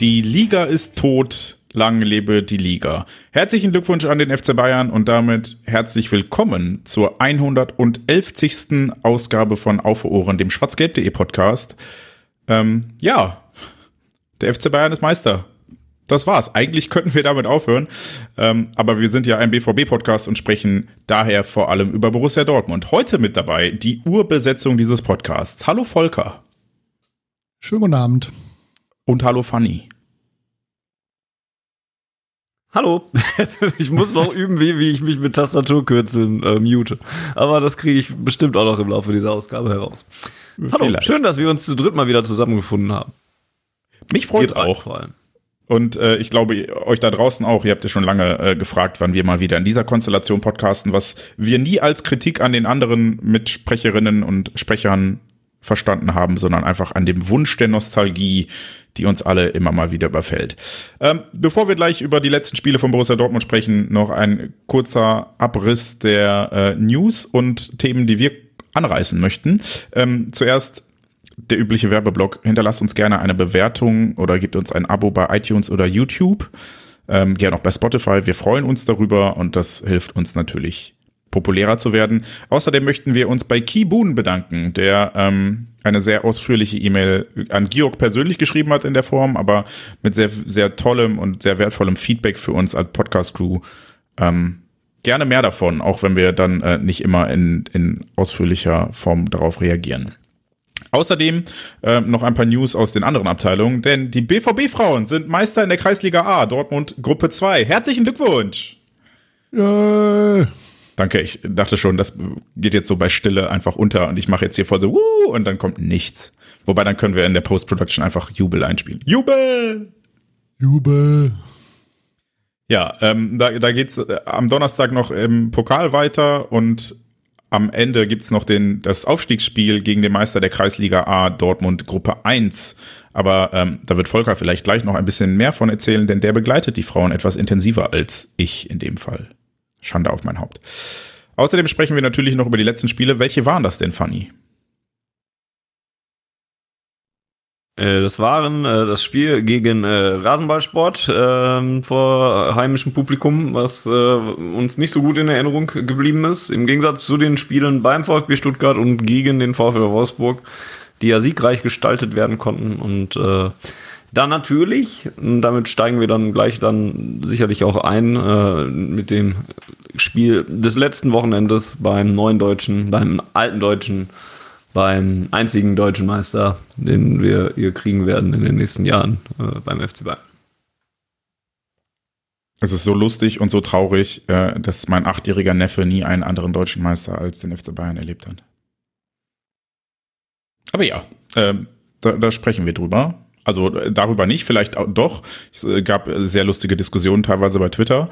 Die Liga ist tot. Lang lebe die Liga. Herzlichen Glückwunsch an den FC Bayern und damit herzlich willkommen zur 111. Ausgabe von Auf Ohren, dem schwarzgelb.de Podcast. Ähm, ja, der FC Bayern ist Meister. Das war's. Eigentlich könnten wir damit aufhören. Ähm, aber wir sind ja ein BVB-Podcast und sprechen daher vor allem über Borussia Dortmund. Heute mit dabei die Urbesetzung dieses Podcasts. Hallo Volker. Schönen guten Abend. Und hallo Fanny. Hallo, ich muss noch üben, wie, wie ich mich mit Tastaturkürzeln äh, mute. Aber das kriege ich bestimmt auch noch im Laufe dieser Ausgabe heraus. Hallo, Vielleicht. schön, dass wir uns zu dritt mal wieder zusammengefunden haben. Mich freut's Wir beide auch. Vor allem. Und äh, ich glaube, euch da draußen auch, ihr habt ja schon lange äh, gefragt, wann wir mal wieder in dieser Konstellation podcasten, was wir nie als Kritik an den anderen Mitsprecherinnen und Sprechern verstanden haben, sondern einfach an dem Wunsch der Nostalgie, die uns alle immer mal wieder überfällt. Ähm, bevor wir gleich über die letzten Spiele von Borussia Dortmund sprechen, noch ein kurzer Abriss der äh, News und Themen, die wir anreißen möchten. Ähm, zuerst der übliche Werbeblock. Hinterlasst uns gerne eine Bewertung oder gebt uns ein Abo bei iTunes oder YouTube. Ähm, gerne auch bei Spotify. Wir freuen uns darüber und das hilft uns natürlich populärer zu werden. Außerdem möchten wir uns bei Keyboon bedanken, der ähm, eine sehr ausführliche E-Mail an Georg persönlich geschrieben hat in der Form, aber mit sehr, sehr tollem und sehr wertvollem Feedback für uns als Podcast-Crew. Ähm, gerne mehr davon, auch wenn wir dann äh, nicht immer in, in ausführlicher Form darauf reagieren. Außerdem äh, noch ein paar News aus den anderen Abteilungen, denn die BVB-Frauen sind Meister in der Kreisliga A, Dortmund Gruppe 2. Herzlichen Glückwunsch! Äh, Danke, ich dachte schon, das geht jetzt so bei Stille einfach unter und ich mache jetzt hier voll so Wuh, und dann kommt nichts. Wobei dann können wir in der Post-Production einfach Jubel einspielen. Jubel! Jubel. Ja, ähm, da, da geht's äh, am Donnerstag noch im Pokal weiter und am Ende gibt's noch den, das Aufstiegsspiel gegen den Meister der Kreisliga A Dortmund Gruppe 1. Aber ähm, da wird Volker vielleicht gleich noch ein bisschen mehr von erzählen, denn der begleitet die Frauen etwas intensiver als ich in dem Fall. Schande auf mein Haupt. Außerdem sprechen wir natürlich noch über die letzten Spiele. Welche waren das denn, Fanny? Äh, das waren äh, das Spiel gegen äh, Rasenballsport ähm, vor heimischem Publikum, was äh, uns nicht so gut in Erinnerung geblieben ist. Im Gegensatz zu den Spielen beim VfB Stuttgart und gegen den VfL Wolfsburg, die ja siegreich gestaltet werden konnten. Und äh, dann natürlich, damit steigen wir dann gleich dann sicherlich auch ein äh, mit dem Spiel des letzten Wochenendes beim neuen Deutschen, beim alten Deutschen, beim einzigen deutschen Meister, den wir hier kriegen werden in den nächsten Jahren äh, beim FC Bayern. Es ist so lustig und so traurig, äh, dass mein achtjähriger Neffe nie einen anderen deutschen Meister als den FC Bayern erlebt hat. Aber ja, äh, da, da sprechen wir drüber. Also äh, darüber nicht, vielleicht auch doch. Es äh, gab äh, sehr lustige Diskussionen teilweise bei Twitter,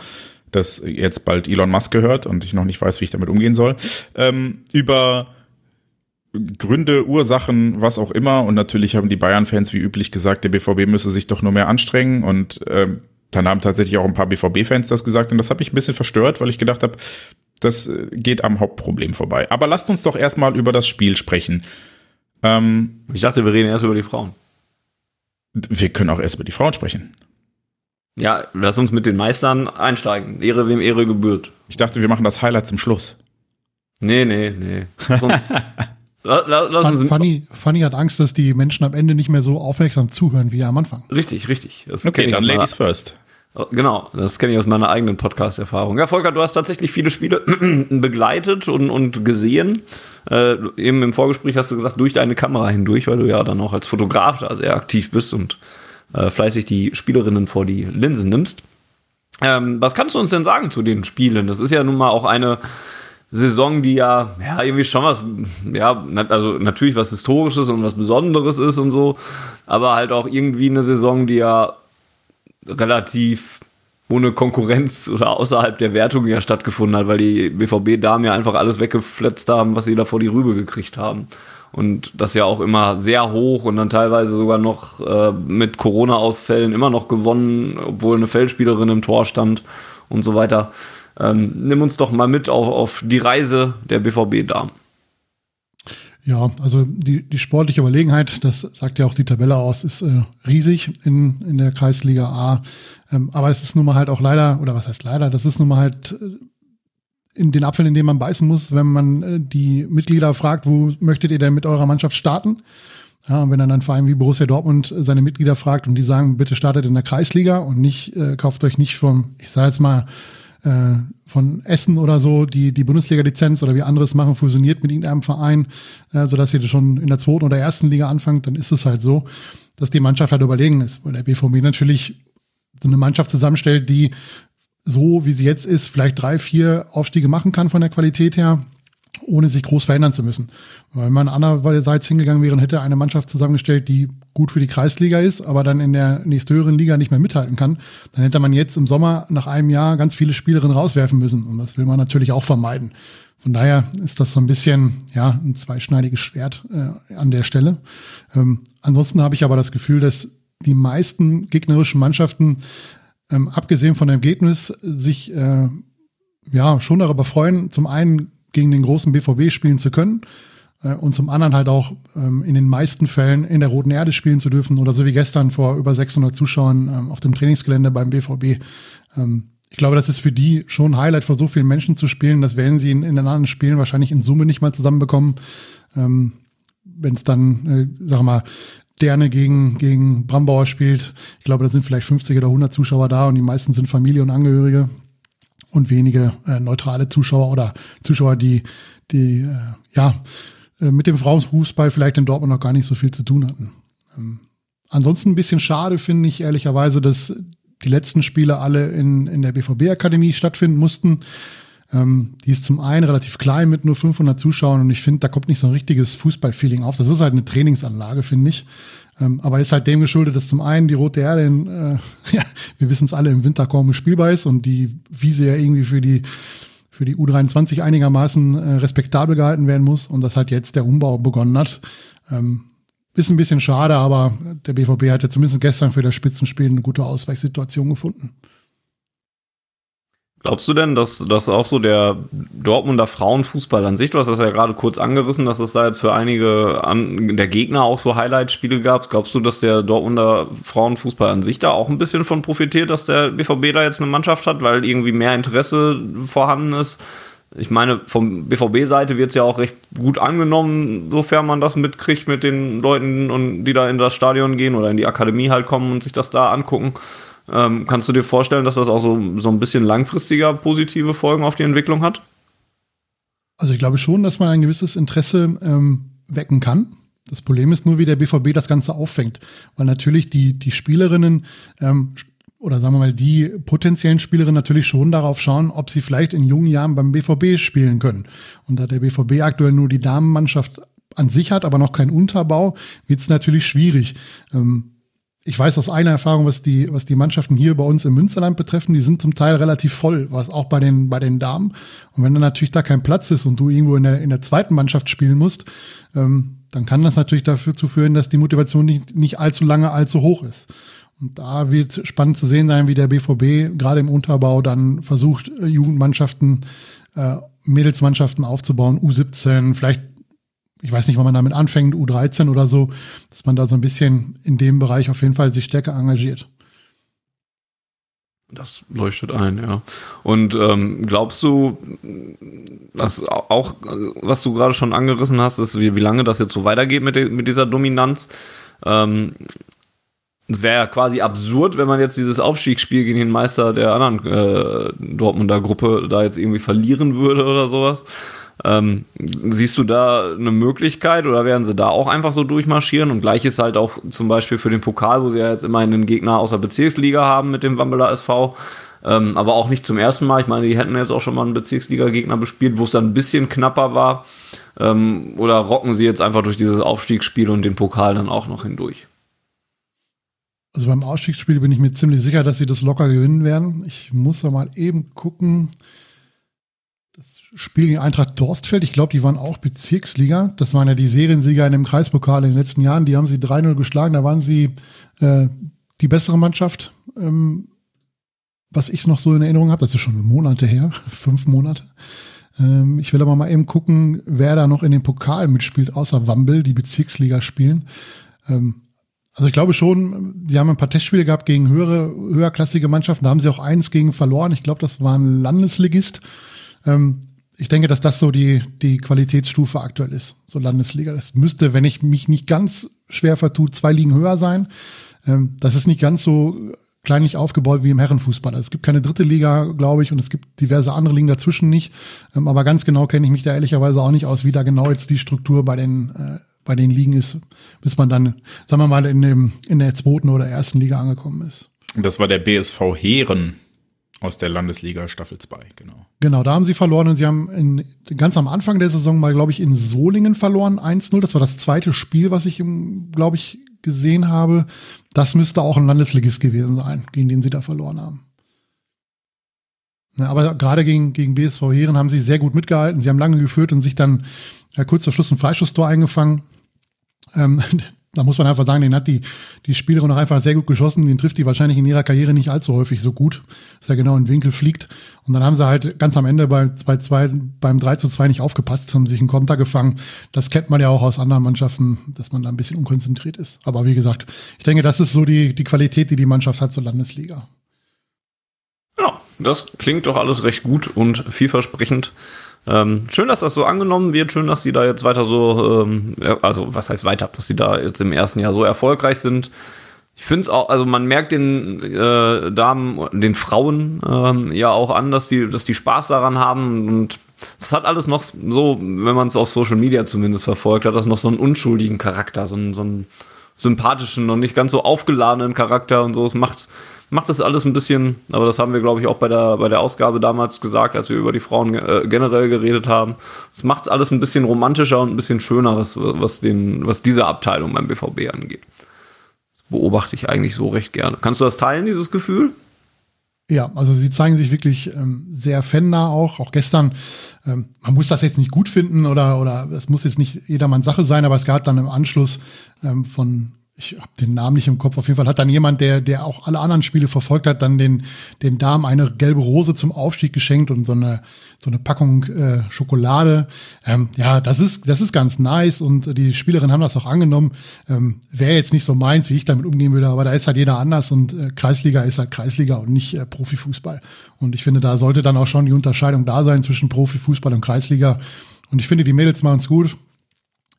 dass jetzt bald Elon Musk gehört und ich noch nicht weiß, wie ich damit umgehen soll. Ähm, über Gründe, Ursachen, was auch immer. Und natürlich haben die Bayern-Fans wie üblich gesagt, der BVB müsse sich doch nur mehr anstrengen. Und ähm, dann haben tatsächlich auch ein paar BVB-Fans das gesagt. Und das hat mich ein bisschen verstört, weil ich gedacht habe, das geht am Hauptproblem vorbei. Aber lasst uns doch erstmal über das Spiel sprechen. Ähm, Ich dachte, wir reden erst über die Frauen. Wir können auch erst über die Frauen sprechen. Ja, lass uns mit den Meistern einsteigen. Ehre wem Ehre gebührt. Ich dachte, wir machen das Highlight zum Schluss. Nee, nee, nee. Sonst, la, la, lass uns Fanny, Fanny hat Angst, dass die Menschen am Ende nicht mehr so aufmerksam zuhören wie am Anfang. Richtig, richtig. Das Okay, dann Ladies first. Genau, das kenne ich aus meiner eigenen Podcast-Erfahrung. Ja, Volker, du hast tatsächlich viele Spiele begleitet und, und gesehen. Äh, eben im Vorgespräch hast du gesagt, durch deine Kamera hindurch, weil du ja dann auch als Fotograf da sehr aktiv bist und äh, fleißig die Spielerinnen vor die Linsen nimmst. Ähm, was kannst du uns denn sagen zu den Spielen? Das ist ja nun mal auch eine Saison, die ja, ja irgendwie schon was, ja, also natürlich was Historisches und was Besonderes ist und so, aber halt auch irgendwie eine Saison, die ja relativ ohne Konkurrenz oder außerhalb der Wertung ja stattgefunden hat, weil die BVB-Damen ja einfach alles weggefletzt haben, was sie da vor die Rübe gekriegt haben. Und das ja auch immer sehr hoch und dann teilweise sogar noch äh, mit Corona-Ausfällen immer noch gewonnen, obwohl eine Feldspielerin im Tor stand und so weiter. Ähm, nimm uns doch mal mit auf, auf die Reise der BVB-Damen. Ja, also die, die sportliche Überlegenheit, das sagt ja auch die Tabelle aus, ist äh, riesig in, in der Kreisliga A. Ähm, aber es ist nun mal halt auch leider, oder was heißt leider, das ist nun mal halt äh, in den Apfel, in dem man beißen muss, wenn man äh, die Mitglieder fragt, wo möchtet ihr denn mit eurer Mannschaft starten? Ja, und wenn dann ein Verein wie Borussia Dortmund seine Mitglieder fragt und die sagen, bitte startet in der Kreisliga und nicht, äh, kauft euch nicht vom, ich sage jetzt mal, äh, von Essen oder so die, die Bundesliga-Lizenz oder wie anderes machen, fusioniert mit irgendeinem Verein, äh, sodass ihr schon in der zweiten oder ersten Liga anfangt, dann ist es halt so, dass die Mannschaft halt überlegen ist, weil der BVB natürlich so eine Mannschaft zusammenstellt, die so, wie sie jetzt ist, vielleicht drei, vier Aufstiege machen kann von der Qualität her, ohne sich groß verändern zu müssen. Weil wenn man andererseits hingegangen wäre, hätte eine Mannschaft zusammengestellt, die gut für die Kreisliga ist, aber dann in der nächsthöheren Liga nicht mehr mithalten kann, dann hätte man jetzt im Sommer nach einem Jahr ganz viele Spielerinnen rauswerfen müssen. Und das will man natürlich auch vermeiden. Von daher ist das so ein bisschen ja ein zweischneidiges Schwert äh, an der Stelle. Ähm, ansonsten habe ich aber das Gefühl, dass die meisten gegnerischen Mannschaften, ähm, abgesehen von dem Ergebnis, sich äh, ja schon darüber freuen, zum einen gegen den großen BVB spielen zu können und zum anderen halt auch ähm, in den meisten Fällen in der Roten Erde spielen zu dürfen oder so wie gestern vor über 600 Zuschauern ähm, auf dem Trainingsgelände beim BVB. Ähm, ich glaube, das ist für die schon ein Highlight, vor so vielen Menschen zu spielen. Das werden sie in, in den anderen Spielen wahrscheinlich in Summe nicht mal zusammenbekommen. Ähm, Wenn es dann, äh, sag mal, Derne gegen, gegen Brambauer spielt. Ich glaube, da sind vielleicht 50 oder 100 Zuschauer da und die meisten sind Familie und Angehörige und wenige äh, neutrale Zuschauer oder Zuschauer, die, die äh, ja äh, mit dem Frauenfußball vielleicht in Dortmund noch gar nicht so viel zu tun hatten. Ähm, ansonsten ein bisschen schade finde ich ehrlicherweise, dass die letzten Spiele alle in, in der BVB-Akademie stattfinden mussten. Ähm, die ist zum einen relativ klein mit nur 500 Zuschauern und ich finde, da kommt nicht so ein richtiges Fußballfeeling auf. Das ist halt eine Trainingsanlage, finde ich. Ähm, aber ist halt dem geschuldet, dass zum einen die Rote Erde, in, äh, ja, wir wissen es alle, im Winter kaum spielbar ist und die Wiese ja irgendwie für die für die U23 einigermaßen äh, respektabel gehalten werden muss und dass halt jetzt der Umbau begonnen hat. Ähm, ist ein bisschen schade, aber der BVB hat ja zumindest gestern für das Spitzenspiel eine gute Ausweichsituation gefunden. Glaubst du denn, dass das auch so der Dortmunder Frauenfußball an sich, du hast das ja gerade kurz angerissen, dass es da jetzt für einige an, der Gegner auch so Highlight-Spiele gab. Glaubst du, dass der Dortmunder Frauenfußball an sich da auch ein bisschen von profitiert, dass der BVB da jetzt eine Mannschaft hat, weil irgendwie mehr Interesse vorhanden ist? Ich meine, vom BVB-Seite wird es ja auch recht gut angenommen, sofern man das mitkriegt mit den Leuten, und die da in das Stadion gehen oder in die Akademie halt kommen und sich das da angucken. Ähm, kannst du dir vorstellen, dass das auch so, so ein bisschen langfristiger positive Folgen auf die Entwicklung hat? Also ich glaube schon, dass man ein gewisses Interesse ähm, wecken kann. Das Problem ist nur, wie der BVB das Ganze auffängt. Weil natürlich die, die Spielerinnen ähm, oder sagen wir mal, die potenziellen Spielerinnen natürlich schon darauf schauen, ob sie vielleicht in jungen Jahren beim BVB spielen können. Und da der BVB aktuell nur die Damenmannschaft an sich hat, aber noch keinen Unterbau, wird es natürlich schwierig. Ähm, ich weiß aus einer Erfahrung, was die, was die Mannschaften hier bei uns im Münsterland betreffen, die sind zum Teil relativ voll, was auch bei den, bei den Damen. Und wenn dann natürlich da kein Platz ist und du irgendwo in der, in der zweiten Mannschaft spielen musst, ähm, dann kann das natürlich dafür zu führen, dass die Motivation nicht, nicht allzu lange allzu hoch ist. Und da wird spannend zu sehen sein, wie der BVB gerade im Unterbau dann versucht, Jugendmannschaften, äh, Mädelsmannschaften aufzubauen, U17, vielleicht ich weiß nicht, wann man damit anfängt, U13 oder so, dass man da so ein bisschen in dem Bereich auf jeden Fall sich stärker engagiert. Das leuchtet ein, ja. Und ähm, glaubst du, dass auch, was du gerade schon angerissen hast, ist, wie, wie lange das jetzt so weitergeht mit, mit dieser Dominanz? Ähm, es wäre ja quasi absurd, wenn man jetzt dieses Aufstiegsspiel gegen den Meister der anderen äh, Dortmunder Gruppe da jetzt irgendwie verlieren würde oder sowas. Ähm, siehst du da eine Möglichkeit oder werden sie da auch einfach so durchmarschieren? Und gleiches halt auch zum Beispiel für den Pokal, wo sie ja jetzt immer einen Gegner aus der Bezirksliga haben mit dem Wambeler SV. Ähm, aber auch nicht zum ersten Mal. Ich meine, die hätten jetzt auch schon mal einen Bezirksliga-Gegner bespielt, wo es dann ein bisschen knapper war. Ähm, oder rocken sie jetzt einfach durch dieses Aufstiegsspiel und den Pokal dann auch noch hindurch? Also beim Ausstiegsspiel bin ich mir ziemlich sicher, dass sie das locker gewinnen werden. Ich muss da mal eben gucken. Spiel gegen Eintracht Dorstfeld, ich glaube, die waren auch Bezirksliga. Das waren ja die Seriensieger in dem Kreispokal in den letzten Jahren. Die haben sie 3-0 geschlagen. Da waren sie äh, die bessere Mannschaft. Ähm, was ich noch so in Erinnerung habe, das ist schon Monate her, fünf Monate. Ähm, ich will aber mal eben gucken, wer da noch in dem Pokal mitspielt, außer Wambel, die Bezirksliga spielen. Ähm, also ich glaube schon, die haben ein paar Testspiele gehabt gegen höhere, höherklassige Mannschaften. Da haben sie auch eins gegen verloren. Ich glaube, das war ein Landesligist. Ähm, ich denke, dass das so die, die Qualitätsstufe aktuell ist, so Landesliga. Das müsste, wenn ich mich nicht ganz schwer vertue, zwei Ligen höher sein. Ähm, das ist nicht ganz so kleinlich aufgebaut wie im Herrenfußball. Also es gibt keine dritte Liga, glaube ich, und es gibt diverse andere Ligen dazwischen nicht. Ähm, aber ganz genau kenne ich mich da ehrlicherweise auch nicht aus, wie da genau jetzt die Struktur bei den, äh, bei den Ligen ist, bis man dann, sagen wir mal, in, dem, in der zweiten oder ersten Liga angekommen ist. Das war der BSV Heeren aus der Landesliga Staffel 2, genau. Genau, da haben sie verloren und sie haben in, ganz am Anfang der Saison mal, glaube ich, in Solingen verloren, 1-0. Das war das zweite Spiel, was ich, glaube ich, gesehen habe. Das müsste auch ein Landesligist gewesen sein, gegen den sie da verloren haben. Ja, aber gerade gegen, gegen BSV Heeren haben sie sehr gut mitgehalten. Sie haben lange geführt und sich dann ja, kurz vor Schluss ein Freischusstor eingefangen. Ähm, da muss man einfach sagen, den hat die, die Spielerin auch einfach sehr gut geschossen. Den trifft die wahrscheinlich in ihrer Karriere nicht allzu häufig so gut, dass er genau in den Winkel fliegt. Und dann haben sie halt ganz am Ende bei 2-2, beim 3 zu 2 nicht aufgepasst, haben sich einen Konter gefangen. Das kennt man ja auch aus anderen Mannschaften, dass man da ein bisschen unkonzentriert ist. Aber wie gesagt, ich denke, das ist so die, die Qualität, die die Mannschaft hat zur Landesliga. Ja, das klingt doch alles recht gut und vielversprechend. Ähm, schön, dass das so angenommen wird. Schön, dass sie da jetzt weiter so, ähm, also was heißt weiter, dass sie da jetzt im ersten Jahr so erfolgreich sind. Ich finde es auch, also man merkt den äh, Damen, den Frauen ähm, ja auch an, dass die, dass die Spaß daran haben und es hat alles noch so, wenn man es auf Social Media zumindest verfolgt, hat das noch so einen unschuldigen Charakter, so einen, so einen sympathischen, noch nicht ganz so aufgeladenen Charakter und so. Es macht, macht das alles ein bisschen, aber das haben wir, glaube ich, auch bei der, bei der Ausgabe damals gesagt, als wir über die Frauen äh, generell geredet haben. Es macht es alles ein bisschen romantischer und ein bisschen schöner, was, was, den, was diese Abteilung beim BVB angeht. Das beobachte ich eigentlich so recht gerne. Kannst du das teilen, dieses Gefühl? Ja, also sie zeigen sich wirklich ähm, sehr fannah auch. Auch gestern, ähm, man muss das jetzt nicht gut finden oder oder es muss jetzt nicht jedermanns Sache sein, aber es gab dann im Anschluss ähm, von ich habe den Namen nicht im Kopf, auf jeden Fall hat dann jemand, der, der auch alle anderen Spiele verfolgt hat, dann den, den Damen eine gelbe Rose zum Aufstieg geschenkt und so eine, so eine Packung äh, Schokolade. Ähm, ja, das ist, das ist ganz nice und die Spielerinnen haben das auch angenommen. Ähm, Wäre jetzt nicht so meins, wie ich damit umgehen würde, aber da ist halt jeder anders und äh, Kreisliga ist halt Kreisliga und nicht äh, Profifußball. Und ich finde, da sollte dann auch schon die Unterscheidung da sein zwischen Profifußball und Kreisliga. Und ich finde, die Mädels machen es gut.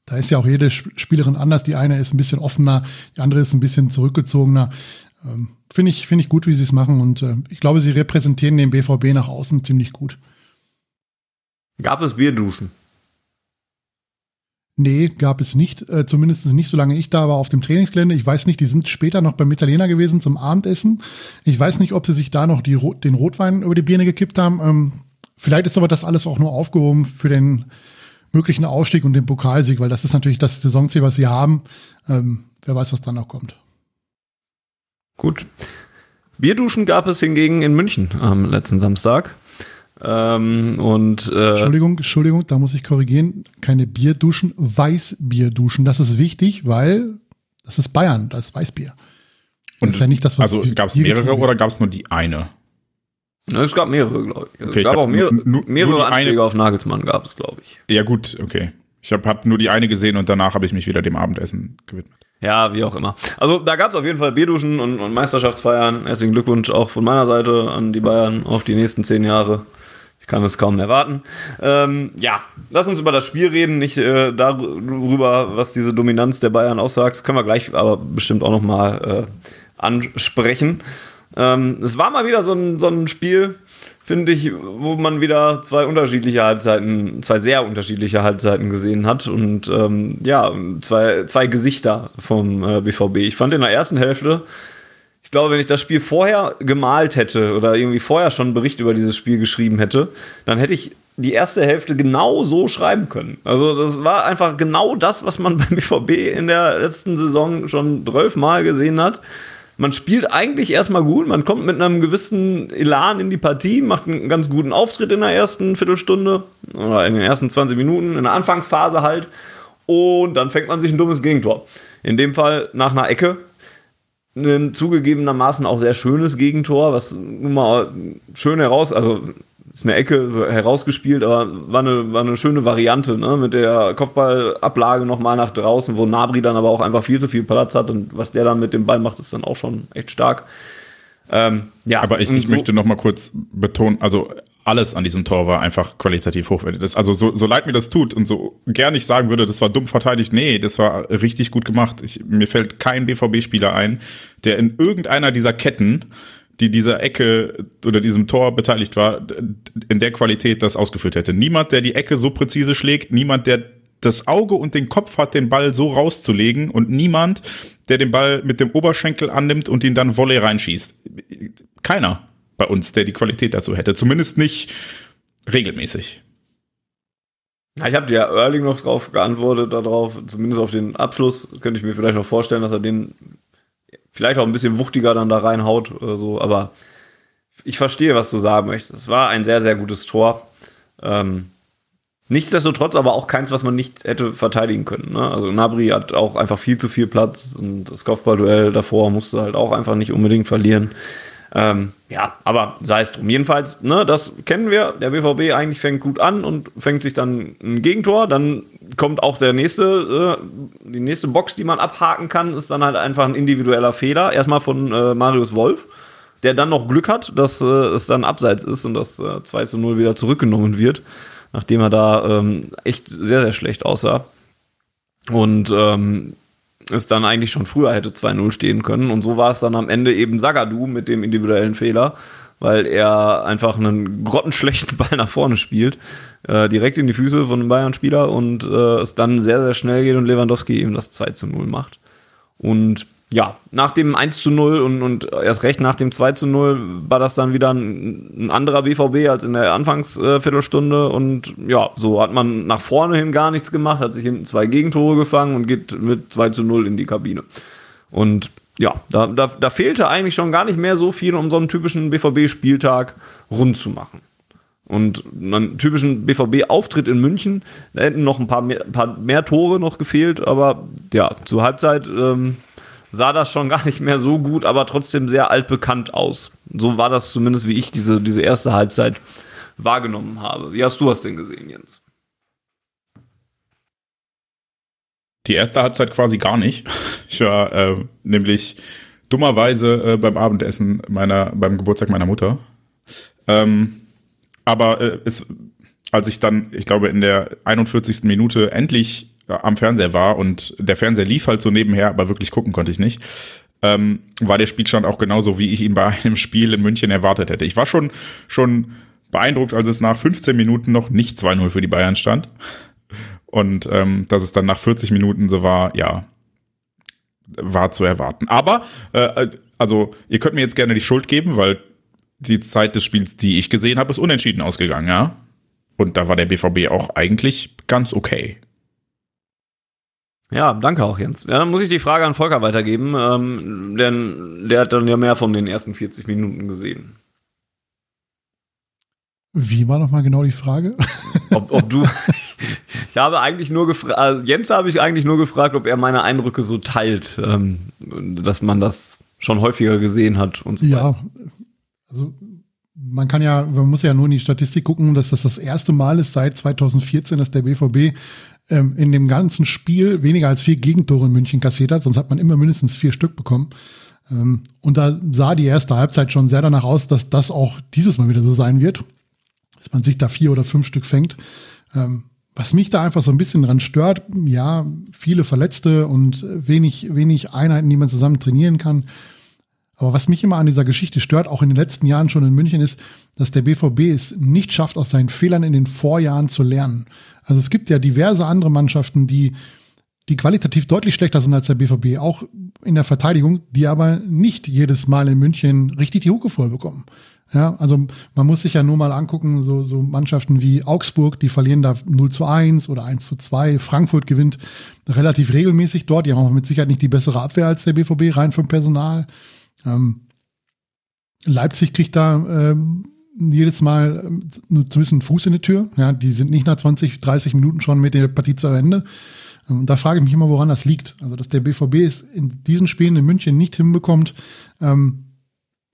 Da ist ja auch jede Spielerin anders. Die eine ist ein bisschen offener, die andere ist ein bisschen zurückgezogener. Ähm, Finde ich, finde ich gut, wie sie es machen. Und äh, ich glaube, sie repräsentieren den BVB nach außen ziemlich gut. Gab es Bierduschen? Nee, gab es nicht. Äh, zumindest nicht, solange ich da war auf dem Trainingsgelände. Ich weiß nicht, die sind später noch beim Italiener gewesen zum Abendessen. Ich weiß nicht, ob sie sich da noch die, den Rotwein über die Birne gekippt haben. Ähm, vielleicht ist aber das alles auch nur aufgehoben für den möglichen Aufstieg und den Pokalsieg, weil das ist natürlich das Saisonziel, was sie haben. Ähm, wer weiß, was dann noch kommt. Gut. Bierduschen gab es hingegen in München am letzten Samstag. Ähm, und äh Entschuldigung, Entschuldigung, da muss ich korrigieren. Keine Bierduschen, Weißbierduschen. Das ist wichtig, weil das ist Bayern, das ist Weißbier. Und das ist ja nicht das, was also gab es mehrere oder gab es nur die eine? Es gab mehrere, glaube ich. Okay, es gab auch mehrere, mehrere Anschläge eine... auf Nagelsmann, gab es, glaube ich. Ja, gut, okay. Ich habe hab nur die eine gesehen und danach habe ich mich wieder dem Abendessen gewidmet. Ja, wie auch immer. Also da gab es auf jeden Fall Bierduschen und, und Meisterschaftsfeiern. Herzlichen Glückwunsch auch von meiner Seite an die Bayern auf die nächsten zehn Jahre. Ich kann es kaum erwarten. Ähm, ja, lass uns über das Spiel reden, nicht äh, darüber, was diese Dominanz der Bayern aussagt. Das können wir gleich aber bestimmt auch noch mal äh, ansprechen. Ähm, es war mal wieder so ein, so ein Spiel, finde ich, wo man wieder zwei unterschiedliche Halbzeiten, zwei sehr unterschiedliche Halbzeiten gesehen hat und ähm, ja, zwei, zwei Gesichter vom äh, BVB. Ich fand in der ersten Hälfte ich glaube, wenn ich das Spiel vorher gemalt hätte oder irgendwie vorher schon einen Bericht über dieses Spiel geschrieben hätte, dann hätte ich die erste Hälfte genau so schreiben können. Also das war einfach genau das, was man beim BVB in der letzten Saison schon zwölfmal gesehen hat. Man spielt eigentlich erstmal gut, man kommt mit einem gewissen Elan in die Partie, macht einen ganz guten Auftritt in der ersten Viertelstunde oder in den ersten 20 Minuten, in der Anfangsphase halt. Und dann fängt man sich ein dummes Gegentor. In dem Fall nach einer Ecke, ein zugegebenermaßen auch sehr schönes Gegentor, was nun mal schön heraus, also ist eine Ecke herausgespielt, aber war eine, war eine schöne Variante, ne? Mit der Kopfballablage nochmal nach draußen, wo Nabri dann aber auch einfach viel zu viel Platz hat und was der dann mit dem Ball macht, ist dann auch schon echt stark. Ähm, ja, aber ich, ich so möchte noch mal kurz betonen, also alles an diesem Tor war einfach qualitativ hochwertig. Das, also so, so leid mir das tut und so gern ich sagen würde, das war dumm verteidigt, nee, das war richtig gut gemacht. Ich, mir fällt kein BVB-Spieler ein, der in irgendeiner dieser Ketten, die dieser Ecke oder diesem Tor beteiligt war, in der Qualität das ausgeführt hätte. Niemand, der die Ecke so präzise schlägt, niemand, der das Auge und den Kopf hat, den Ball so rauszulegen und niemand, der den Ball mit dem Oberschenkel annimmt und ihn dann Volley reinschießt. Keiner bei uns, der die Qualität dazu hätte. Zumindest nicht regelmäßig. Ich habe ja Erling noch drauf geantwortet, darauf, zumindest auf den Abschluss, könnte ich mir vielleicht noch vorstellen, dass er den vielleicht auch ein bisschen wuchtiger dann da reinhaut oder so, aber ich verstehe, was du sagen möchtest. Es war ein sehr, sehr gutes Tor. Ähm, nichtsdestotrotz aber auch keins, was man nicht hätte verteidigen können. Ne? Also Nabri hat auch einfach viel zu viel Platz und das Kopfballduell davor musste halt auch einfach nicht unbedingt verlieren. Ähm, ja, aber sei es drum. Jedenfalls, ne, das kennen wir. Der BVB eigentlich fängt gut an und fängt sich dann ein Gegentor. Dann kommt auch der nächste, äh, die nächste Box, die man abhaken kann, ist dann halt einfach ein individueller Fehler. Erstmal von äh, Marius Wolf, der dann noch Glück hat, dass äh, es dann abseits ist und das äh, 2 zu 0 wieder zurückgenommen wird, nachdem er da ähm, echt sehr, sehr schlecht aussah. Und ähm, es dann eigentlich schon früher hätte 2-0 stehen können. Und so war es dann am Ende eben Sagadu mit dem individuellen Fehler, weil er einfach einen grottenschlechten Ball nach vorne spielt, äh, direkt in die Füße von einem Bayern-Spieler und äh, es dann sehr, sehr schnell geht und Lewandowski eben das 2 0 macht. Und ja, nach dem 1 zu 0 und, und erst recht nach dem 2 zu 0 war das dann wieder ein, ein anderer BVB als in der Anfangsviertelstunde. Äh, und ja, so hat man nach vorne hin gar nichts gemacht, hat sich hinten zwei Gegentore gefangen und geht mit 2 zu 0 in die Kabine. Und ja, da, da, da fehlte eigentlich schon gar nicht mehr so viel, um so einen typischen BVB-Spieltag rund zu machen. Und einen typischen BVB-Auftritt in München, da hätten noch ein paar mehr, paar mehr Tore noch gefehlt, aber ja, zur Halbzeit ähm, sah das schon gar nicht mehr so gut, aber trotzdem sehr altbekannt aus. So war das zumindest, wie ich diese, diese erste Halbzeit wahrgenommen habe. Wie hast du das denn gesehen, Jens? Die erste Halbzeit quasi gar nicht. Ich war äh, nämlich dummerweise äh, beim Abendessen meiner, beim Geburtstag meiner Mutter. Ähm, aber äh, es, als ich dann, ich glaube, in der 41. Minute endlich am Fernseher war und der Fernseher lief halt so nebenher, aber wirklich gucken konnte ich nicht, ähm, war der Spielstand auch genauso, wie ich ihn bei einem Spiel in München erwartet hätte. Ich war schon, schon beeindruckt, als es nach 15 Minuten noch nicht 2-0 für die Bayern stand. Und ähm, dass es dann nach 40 Minuten so war, ja, war zu erwarten. Aber, äh, also, ihr könnt mir jetzt gerne die Schuld geben, weil die Zeit des Spiels, die ich gesehen habe, ist unentschieden ausgegangen, ja. Und da war der BVB auch eigentlich ganz okay. Ja, danke auch, Jens. Ja, dann muss ich die Frage an Volker weitergeben, ähm, denn der hat dann ja mehr von den ersten 40 Minuten gesehen. Wie war nochmal genau die Frage? Ob, ob du. ich habe eigentlich nur gefragt, also Jens habe ich eigentlich nur gefragt, ob er meine Eindrücke so teilt, ähm, dass man das schon häufiger gesehen hat und so Ja, also man kann ja, man muss ja nur in die Statistik gucken, dass das das erste Mal ist seit 2014, dass der BVB ähm, in dem ganzen Spiel weniger als vier Gegentore in München kassiert hat, sonst hat man immer mindestens vier Stück bekommen. Ähm, und da sah die erste Halbzeit schon sehr danach aus, dass das auch dieses Mal wieder so sein wird, dass man sich da vier oder fünf Stück fängt. Ähm, was mich da einfach so ein bisschen dran stört, ja, viele Verletzte und wenig, wenig Einheiten, die man zusammen trainieren kann. Aber was mich immer an dieser Geschichte stört, auch in den letzten Jahren schon in München, ist, dass der BVB es nicht schafft, aus seinen Fehlern in den Vorjahren zu lernen. Also es gibt ja diverse andere Mannschaften, die die qualitativ deutlich schlechter sind als der BVB, auch in der Verteidigung, die aber nicht jedes Mal in München richtig die Hucke voll bekommen. Ja, also man muss sich ja nur mal angucken, so, so Mannschaften wie Augsburg, die verlieren da 0 zu 1 oder 1 zu 2. Frankfurt gewinnt relativ regelmäßig dort. Die haben auch mit Sicherheit nicht die bessere Abwehr als der BVB rein vom Personal. Ähm, Leipzig kriegt da ähm, jedes Mal ähm, zumindest einen Fuß in die Tür. Ja, die sind nicht nach 20, 30 Minuten schon mit der Partie zu Ende. Ähm, da frage ich mich immer, woran das liegt. Also, dass der BVB es in diesen Spielen in München nicht hinbekommt, ähm,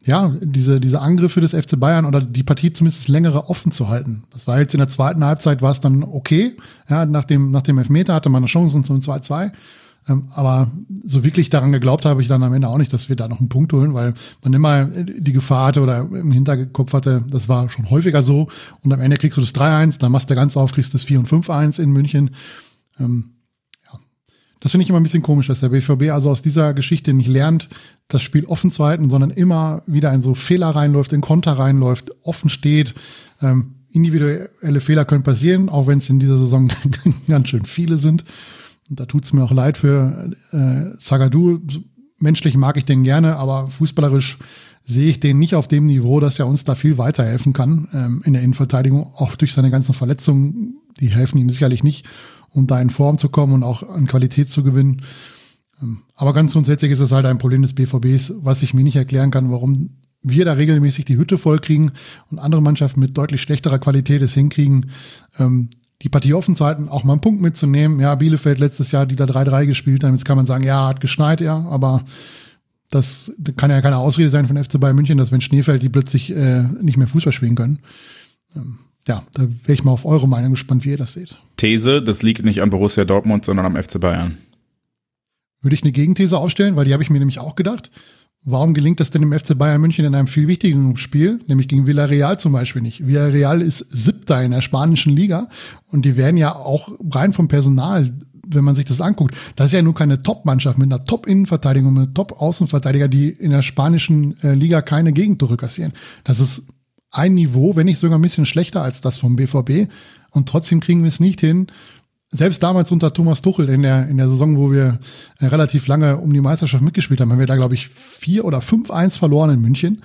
ja, diese, diese Angriffe des FC Bayern oder die Partie zumindest längere offen zu halten. Das war jetzt in der zweiten Halbzeit war es dann okay. Ja, nach dem, nach dem Elfmeter hatte man eine Chance zum 2-2. Ähm, aber so wirklich daran geglaubt habe ich dann am Ende auch nicht, dass wir da noch einen Punkt holen, weil man immer die Gefahr hatte oder im Hinterkopf hatte, das war schon häufiger so. Und am Ende kriegst du das 3-1, dann machst du ganz auf, kriegst das 4 und 5-1 in München. Ähm, das finde ich immer ein bisschen komisch, dass der BVB also aus dieser Geschichte nicht lernt, das Spiel offen zu halten, sondern immer wieder in so Fehler reinläuft, in Konter reinläuft, offen steht. Ähm, individuelle Fehler können passieren, auch wenn es in dieser Saison ganz schön viele sind. Und da tut es mir auch leid für äh, Zagadou. Menschlich mag ich den gerne, aber fußballerisch sehe ich den nicht auf dem Niveau, dass er uns da viel weiterhelfen kann ähm, in der Innenverteidigung, auch durch seine ganzen Verletzungen. Die helfen ihm sicherlich nicht um da in Form zu kommen und auch an Qualität zu gewinnen. Ähm, aber ganz grundsätzlich ist es halt ein Problem des BVBs, was ich mir nicht erklären kann, warum wir da regelmäßig die Hütte voll kriegen und andere Mannschaften mit deutlich schlechterer Qualität es hinkriegen, ähm, die Partie offen zu halten, auch mal einen Punkt mitzunehmen. Ja, Bielefeld letztes Jahr, die da 3-3 gespielt haben, jetzt kann man sagen, ja, hat geschneit, ja, aber das kann ja keine Ausrede sein von FC Bayern München, dass wenn Schnee fällt, die plötzlich äh, nicht mehr Fußball spielen können. Ähm, ja, da wäre ich mal auf eure Meinung gespannt, wie ihr das seht. These, das liegt nicht an Borussia Dortmund, sondern am FC Bayern. Würde ich eine Gegenthese aufstellen, weil die habe ich mir nämlich auch gedacht. Warum gelingt das denn dem FC Bayern München in einem viel wichtigeren Spiel, nämlich gegen Villarreal zum Beispiel nicht? Villarreal ist siebter in der spanischen Liga und die werden ja auch rein vom Personal, wenn man sich das anguckt, das ist ja nur keine Top-Mannschaft mit einer Top-Innenverteidigung, mit einer Top-Außenverteidiger, die in der spanischen äh, Liga keine Gegentore kassieren. Das ist ein Niveau, wenn nicht sogar ein bisschen schlechter als das vom BVB. Und trotzdem kriegen wir es nicht hin. Selbst damals unter Thomas Tuchel in der, in der Saison, wo wir äh, relativ lange um die Meisterschaft mitgespielt haben, haben wir da, glaube ich, vier oder fünf eins verloren in München.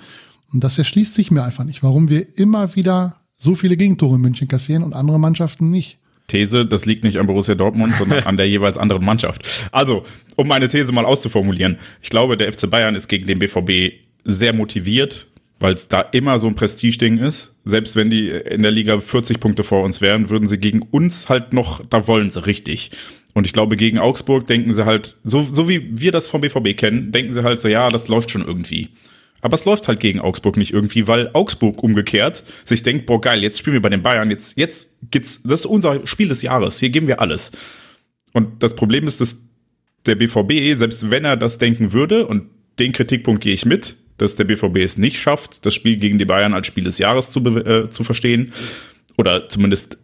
Und das erschließt sich mir einfach nicht, warum wir immer wieder so viele Gegentore in München kassieren und andere Mannschaften nicht. These, das liegt nicht an Borussia Dortmund, sondern an der jeweils anderen Mannschaft. Also, um meine These mal auszuformulieren, ich glaube, der FC Bayern ist gegen den BVB sehr motiviert, weil es da immer so ein Prestigeding ist. Selbst wenn die in der Liga 40 Punkte vor uns wären, würden sie gegen uns halt noch, da wollen sie richtig. Und ich glaube, gegen Augsburg denken sie halt, so, so wie wir das vom BVB kennen, denken sie halt so, ja, das läuft schon irgendwie. Aber es läuft halt gegen Augsburg nicht irgendwie, weil Augsburg umgekehrt sich denkt, boah, geil, jetzt spielen wir bei den Bayern, jetzt, jetzt geht's, das ist unser Spiel des Jahres, hier geben wir alles. Und das Problem ist, dass der BVB, selbst wenn er das denken würde, und den Kritikpunkt gehe ich mit, dass der BVB es nicht schafft, das Spiel gegen die Bayern als Spiel des Jahres zu, äh, zu verstehen. Oder zumindest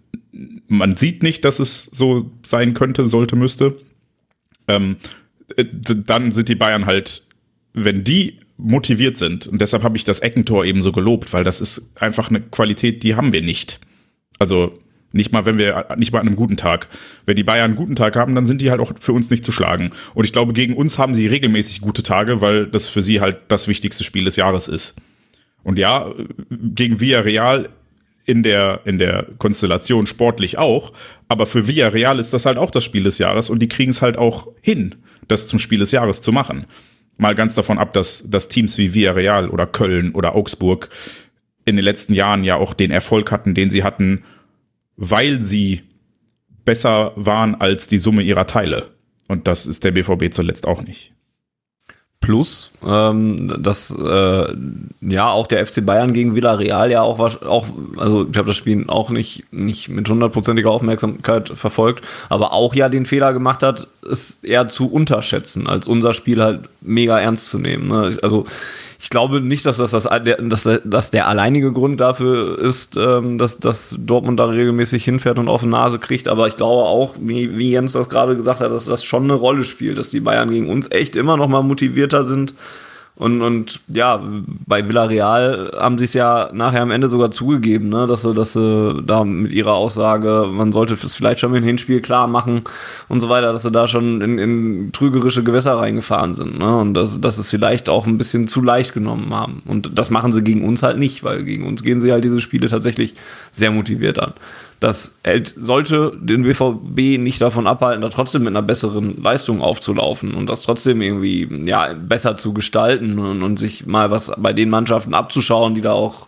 man sieht nicht, dass es so sein könnte, sollte, müsste. Ähm, äh, dann sind die Bayern halt, wenn die motiviert sind, und deshalb habe ich das Eckentor eben so gelobt, weil das ist einfach eine Qualität, die haben wir nicht. Also nicht mal, wenn wir, nicht mal an einem guten Tag. Wenn die Bayern einen guten Tag haben, dann sind die halt auch für uns nicht zu schlagen. Und ich glaube, gegen uns haben sie regelmäßig gute Tage, weil das für sie halt das wichtigste Spiel des Jahres ist. Und ja, gegen Villarreal in der, in der Konstellation sportlich auch. Aber für Villarreal ist das halt auch das Spiel des Jahres und die kriegen es halt auch hin, das zum Spiel des Jahres zu machen. Mal ganz davon ab, dass, dass Teams wie Villarreal oder Köln oder Augsburg in den letzten Jahren ja auch den Erfolg hatten, den sie hatten, weil sie besser waren als die Summe ihrer Teile. Und das ist der BVB zuletzt auch nicht. Plus, ähm, dass äh, ja auch der FC Bayern gegen Villarreal ja auch, auch also ich habe das Spiel auch nicht, nicht mit hundertprozentiger Aufmerksamkeit verfolgt, aber auch ja den Fehler gemacht hat, es eher zu unterschätzen, als unser Spiel halt mega ernst zu nehmen. Ne? Also ich glaube nicht, dass das, das, dass, dass der alleinige Grund dafür ist, ähm, dass, dass Dortmund da regelmäßig hinfährt und auf die Nase kriegt. Aber ich glaube auch, wie, wie Jens das gerade gesagt hat, dass das schon eine Rolle spielt, dass die Bayern gegen uns echt immer noch mal motivierter sind Und, und ja, bei Villarreal haben sie es ja nachher am Ende sogar zugegeben, ne, dass sie, dass sie da mit ihrer Aussage, man sollte es vielleicht schon mit dem Hinspiel klar machen und so weiter, dass sie da schon in, in trügerische Gewässer reingefahren sind. Ne, und dass, dass es vielleicht auch ein bisschen zu leicht genommen haben. Und das machen sie gegen uns halt nicht, weil gegen uns gehen sie halt diese Spiele tatsächlich sehr motiviert an das hält, sollte den BVB nicht davon abhalten, da trotzdem mit einer besseren Leistung aufzulaufen und das trotzdem irgendwie ja, besser zu gestalten und, und sich mal was bei den Mannschaften abzuschauen, die da auch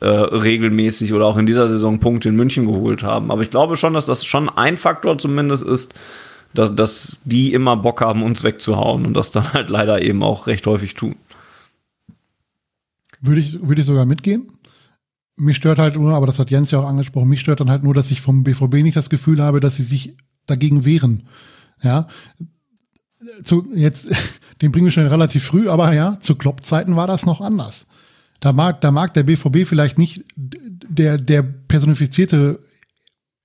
äh, regelmäßig oder auch in dieser Saison Punkte in München geholt haben. Aber ich glaube schon, dass das schon ein Faktor zumindest ist, dass, dass die immer Bock haben, uns wegzuhauen und das dann halt leider eben auch recht häufig tun. Würde ich, würde ich sogar mitgehen mich stört halt nur, aber das hat Jens ja auch angesprochen, mich stört dann halt nur, dass ich vom BVB nicht das Gefühl habe, dass sie sich dagegen wehren. Ja. Zu, jetzt, den bringen wir schon relativ früh, aber ja, zu Klopp-Zeiten war das noch anders. Da mag, da mag der BVB vielleicht nicht der, der personifizierte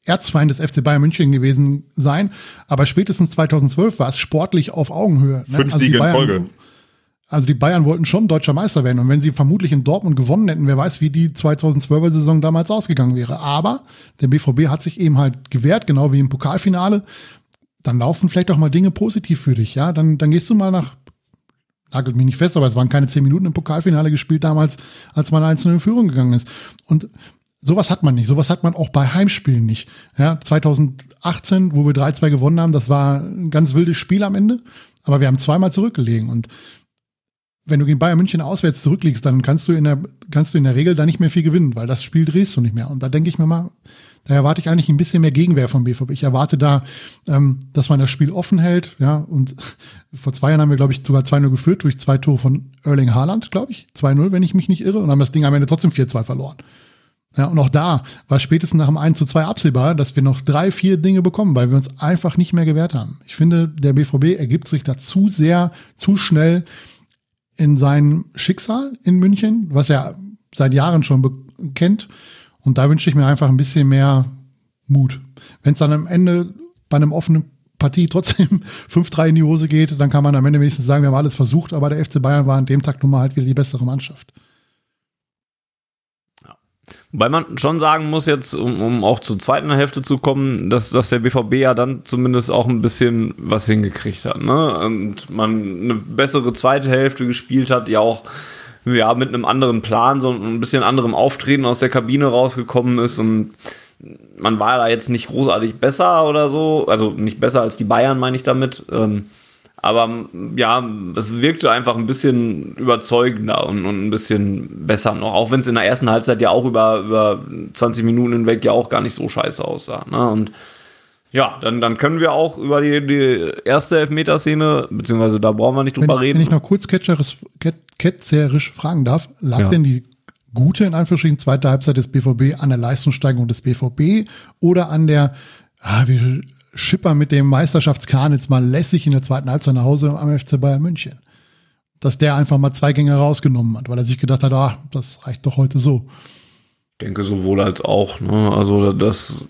Erzfeind des FC Bayern München gewesen sein, aber spätestens 2012 war es sportlich auf Augenhöhe. Ne? Fünf also Siege in Folge. Also die Bayern wollten schon deutscher Meister werden. Und wenn sie vermutlich in Dortmund gewonnen hätten, wer weiß, wie die 2012er Saison damals ausgegangen wäre. Aber der BVB hat sich eben halt gewehrt, genau wie im Pokalfinale. Dann laufen vielleicht auch mal Dinge positiv für dich. Ja, dann, dann gehst du mal nach, nagelt mich nicht fest, aber es waren keine zehn Minuten im Pokalfinale gespielt damals, als man einzeln in Führung gegangen ist. Und sowas hat man nicht. Sowas hat man auch bei Heimspielen nicht. Ja, 2018, wo wir 3-2 gewonnen haben, das war ein ganz wildes Spiel am Ende. Aber wir haben zweimal zurückgelegen. Und wenn du gegen Bayern München auswärts zurückliegst, dann kannst du in der, kannst du in der Regel da nicht mehr viel gewinnen, weil das Spiel drehst du nicht mehr. Und da denke ich mir mal, da erwarte ich eigentlich ein bisschen mehr Gegenwehr vom BVB. Ich erwarte da, ähm, dass man das Spiel offen hält, ja. Und vor zwei Jahren haben wir, glaube ich, sogar 2-0 geführt durch zwei Tore von Erling Haaland, glaube ich. 2-0, wenn ich mich nicht irre, und haben das Ding am Ende trotzdem 4-2 verloren. Ja, und auch da war spätestens nach dem 1 zu 2 absehbar, dass wir noch drei, vier Dinge bekommen, weil wir uns einfach nicht mehr gewehrt haben. Ich finde, der BVB ergibt sich da zu sehr, zu schnell in sein Schicksal in München, was er seit Jahren schon kennt. Und da wünsche ich mir einfach ein bisschen mehr Mut. Wenn es dann am Ende bei einem offenen Partie trotzdem 5-3 in die Hose geht, dann kann man am Ende wenigstens sagen, wir haben alles versucht, aber der FC Bayern war an dem Tag nun mal halt wieder die bessere Mannschaft. Wobei man schon sagen muss jetzt, um, um auch zur zweiten Hälfte zu kommen, dass, dass der BVB ja dann zumindest auch ein bisschen was hingekriegt hat. Ne? Und man eine bessere zweite Hälfte gespielt hat, ja auch ja, mit einem anderen Plan, so ein bisschen anderem Auftreten aus der Kabine rausgekommen ist und man war da jetzt nicht großartig besser oder so, also nicht besser als die Bayern, meine ich damit. Ähm, aber ja, es wirkte einfach ein bisschen überzeugender und, und ein bisschen besser noch. Auch wenn es in der ersten Halbzeit ja auch über, über 20 Minuten hinweg ja auch gar nicht so scheiße aussah. Ne? Und ja, dann, dann können wir auch über die, die erste Elfmeterszene, beziehungsweise da brauchen wir nicht drüber wenn ich, reden. Wenn ich noch kurz ketzerisch, ketzerisch fragen darf, lag ja. denn die gute, in Anführungsstrichen, zweite Halbzeit des BVB an der Leistungssteigerung des BVB oder an der, ah, wir Schipper mit dem Meisterschaftskahn jetzt mal lässig in der zweiten Halbzeit nach Hause am FC Bayern München. Dass der einfach mal zwei Gänge rausgenommen hat, weil er sich gedacht hat, ah, das reicht doch heute so. Ich denke sowohl als auch. Ne? Also das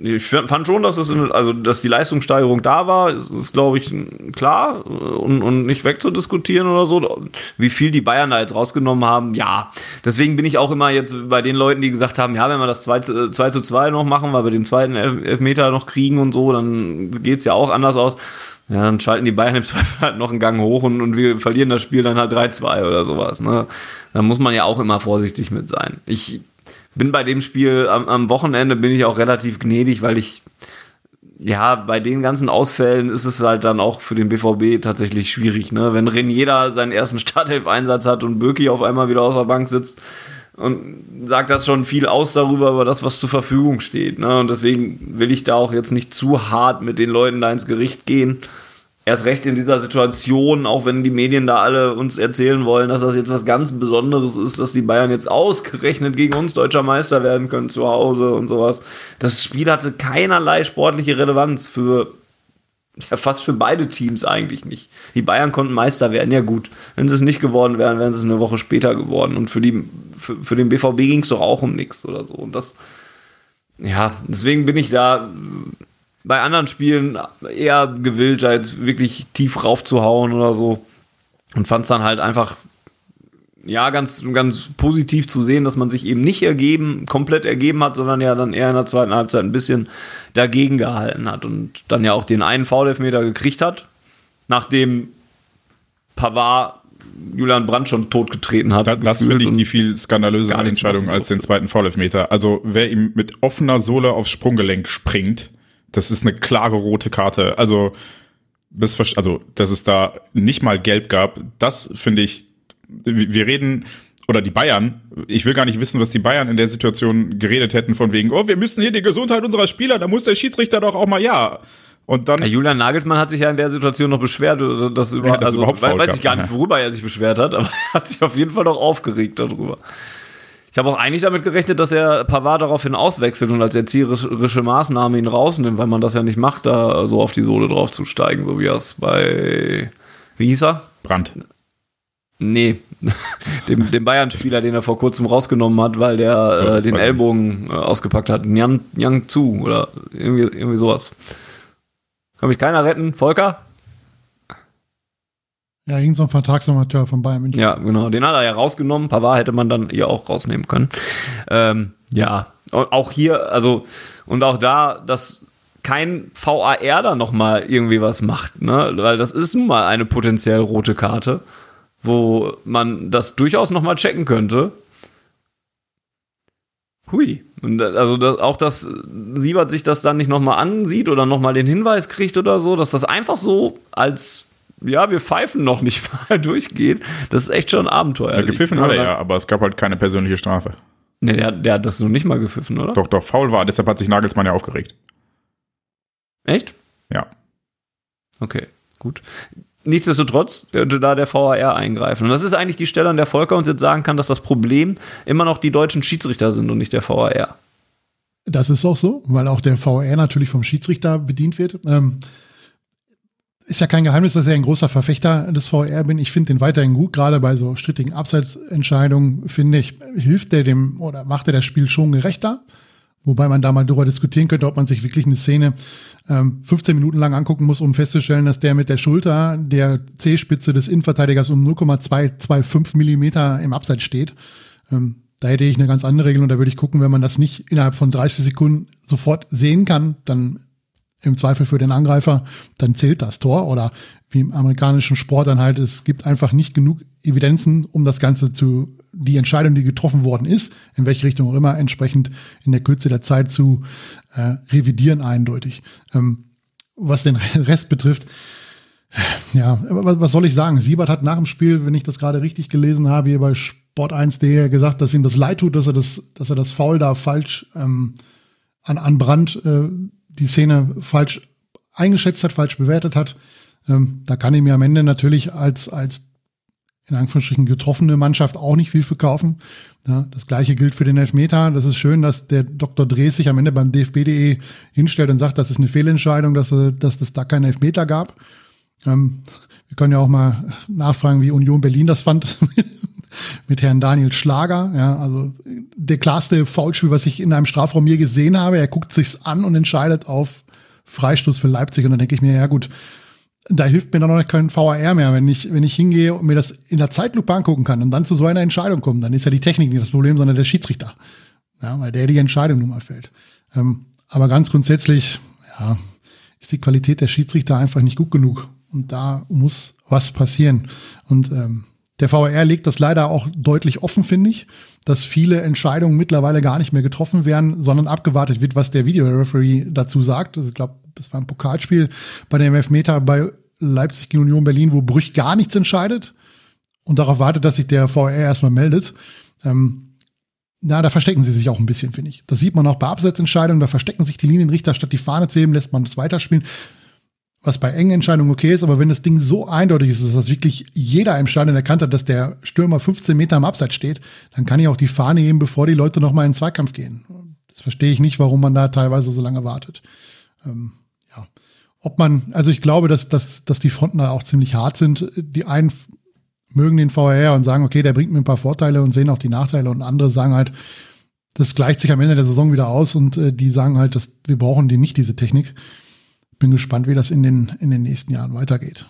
ich fand schon, dass es, also, dass die Leistungssteigerung da war, ist, ist glaube ich, klar und, und nicht wegzudiskutieren oder so. Wie viel die Bayern da jetzt rausgenommen haben, ja. Deswegen bin ich auch immer jetzt bei den Leuten, die gesagt haben, ja, wenn wir das 2, 2 zu 2 noch machen, weil wir den zweiten Elfmeter noch kriegen und so, dann geht es ja auch anders aus. Ja, dann schalten die Bayern im Zweifel halt noch einen Gang hoch und, und wir verlieren das Spiel dann halt 3-2 oder sowas. Ne? Da muss man ja auch immer vorsichtig mit sein. Ich bin bei dem Spiel am, am Wochenende bin ich auch relativ gnädig, weil ich ja, bei den ganzen Ausfällen ist es halt dann auch für den BVB tatsächlich schwierig, ne? Wenn Renier seinen ersten Startelf-Einsatz hat und Böki auf einmal wieder auf der Bank sitzt und sagt das schon viel aus darüber, über das, was zur Verfügung steht, ne? Und deswegen will ich da auch jetzt nicht zu hart mit den Leuten da ins Gericht gehen erst recht in dieser Situation, auch wenn die Medien da alle uns erzählen wollen, dass das jetzt was ganz Besonderes ist, dass die Bayern jetzt ausgerechnet gegen uns deutscher Meister werden können zu Hause und sowas. Das Spiel hatte keinerlei sportliche Relevanz für ja, fast für beide Teams eigentlich nicht. Die Bayern konnten Meister werden, ja gut. Wenn sie es nicht geworden wären, wären sie es eine Woche später geworden. Und für, die, für, für den BVB ging es doch auch um nichts oder so. Und das, ja, deswegen bin ich da bei anderen Spielen eher gewillt, da jetzt wirklich tief raufzuhauen oder so. Und fand es dann halt einfach ja, ganz, ganz positiv zu sehen, dass man sich eben nicht ergeben, komplett ergeben hat, sondern ja dann eher in der zweiten Halbzeit ein bisschen dagegen gehalten hat und dann ja auch den einen Foul-Elfmeter gekriegt hat, nachdem Pavard Julian Brandt schon totgetreten hat. Das, das finde ich die viel skandalösere Entscheidung als den zweiten Foul-Elfmeter. Also wer ihm mit offener Sohle aufs Sprunggelenk springt, das ist eine klare rote Karte. Also, das, also dass es da nicht mal gelb gab, das finde ich wir reden, oder die Bayern, ich will gar nicht wissen, was die Bayern in der Situation geredet hätten, von wegen, oh, wir müssen hier die Gesundheit unserer Spieler, da muss der Schiedsrichter doch auch mal ja. Und dann. Ja, Julian Nagelsmann hat sich ja in der Situation noch beschwert, dass über, ja, das also, überhaupt weiß, weiß ich gar nicht, worüber er sich beschwert hat, aber er hat sich auf jeden Fall noch aufgeregt darüber. Ich habe auch eigentlich damit gerechnet, dass er Pavard daraufhin auswechselt und als erzieherische Maßnahme ihn rausnimmt, weil man das ja nicht macht, da so auf die Sohle drauf zu steigen, so wie er es bei, wie hieß er? Brandt. Nee, dem, dem Bayern-Spieler, den er vor kurzem rausgenommen hat, weil der so, äh, den Ellbogen äh, ausgepackt hat. Yang, Yang Zu oder irgendwie, irgendwie sowas. Kann mich keiner retten? Volker? Ja, irgend so ein Vertragsamateur von Bayern München. Ja, genau. Den hat er ja rausgenommen. Pavard hätte man dann hier auch rausnehmen können. Ähm, ja, auch hier, also, und auch da, dass kein VAR da nochmal irgendwie was macht, ne? Weil das ist nun mal eine potenziell rote Karte wo man das durchaus nochmal checken könnte. Hui. Und also das, auch, dass Siebert sich das dann nicht nochmal ansieht oder nochmal den Hinweis kriegt oder so, dass das einfach so als, ja, wir pfeifen noch nicht mal durchgeht, das ist echt schon ein Abenteuer. Ja, gepfiffen hat er ja, aber es gab halt keine persönliche Strafe. Ne, der, der hat das noch nicht mal gepfiffen, oder? Doch, doch, faul war, deshalb hat sich Nagelsmann ja aufgeregt. Echt? Ja. Okay, gut nichtsdestotrotz könnte da der VAR eingreifen. Und das ist eigentlich die Stelle, an der Volker uns jetzt sagen kann, dass das Problem immer noch die deutschen Schiedsrichter sind und nicht der VAR. Das ist auch so, weil auch der VAR natürlich vom Schiedsrichter bedient wird. Ähm, ist ja kein Geheimnis, dass ich ein großer Verfechter des VR bin. Ich finde den weiterhin gut, gerade bei so strittigen Abseitsentscheidungen, finde ich, hilft der dem oder macht er das Spiel schon gerechter. Wobei man da mal darüber diskutieren könnte, ob man sich wirklich eine Szene ähm, 15 Minuten lang angucken muss, um festzustellen, dass der mit der Schulter der C-Spitze des Innenverteidigers um 0,225 Millimeter im Abseits steht. Ähm, da hätte ich eine ganz andere Regel und da würde ich gucken, wenn man das nicht innerhalb von 30 Sekunden sofort sehen kann, dann im Zweifel für den Angreifer, dann zählt das Tor oder wie im amerikanischen Sport dann halt, es gibt einfach nicht genug Evidenzen, um das Ganze zu die Entscheidung, die getroffen worden ist, in welche Richtung auch immer, entsprechend in der Kürze der Zeit zu äh, revidieren, eindeutig. Ähm, was den Rest betrifft, ja, was, soll ich sagen? Siebert hat nach dem Spiel, wenn ich das gerade richtig gelesen habe, hier bei Sport1.de gesagt, dass ihm das leid tut, dass er das, dass er das Foul da falsch ähm, an, an Brand äh, die Szene falsch eingeschätzt hat, falsch bewertet hat. Ähm, da kann ich mir am Ende natürlich als, als in Anführungsstrichen getroffene Mannschaft auch nicht viel verkaufen. Ja, das gleiche gilt für den Elfmeter. Das ist schön, dass der Dr. Drees sich am Ende beim DFB.de hinstellt und sagt, das ist eine Fehlentscheidung, dass, dass es da keinen Elfmeter gab. Ähm, wir können ja auch mal nachfragen, wie Union Berlin das fand mit Herrn Daniel Schlager. Ja, also der klarste Foulspiel, was ich in einem Strafraum je gesehen habe. Er guckt sich's an und entscheidet auf Freistoß für Leipzig. Und dann denke ich mir, ja gut, da hilft mir dann noch kein VAR mehr. Wenn ich, wenn ich hingehe und mir das in der Zeitlupe angucken kann und dann zu so einer Entscheidung komme, dann ist ja die Technik nicht das Problem, sondern der Schiedsrichter. Ja, weil der die Entscheidung nun mal fällt. Ähm, aber ganz grundsätzlich, ja, ist die Qualität der Schiedsrichter einfach nicht gut genug. Und da muss was passieren. Und ähm, der VAR legt das leider auch deutlich offen, finde ich, dass viele Entscheidungen mittlerweile gar nicht mehr getroffen werden, sondern abgewartet wird, was der Videoreferee dazu sagt. Also ich glaube, das war ein Pokalspiel bei dem Elfmeter bei Leipzig gegen Union Berlin, wo Brüch gar nichts entscheidet und darauf wartet, dass sich der VR erstmal meldet. Ähm, na, da verstecken sie sich auch ein bisschen, finde ich. Das sieht man auch bei Absetzentscheidungen, da verstecken sich die Linienrichter, statt die Fahne zu heben, lässt man das weiterspielen. Was bei engen Entscheidungen okay ist, aber wenn das Ding so eindeutig ist, dass das wirklich jeder im Stadion erkannt hat, dass der Stürmer 15 Meter am Abseits steht, dann kann ich auch die Fahne heben, bevor die Leute nochmal in den Zweikampf gehen. Das verstehe ich nicht, warum man da teilweise so lange wartet. Ähm, ob man, also ich glaube, dass, dass, dass die Fronten da auch ziemlich hart sind. Die einen mögen den VR und sagen, okay, der bringt mir ein paar Vorteile und sehen auch die Nachteile und andere sagen halt, das gleicht sich am Ende der Saison wieder aus und äh, die sagen halt, dass wir brauchen die nicht diese Technik. Bin gespannt, wie das in den, in den nächsten Jahren weitergeht.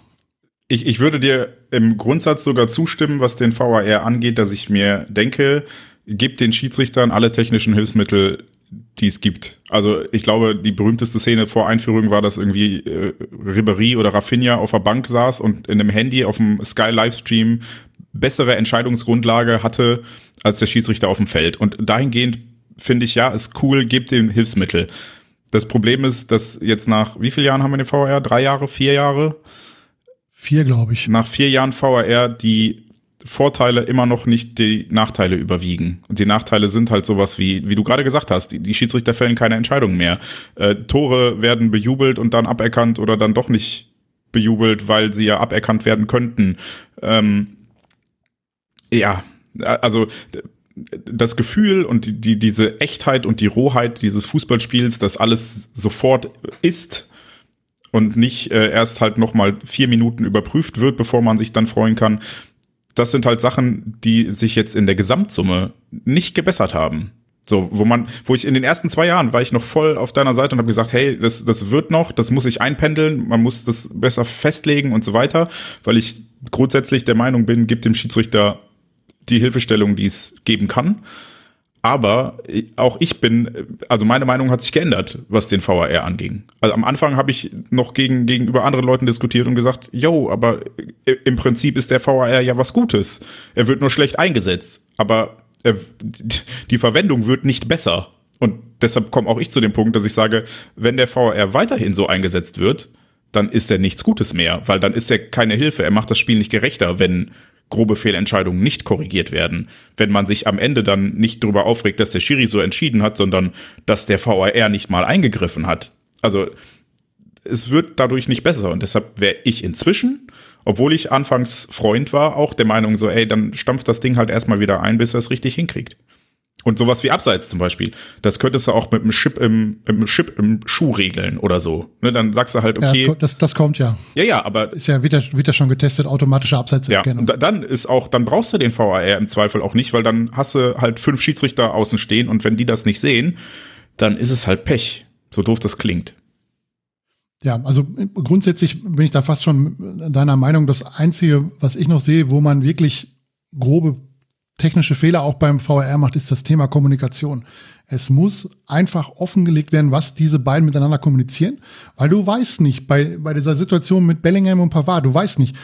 Ich, ich würde dir im Grundsatz sogar zustimmen, was den VAR angeht, dass ich mir denke, gibt den Schiedsrichtern alle technischen Hilfsmittel, die es gibt. Also ich glaube, die berühmteste Szene vor Einführung war, dass irgendwie äh, Ribéry oder Rafinha auf der Bank saß und in einem Handy auf dem Sky Livestream bessere Entscheidungsgrundlage hatte als der Schiedsrichter auf dem Feld. Und dahingehend finde ich, ja, ist cool, gebt dem Hilfsmittel. Das Problem ist, dass jetzt nach, wie vielen Jahren haben wir den VR? Drei Jahre, vier Jahre? Vier, glaube ich. Nach vier Jahren VR die Vorteile immer noch nicht die Nachteile überwiegen. Und die Nachteile sind halt sowas wie, wie du gerade gesagt hast, die, die Schiedsrichter fällen keine Entscheidungen mehr. Äh, Tore werden bejubelt und dann aberkannt oder dann doch nicht bejubelt, weil sie ja aberkannt werden könnten. Ähm, ja, also das Gefühl und die, die, diese Echtheit und die Rohheit dieses Fußballspiels, das alles sofort ist und nicht äh, erst halt noch mal vier Minuten überprüft wird, bevor man sich dann freuen kann. Das sind halt Sachen, die sich jetzt in der Gesamtsumme nicht gebessert haben. So, wo man, wo ich in den ersten zwei Jahren war ich noch voll auf deiner Seite und habe gesagt, hey, das, das wird noch, das muss ich einpendeln, man muss das besser festlegen und so weiter, weil ich grundsätzlich der Meinung bin, gibt dem Schiedsrichter die Hilfestellung, die es geben kann. Aber auch ich bin, also meine Meinung hat sich geändert, was den VAR anging. Also am Anfang habe ich noch gegen, gegenüber anderen Leuten diskutiert und gesagt, yo, aber im Prinzip ist der VAR ja was Gutes. Er wird nur schlecht eingesetzt. Aber er, die Verwendung wird nicht besser. Und deshalb komme auch ich zu dem Punkt, dass ich sage, wenn der VAR weiterhin so eingesetzt wird, dann ist er nichts Gutes mehr, weil dann ist er keine Hilfe. Er macht das Spiel nicht gerechter, wenn grobe Fehlentscheidungen nicht korrigiert werden. Wenn man sich am Ende dann nicht darüber aufregt, dass der Schiri so entschieden hat, sondern dass der VAR nicht mal eingegriffen hat. Also es wird dadurch nicht besser und deshalb wäre ich inzwischen, obwohl ich anfangs Freund war, auch der Meinung so, ey, dann stampft das Ding halt erstmal wieder ein, bis er es richtig hinkriegt. Und sowas wie Abseits zum Beispiel, das könntest du auch mit einem Chip im, im Chip im Schuh regeln oder so. Ne, dann sagst du halt, okay. Ja, das, das, das, kommt ja. Ja, ja, aber. Ist ja wieder, wieder schon getestet, automatische Abseitserkennung. Ja, und dann ist auch, dann brauchst du den VAR im Zweifel auch nicht, weil dann hast du halt fünf Schiedsrichter außen stehen und wenn die das nicht sehen, dann ist es halt Pech. So doof das klingt. Ja, also grundsätzlich bin ich da fast schon deiner Meinung. Das Einzige, was ich noch sehe, wo man wirklich grobe technische Fehler auch beim VR macht, ist das Thema Kommunikation. Es muss einfach offengelegt werden, was diese beiden miteinander kommunizieren, weil du weißt nicht, bei, bei dieser Situation mit Bellingham und Pavard, du weißt nicht,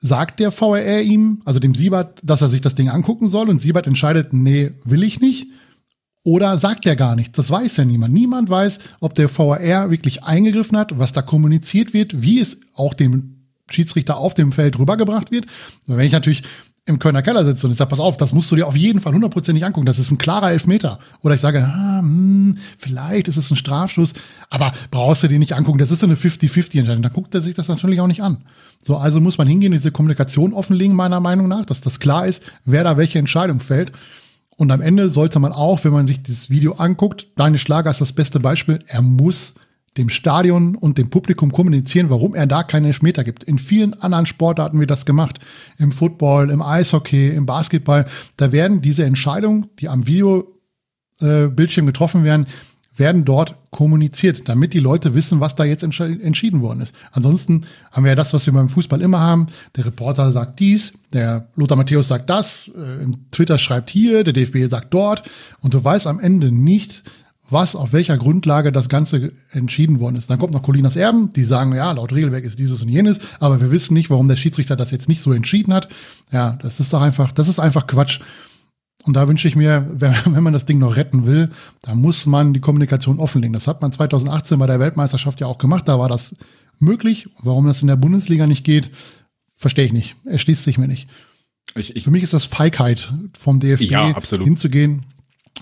sagt der VR ihm, also dem Siebert, dass er sich das Ding angucken soll und Siebert entscheidet, nee, will ich nicht. Oder sagt er gar nichts? Das weiß ja niemand. Niemand weiß, ob der VR wirklich eingegriffen hat, was da kommuniziert wird, wie es auch dem Schiedsrichter auf dem Feld rübergebracht wird. Wenn ich natürlich im Kölner Keller sitze und ich sage, pass auf, das musst du dir auf jeden Fall hundertprozentig angucken. Das ist ein klarer Elfmeter. Oder ich sage, ah, hm, vielleicht ist es ein Strafstoß, aber brauchst du dir nicht angucken. Das ist so eine 50-50-Entscheidung. Dann guckt er sich das natürlich auch nicht an. So, also muss man hingehen, diese Kommunikation offenlegen, meiner Meinung nach, dass das klar ist, wer da welche Entscheidung fällt. Und am Ende sollte man auch, wenn man sich das Video anguckt, Deine Schlager ist das beste Beispiel, er muss dem Stadion und dem Publikum kommunizieren, warum er da keinen Elfmeter gibt. In vielen anderen Sportarten wird das gemacht. Im Football, im Eishockey, im Basketball. Da werden diese Entscheidungen, die am Videobildschirm äh, getroffen werden, werden dort kommuniziert, damit die Leute wissen, was da jetzt entschieden worden ist. Ansonsten haben wir ja das, was wir beim Fußball immer haben. Der Reporter sagt dies, der Lothar Matthäus sagt das, äh, Twitter schreibt hier, der DFB sagt dort und du weißt am Ende nicht, was, auf welcher Grundlage das Ganze entschieden worden ist. Dann kommt noch Colinas Erben, die sagen, ja, laut Regelwerk ist dieses und jenes, aber wir wissen nicht, warum der Schiedsrichter das jetzt nicht so entschieden hat. Ja, das ist doch einfach, das ist einfach Quatsch. Und da wünsche ich mir, wenn man das Ding noch retten will, da muss man die Kommunikation offenlegen. Das hat man 2018 bei der Weltmeisterschaft ja auch gemacht, da war das möglich. Warum das in der Bundesliga nicht geht, verstehe ich nicht. Erschließt sich mir nicht. Ich, ich, Für mich ist das Feigheit vom DFB ja, hinzugehen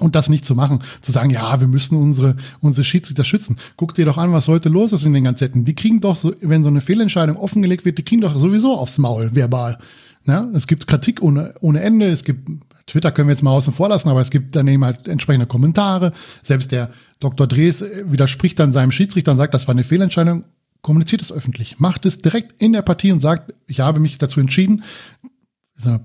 und das nicht zu machen, zu sagen, ja, wir müssen unsere, unsere Schiedsrichter schützen. Guck dir doch an, was heute los ist in den Gazetten. Die kriegen doch, so, wenn so eine Fehlentscheidung offengelegt wird, die kriegen doch sowieso aufs Maul, verbal. Ja, es gibt Kritik ohne, ohne Ende, es gibt Twitter können wir jetzt mal außen vor lassen, aber es gibt daneben halt entsprechende Kommentare. Selbst der Dr. Drees widerspricht dann seinem Schiedsrichter und sagt, das war eine Fehlentscheidung. Kommuniziert es öffentlich. Macht es direkt in der Partie und sagt, ich habe mich dazu entschieden,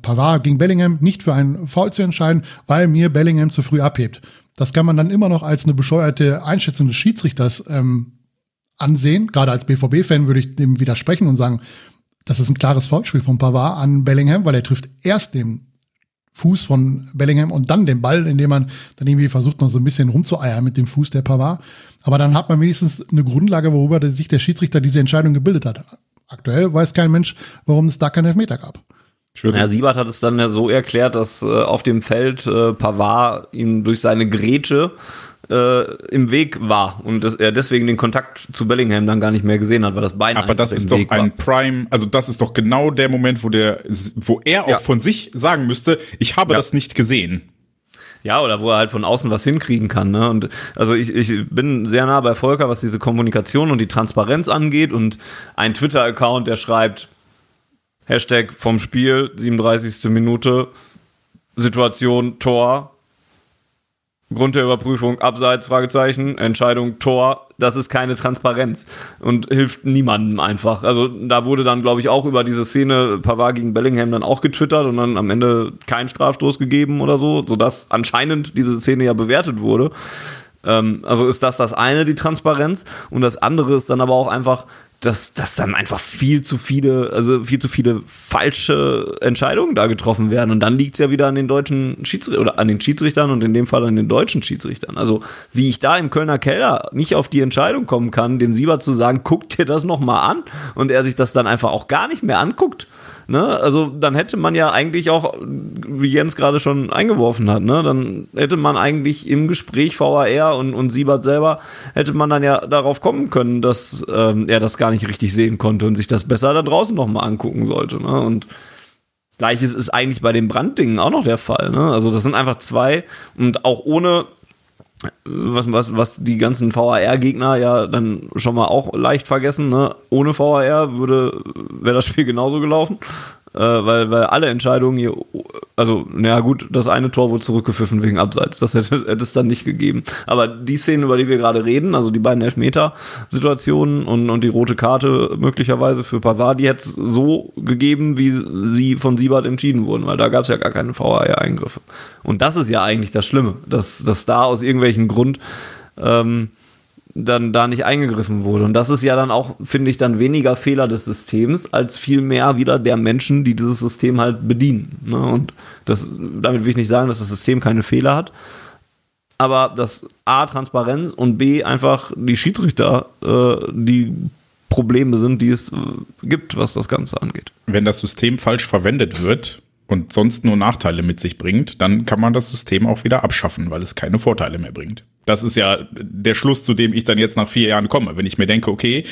Pavard gegen Bellingham nicht für einen Foul zu entscheiden, weil mir Bellingham zu früh abhebt. Das kann man dann immer noch als eine bescheuerte Einschätzung des Schiedsrichters ähm, ansehen. Gerade als BVB-Fan würde ich dem widersprechen und sagen, das ist ein klares Foulspiel von Pavard an Bellingham, weil er trifft erst den Fuß von Bellingham und dann den Ball, indem man dann irgendwie versucht, noch so ein bisschen rumzueiern mit dem Fuß der Pavard. Aber dann hat man wenigstens eine Grundlage, worüber sich der Schiedsrichter diese Entscheidung gebildet hat. Aktuell weiß kein Mensch, warum es da keinen Elfmeter gab. Ja, Siebert hat es dann ja so erklärt, dass äh, auf dem Feld äh, Pavard ihm durch seine Grätsche äh, im Weg war und dass er deswegen den Kontakt zu Bellingham dann gar nicht mehr gesehen hat, weil das Bein Aber das ist doch Weg ein war. Prime, also das ist doch genau der Moment, wo der, wo er auch ja. von sich sagen müsste, ich habe ja. das nicht gesehen. Ja, oder wo er halt von außen was hinkriegen kann. Ne? Und also ich, ich bin sehr nah bei Volker, was diese Kommunikation und die Transparenz angeht. Und ein Twitter-Account, der schreibt, Hashtag vom Spiel, 37. Minute, Situation, Tor, Grund der Überprüfung, Abseits, Fragezeichen, Entscheidung, Tor, das ist keine Transparenz und hilft niemandem einfach. Also da wurde dann, glaube ich, auch über diese Szene Pavard gegen Bellingham dann auch getwittert und dann am Ende kein Strafstoß gegeben oder so, sodass anscheinend diese Szene ja bewertet wurde. Ähm, also ist das das eine, die Transparenz und das andere ist dann aber auch einfach, dass, dass dann einfach viel zu viele, also viel zu viele falsche Entscheidungen da getroffen werden. Und dann liegt es ja wieder an den deutschen Schiedsrichtern oder an den Schiedsrichtern und in dem Fall an den deutschen Schiedsrichtern. Also wie ich da im Kölner Keller nicht auf die Entscheidung kommen kann, dem Sieber zu sagen, guck dir das nochmal an und er sich das dann einfach auch gar nicht mehr anguckt Ne? Also dann hätte man ja eigentlich auch, wie Jens gerade schon eingeworfen hat, ne? dann hätte man eigentlich im Gespräch VAR und, und Siebert selber, hätte man dann ja darauf kommen können, dass ähm, er das gar nicht richtig sehen konnte und sich das besser da draußen nochmal angucken sollte. Ne? Und Gleiches ist eigentlich bei den Branddingen auch noch der Fall. Ne? Also das sind einfach zwei und auch ohne was, was, was die ganzen VAR-Gegner ja dann schon mal auch leicht vergessen. Ne? Ohne VAR würde wäre das Spiel genauso gelaufen äh, weil, weil alle Entscheidungen hier, also, naja, gut, das eine Tor wurde zurückgepfiffen wegen Abseits. Das hätte, hätte es dann nicht gegeben. Aber die Szenen, über die wir gerade reden, also die beiden Elfmeter-Situationen und, und die rote Karte möglicherweise für Pavard, die hätte es so gegeben, wie sie von Siebert entschieden wurden, weil da gab es ja gar keine VAR-Eingriffe. Und das ist ja eigentlich das Schlimme, dass, dass da aus irgendwelchen Grund ähm, dann da nicht eingegriffen wurde. Und das ist ja dann auch, finde ich, dann weniger Fehler des Systems, als vielmehr wieder der Menschen, die dieses System halt bedienen. Ne? Und das, damit will ich nicht sagen, dass das System keine Fehler hat. Aber dass A, Transparenz und B, einfach die Schiedsrichter, äh, die Probleme sind, die es äh, gibt, was das Ganze angeht. Wenn das System falsch verwendet wird, und sonst nur Nachteile mit sich bringt, dann kann man das System auch wieder abschaffen, weil es keine Vorteile mehr bringt. Das ist ja der Schluss, zu dem ich dann jetzt nach vier Jahren komme. Wenn ich mir denke, okay,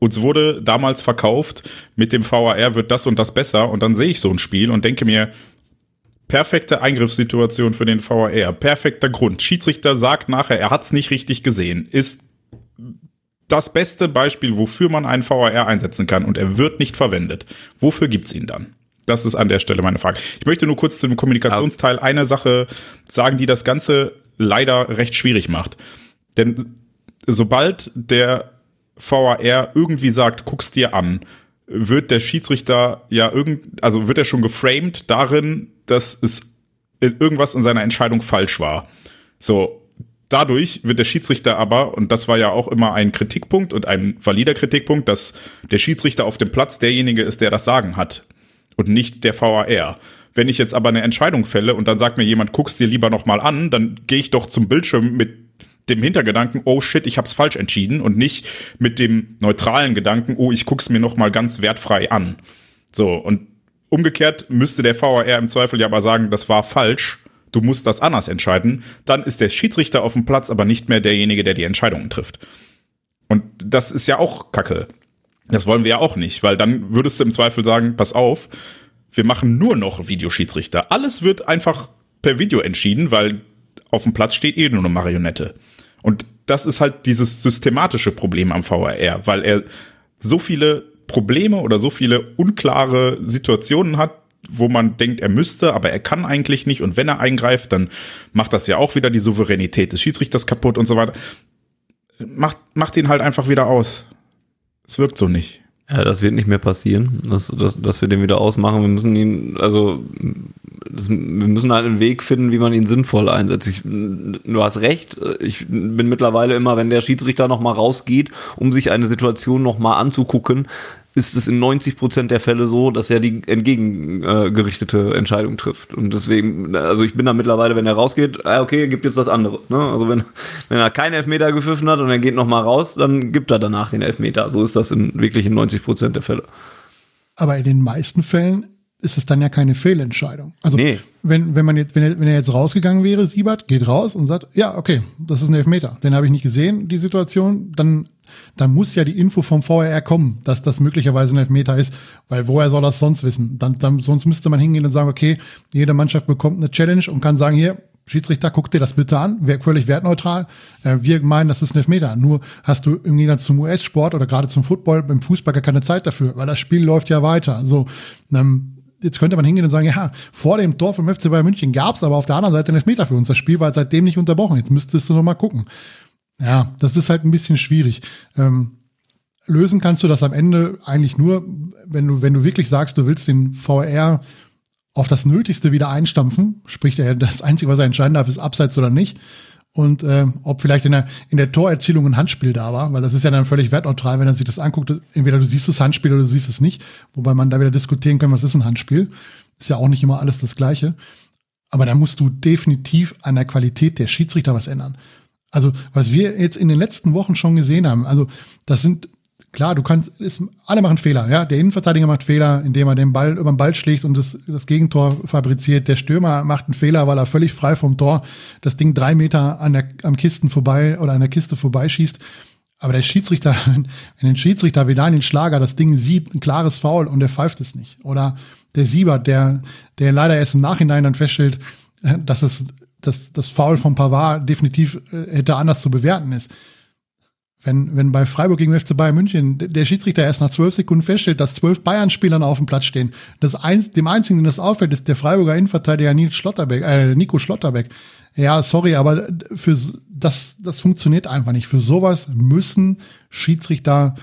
uns wurde damals verkauft, mit dem VAR wird das und das besser und dann sehe ich so ein Spiel und denke mir, perfekte Eingriffssituation für den VAR, perfekter Grund. Schiedsrichter sagt nachher, er hat es nicht richtig gesehen, ist das beste Beispiel, wofür man einen VAR einsetzen kann und er wird nicht verwendet. Wofür gibt's ihn dann? Das ist an der Stelle meine Frage. Ich möchte nur kurz zum Kommunikationsteil eine Sache sagen, die das Ganze leider recht schwierig macht. Denn sobald der VAR irgendwie sagt, guck's dir an, wird der Schiedsrichter ja irgend, also wird er schon geframed darin, dass es irgendwas in seiner Entscheidung falsch war. So, dadurch wird der Schiedsrichter aber, und das war ja auch immer ein Kritikpunkt und ein valider Kritikpunkt, dass der Schiedsrichter auf dem Platz derjenige ist, der das Sagen hat und nicht der VAR. Wenn ich jetzt aber eine Entscheidung fälle und dann sagt mir jemand, guck's dir lieber nochmal an, dann gehe ich doch zum Bildschirm mit dem Hintergedanken, oh shit, ich hab's falsch entschieden und nicht mit dem neutralen Gedanken, oh, ich guck's mir nochmal ganz wertfrei an. So, und umgekehrt müsste der VAR im Zweifel ja aber sagen, das war falsch, du musst das anders entscheiden, dann ist der Schiedsrichter auf dem Platz aber nicht mehr derjenige, der die Entscheidungen trifft. Und das ist ja auch Kacke. Das wollen wir ja auch nicht, weil dann würdest du im Zweifel sagen, pass auf, wir machen nur noch Videoschiedsrichter. Alles wird einfach per Video entschieden, weil auf dem Platz steht eh nur eine Marionette. Und das ist halt dieses systematische Problem am VRR, weil er so viele Probleme oder so viele unklare Situationen hat, wo man denkt, er müsste, aber er kann eigentlich nicht. Und wenn er eingreift, dann macht das ja auch wieder die Souveränität des Schiedsrichters kaputt und so weiter. Macht, macht ihn halt einfach wieder aus. Es wirkt so nicht. Ja, das wird nicht mehr passieren, dass, dass, dass wir den wieder ausmachen. Wir müssen ihn, also das, wir müssen halt einen Weg finden, wie man ihn sinnvoll einsetzt. Ich, du hast recht, ich bin mittlerweile immer, wenn der Schiedsrichter nochmal rausgeht, um sich eine Situation nochmal anzugucken, ist es in 90 Prozent der Fälle so, dass er die entgegengerichtete Entscheidung trifft. Und deswegen, also ich bin da mittlerweile, wenn er rausgeht, ah, okay, gibt jetzt das andere. Ne? Also wenn, wenn er keinen Elfmeter gepfiffen hat und er geht nochmal raus, dann gibt er danach den Elfmeter. So ist das in, wirklich in 90 Prozent der Fälle. Aber in den meisten Fällen ist es dann ja keine Fehlentscheidung. Also Nee. wenn, wenn man jetzt, wenn er, wenn er jetzt rausgegangen wäre, Siebert geht raus und sagt, ja, okay, das ist ein Elfmeter. Den habe ich nicht gesehen, die Situation, dann, dann muss ja die Info vom VRR kommen, dass das möglicherweise ein Elfmeter ist, weil woher soll das sonst wissen? Dann, dann, sonst müsste man hingehen und sagen, okay, jede Mannschaft bekommt eine Challenge und kann sagen, hier, Schiedsrichter, guck dir das bitte an, völlig wertneutral. Äh, wir meinen, das ist ein Elfmeter. Nur hast du im Gegensatz zum US-Sport oder gerade zum Football, beim Fußball gar keine Zeit dafür, weil das Spiel läuft ja weiter. So, ähm, jetzt könnte man hingehen und sagen, ja, vor dem Tor vom FC Bayern München gab es aber auf der anderen Seite einen Elfmeter für uns. Das Spiel war seitdem nicht unterbrochen. Jetzt müsstest du noch mal gucken. Ja, das ist halt ein bisschen schwierig. Ähm, lösen kannst du das am Ende eigentlich nur, wenn du, wenn du wirklich sagst, du willst den VR auf das Nötigste wieder einstampfen, sprich, das Einzige, was er entscheiden darf, ist Abseits oder nicht. Und äh, ob vielleicht in der, in der Torerzielung ein Handspiel da war, weil das ist ja dann völlig wertneutral, wenn er sich das anguckt. Entweder du siehst das Handspiel oder du siehst es nicht, wobei man da wieder diskutieren kann, was ist ein Handspiel. Ist ja auch nicht immer alles das Gleiche. Aber da musst du definitiv an der Qualität der Schiedsrichter was ändern. Also, was wir jetzt in den letzten Wochen schon gesehen haben, also das sind, klar, du kannst, ist, alle machen Fehler, ja. Der Innenverteidiger macht Fehler, indem er den Ball über den Ball schlägt und das, das Gegentor fabriziert. Der Stürmer macht einen Fehler, weil er völlig frei vom Tor das Ding drei Meter an der, am Kisten vorbei oder an der Kiste vorbeischießt. Aber der Schiedsrichter, wenn den Schiedsrichter wie Daniel Schlager das Ding sieht, ein klares Foul und der pfeift es nicht. Oder der Siebert, der, der leider erst im Nachhinein dann feststellt, äh, dass es dass das Foul von Pavard definitiv äh, hätte anders zu bewerten ist. Wenn, wenn bei Freiburg gegen FC Bayern München der Schiedsrichter erst nach zwölf Sekunden feststellt, dass zwölf Bayern-Spielern auf dem Platz stehen, das eins, dem einzigen, dem das auffällt, ist der Freiburger Innenverteidiger Nils Schlotterbeck, äh, Nico Schlotterbeck. Ja, sorry, aber für das, das funktioniert einfach nicht. Für sowas müssen Schiedsrichter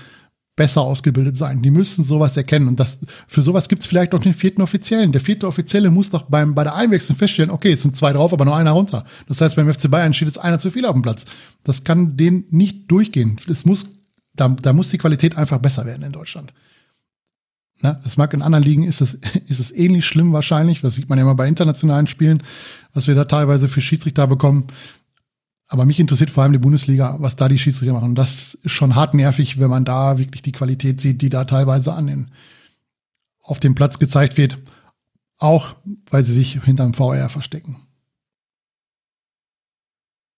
besser ausgebildet sein. Die müssen sowas erkennen. Und das, für sowas gibt es vielleicht auch den vierten Offiziellen. Der vierte Offizielle muss doch beim, bei der Einwechslung feststellen, okay, es sind zwei drauf, aber nur einer runter. Das heißt, beim FC Bayern steht jetzt einer zu viel auf dem Platz. Das kann den nicht durchgehen. Es muss, da, da muss die Qualität einfach besser werden in Deutschland. Na, das mag in anderen Ligen ist es, ist es ähnlich schlimm wahrscheinlich. Das sieht man ja immer bei internationalen Spielen, was wir da teilweise für Schiedsrichter bekommen. Aber mich interessiert vor allem die Bundesliga, was da die Schiedsrichter machen. Das ist schon hart nervig, wenn man da wirklich die Qualität sieht, die da teilweise an den, auf dem Platz gezeigt wird. Auch weil sie sich hinterm VR verstecken.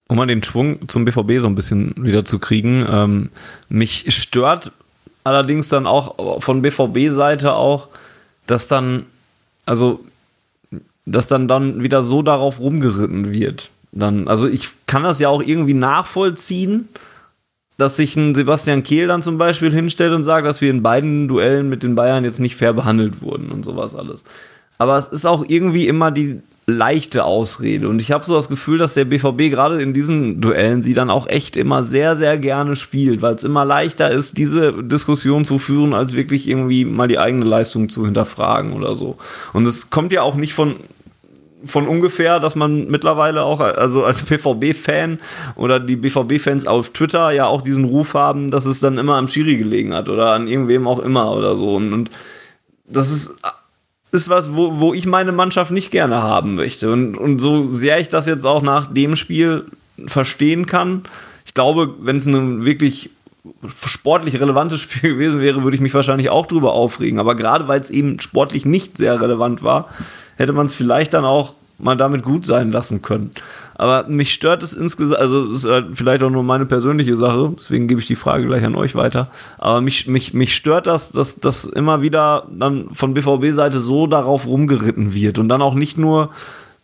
Um mal den Schwung zum BVB so ein bisschen wieder zu kriegen. Ähm, mich stört allerdings dann auch von BVB-Seite auch, dass dann, also, dass dann dann wieder so darauf rumgeritten wird dann, also ich kann das ja auch irgendwie nachvollziehen, dass sich ein Sebastian Kehl dann zum Beispiel hinstellt und sagt, dass wir in beiden Duellen mit den Bayern jetzt nicht fair behandelt wurden und sowas alles. Aber es ist auch irgendwie immer die leichte Ausrede. Und ich habe so das Gefühl, dass der BVB gerade in diesen Duellen sie dann auch echt immer sehr, sehr gerne spielt, weil es immer leichter ist, diese Diskussion zu führen, als wirklich irgendwie mal die eigene Leistung zu hinterfragen oder so. Und es kommt ja auch nicht von von ungefähr, dass man mittlerweile auch, also als BVB-Fan oder die BVB-Fans auf Twitter ja auch diesen Ruf haben, dass es dann immer am Schiri gelegen hat oder an irgendwem auch immer oder so. Und, und das ist, ist was, wo, wo ich meine Mannschaft nicht gerne haben möchte. Und, und so sehr ich das jetzt auch nach dem Spiel verstehen kann, ich glaube, wenn es ein wirklich sportlich relevantes Spiel gewesen wäre, würde ich mich wahrscheinlich auch drüber aufregen. Aber gerade weil es eben sportlich nicht sehr relevant war, hätte man es vielleicht dann auch mal damit gut sein lassen können. Aber mich stört es insgesamt, also es ist halt vielleicht auch nur meine persönliche Sache, deswegen gebe ich die Frage gleich an euch weiter. Aber mich, mich, mich stört das, dass das immer wieder dann von BVB-Seite so darauf rumgeritten wird und dann auch nicht nur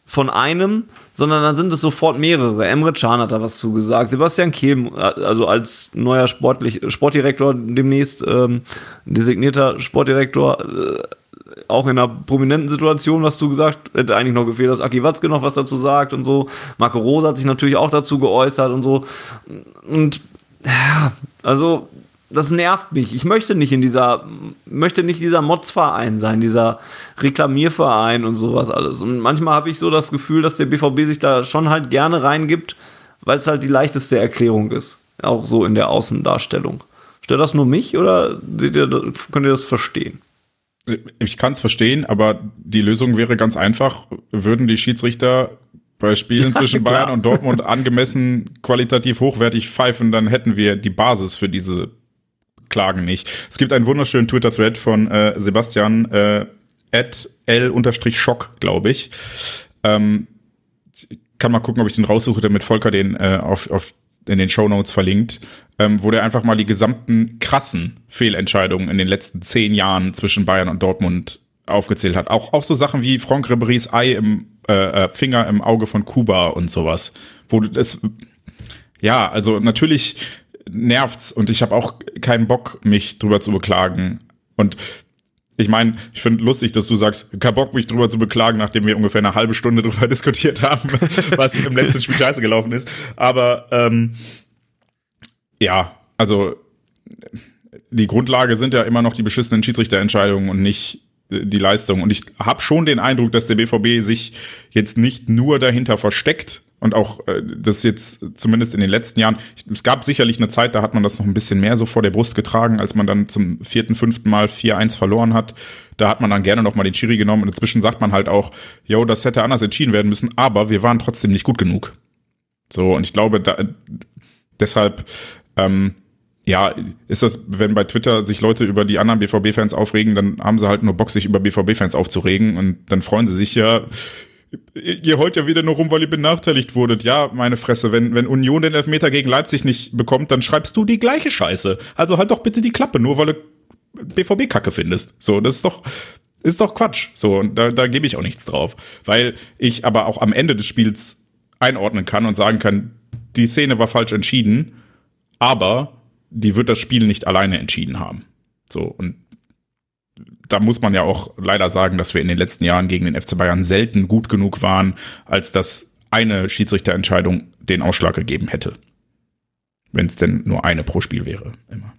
von einem, sondern dann sind es sofort mehrere. Emre Can hat da was zugesagt. Sebastian Kehm, also als neuer Sportlich, Sportdirektor demnächst, ähm, designierter Sportdirektor, äh, auch in einer prominenten Situation was zugesagt. Hätte eigentlich noch gefehlt, dass Aki Watzke noch was dazu sagt und so. Marco Rosa hat sich natürlich auch dazu geäußert und so. Und ja, also das nervt mich. Ich möchte nicht in dieser, möchte nicht dieser Motzverein sein, dieser Reklamierverein und sowas alles. Und manchmal habe ich so das Gefühl, dass der BVB sich da schon halt gerne reingibt, weil es halt die leichteste Erklärung ist. Auch so in der Außendarstellung. Stört das nur mich oder ihr, könnt ihr das verstehen? Ich kann es verstehen, aber die Lösung wäre ganz einfach, würden die Schiedsrichter bei Spielen ja, zwischen Bayern und Dortmund angemessen qualitativ hochwertig pfeifen, dann hätten wir die Basis für diese Klagen nicht. Es gibt einen wunderschönen Twitter-Thread von äh, Sebastian äh, l-schock, glaube ich. Ähm, kann mal gucken, ob ich den raussuche, damit Volker den äh, auf, auf in den Show Notes verlinkt, ähm, wo der einfach mal die gesamten krassen Fehlentscheidungen in den letzten zehn Jahren zwischen Bayern und Dortmund aufgezählt hat. Auch, auch so Sachen wie Franck Ribéry's Ei im äh, äh, Finger im Auge von Kuba und sowas. Wo das, ja, also natürlich nervt's und ich habe auch keinen Bock, mich drüber zu beklagen. Und ich meine, ich finde lustig, dass du sagst, kein Bock, mich drüber zu beklagen, nachdem wir ungefähr eine halbe Stunde drüber diskutiert haben, was im letzten Spiel scheiße gelaufen ist. Aber ähm, ja, also die Grundlage sind ja immer noch die beschissenen Schiedsrichterentscheidungen und nicht äh, die Leistung. Und ich habe schon den Eindruck, dass der BVB sich jetzt nicht nur dahinter versteckt, und auch äh, das jetzt zumindest in den letzten Jahren, es gab sicherlich eine Zeit, da hat man das noch ein bisschen mehr so vor der Brust getragen, als man dann zum vierten, fünften Mal 4-1 verloren hat. Da hat man dann gerne noch mal den Schiri genommen und inzwischen sagt man halt auch, yo, das hätte anders entschieden werden müssen, aber wir waren trotzdem nicht gut genug. So, und ich glaube, da, deshalb, ähm, ja, ist das, wenn bei Twitter sich Leute über die anderen BVB-Fans aufregen, dann haben sie halt nur Bock, sich über BVB-Fans aufzuregen und dann freuen sie sich ja ihr heult ja wieder nur rum, weil ihr benachteiligt wurdet. Ja, meine Fresse, wenn, wenn Union den Elfmeter gegen Leipzig nicht bekommt, dann schreibst du die gleiche Scheiße. Also halt doch bitte die Klappe, nur weil du BVB-Kacke findest. So, das ist doch, ist doch Quatsch. So, und da, da gebe ich auch nichts drauf. Weil ich aber auch am Ende des Spiels einordnen kann und sagen kann, die Szene war falsch entschieden, aber die wird das Spiel nicht alleine entschieden haben. So, und da muss man ja auch leider sagen, dass wir in den letzten Jahren gegen den FC Bayern selten gut genug waren, als dass eine Schiedsrichterentscheidung den Ausschlag gegeben hätte. Wenn es denn nur eine pro Spiel wäre, immer.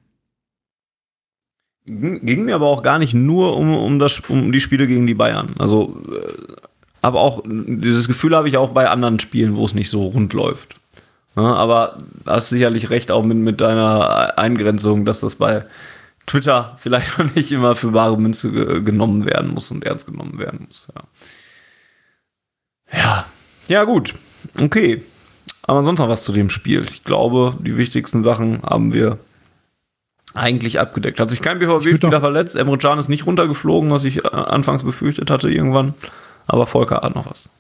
Ging mir aber auch gar nicht nur um, um, das, um die Spiele gegen die Bayern. Also, äh, aber auch dieses Gefühl habe ich auch bei anderen Spielen, wo es nicht so rund läuft. Aber hast sicherlich recht auch mit, mit deiner Eingrenzung, dass das bei Twitter vielleicht noch nicht immer für wahre Münze ge genommen werden muss und ernst genommen werden muss. Ja. ja, ja, gut. Okay. Aber sonst noch was zu dem Spiel. Ich glaube, die wichtigsten Sachen haben wir eigentlich abgedeckt. Hat sich kein BVB-Spieler verletzt. Emre Can ist nicht runtergeflogen, was ich äh, anfangs befürchtet hatte irgendwann. Aber Volker hat noch was.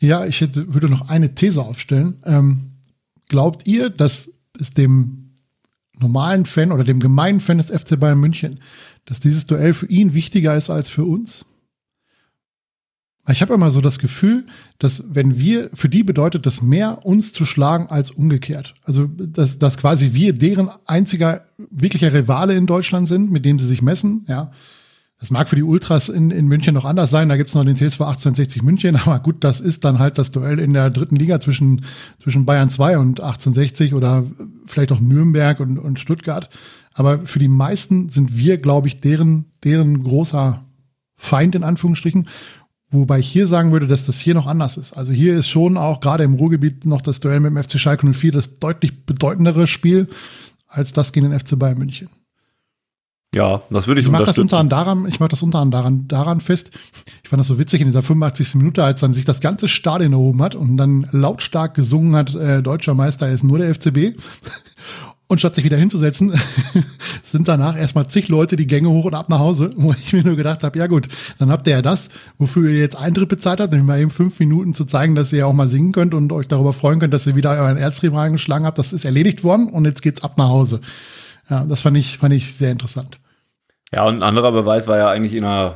Ja, ich hätte, würde noch eine These aufstellen. Ähm, glaubt ihr, dass es dem normalen Fan oder dem gemeinen Fan des FC Bayern München, dass dieses Duell für ihn wichtiger ist als für uns? Ich habe immer so das Gefühl, dass wenn wir, für die bedeutet das mehr, uns zu schlagen als umgekehrt. Also, dass, dass quasi wir deren einziger wirklicher Rivale in Deutschland sind, mit dem sie sich messen, ja. Das mag für die Ultras in, in München noch anders sein. Da gibt's noch den TSV 1860 München. Aber gut, das ist dann halt das Duell in der dritten Liga zwischen, zwischen Bayern 2 und 1860 oder vielleicht auch Nürnberg und, und Stuttgart. Aber für die meisten sind wir, glaube ich, deren, deren großer Feind in Anführungsstrichen. Wobei ich hier sagen würde, dass das hier noch anders ist. Also hier ist schon auch gerade im Ruhrgebiet noch das Duell mit dem FC Schalke 04 das deutlich bedeutendere Spiel als das gegen den FC Bayern München. Ja, das würde ich, ich mach das unter daran, Ich mache das unter anderem daran, daran fest. Ich fand das so witzig in dieser 85. Minute, als dann sich das ganze Stadion erhoben hat und dann lautstark gesungen hat, äh, deutscher Meister ist nur der FCB. Und statt sich wieder hinzusetzen, sind danach erstmal zig Leute die Gänge hoch und ab nach Hause, wo ich mir nur gedacht habe, ja gut, dann habt ihr ja das, wofür ihr jetzt Eintritt bezahlt habt, nämlich mal eben fünf Minuten zu zeigen, dass ihr ja auch mal singen könnt und euch darüber freuen könnt, dass ihr wieder euren Erzrieben reingeschlagen habt. Das ist erledigt worden und jetzt geht's ab nach Hause. Ja, das fand ich, fand ich sehr interessant. Ja, und ein anderer Beweis war ja eigentlich in der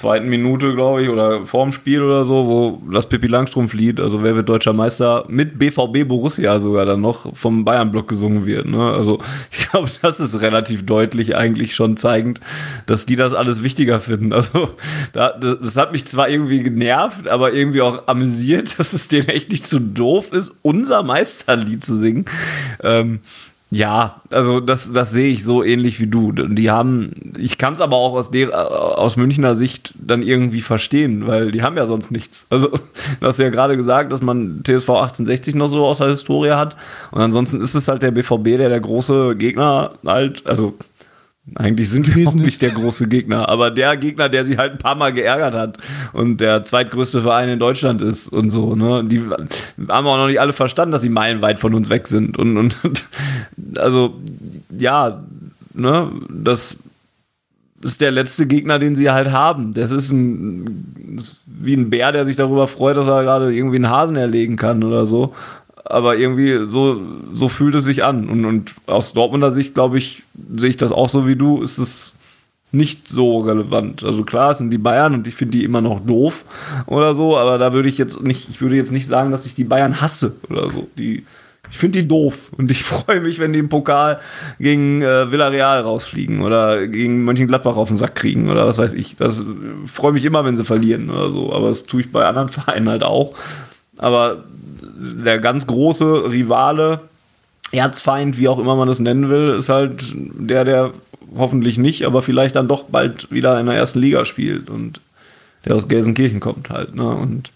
zweiten Minute, glaube ich, oder vorm Spiel oder so, wo das Pippi Langstrumpf-Lied, also wer wird deutscher Meister, mit BVB Borussia sogar dann noch vom Bayern-Block gesungen wird. Ne? Also ich glaube, das ist relativ deutlich eigentlich schon zeigend, dass die das alles wichtiger finden. Also da, das hat mich zwar irgendwie genervt, aber irgendwie auch amüsiert, dass es denen echt nicht zu doof ist, unser Meisterlied zu singen. Ähm, ja, also das, das sehe ich so ähnlich wie du. Die haben, ich kann es aber auch aus, der, aus Münchner Sicht dann irgendwie verstehen, weil die haben ja sonst nichts. Also du hast ja gerade gesagt, dass man TSV 1860 noch so aus der Historie hat und ansonsten ist es halt der BVB, der der große Gegner halt, also Eigentlich sind wir auch nicht der große Gegner, aber der Gegner, der sie halt ein paar Mal geärgert hat und der zweitgrößte Verein in Deutschland ist und so, ne? Die haben auch noch nicht alle verstanden, dass sie meilenweit von uns weg sind. Und, und also, ja, ne, das ist der letzte Gegner, den sie halt haben. Das ist ein wie ein Bär, der sich darüber freut, dass er gerade irgendwie einen Hasen erlegen kann oder so aber irgendwie so, so fühlt es sich an. Und, und aus Dortmunder Sicht, glaube ich, sehe ich das auch so wie du, ist es nicht so relevant. Also klar, es sind die Bayern und ich finde die immer noch doof oder so, aber da würde ich jetzt nicht, ich würde jetzt nicht sagen, dass ich die Bayern hasse oder so. Die, ich finde die doof und ich freue mich, wenn die im Pokal gegen äh, Villarreal rausfliegen oder gegen Mönchengladbach auf den Sack kriegen oder was weiß ich. Das äh, freue mich immer, wenn sie verlieren oder so, aber das tue ich bei anderen Vereinen halt auch. Aber der ganz große Rivale, Erzfeind, wie auch immer man das nennen will, ist halt der, der hoffentlich nicht, aber vielleicht dann doch bald wieder in der ersten Liga spielt und der aus Gelsenkirchen kommt halt. Ne? Und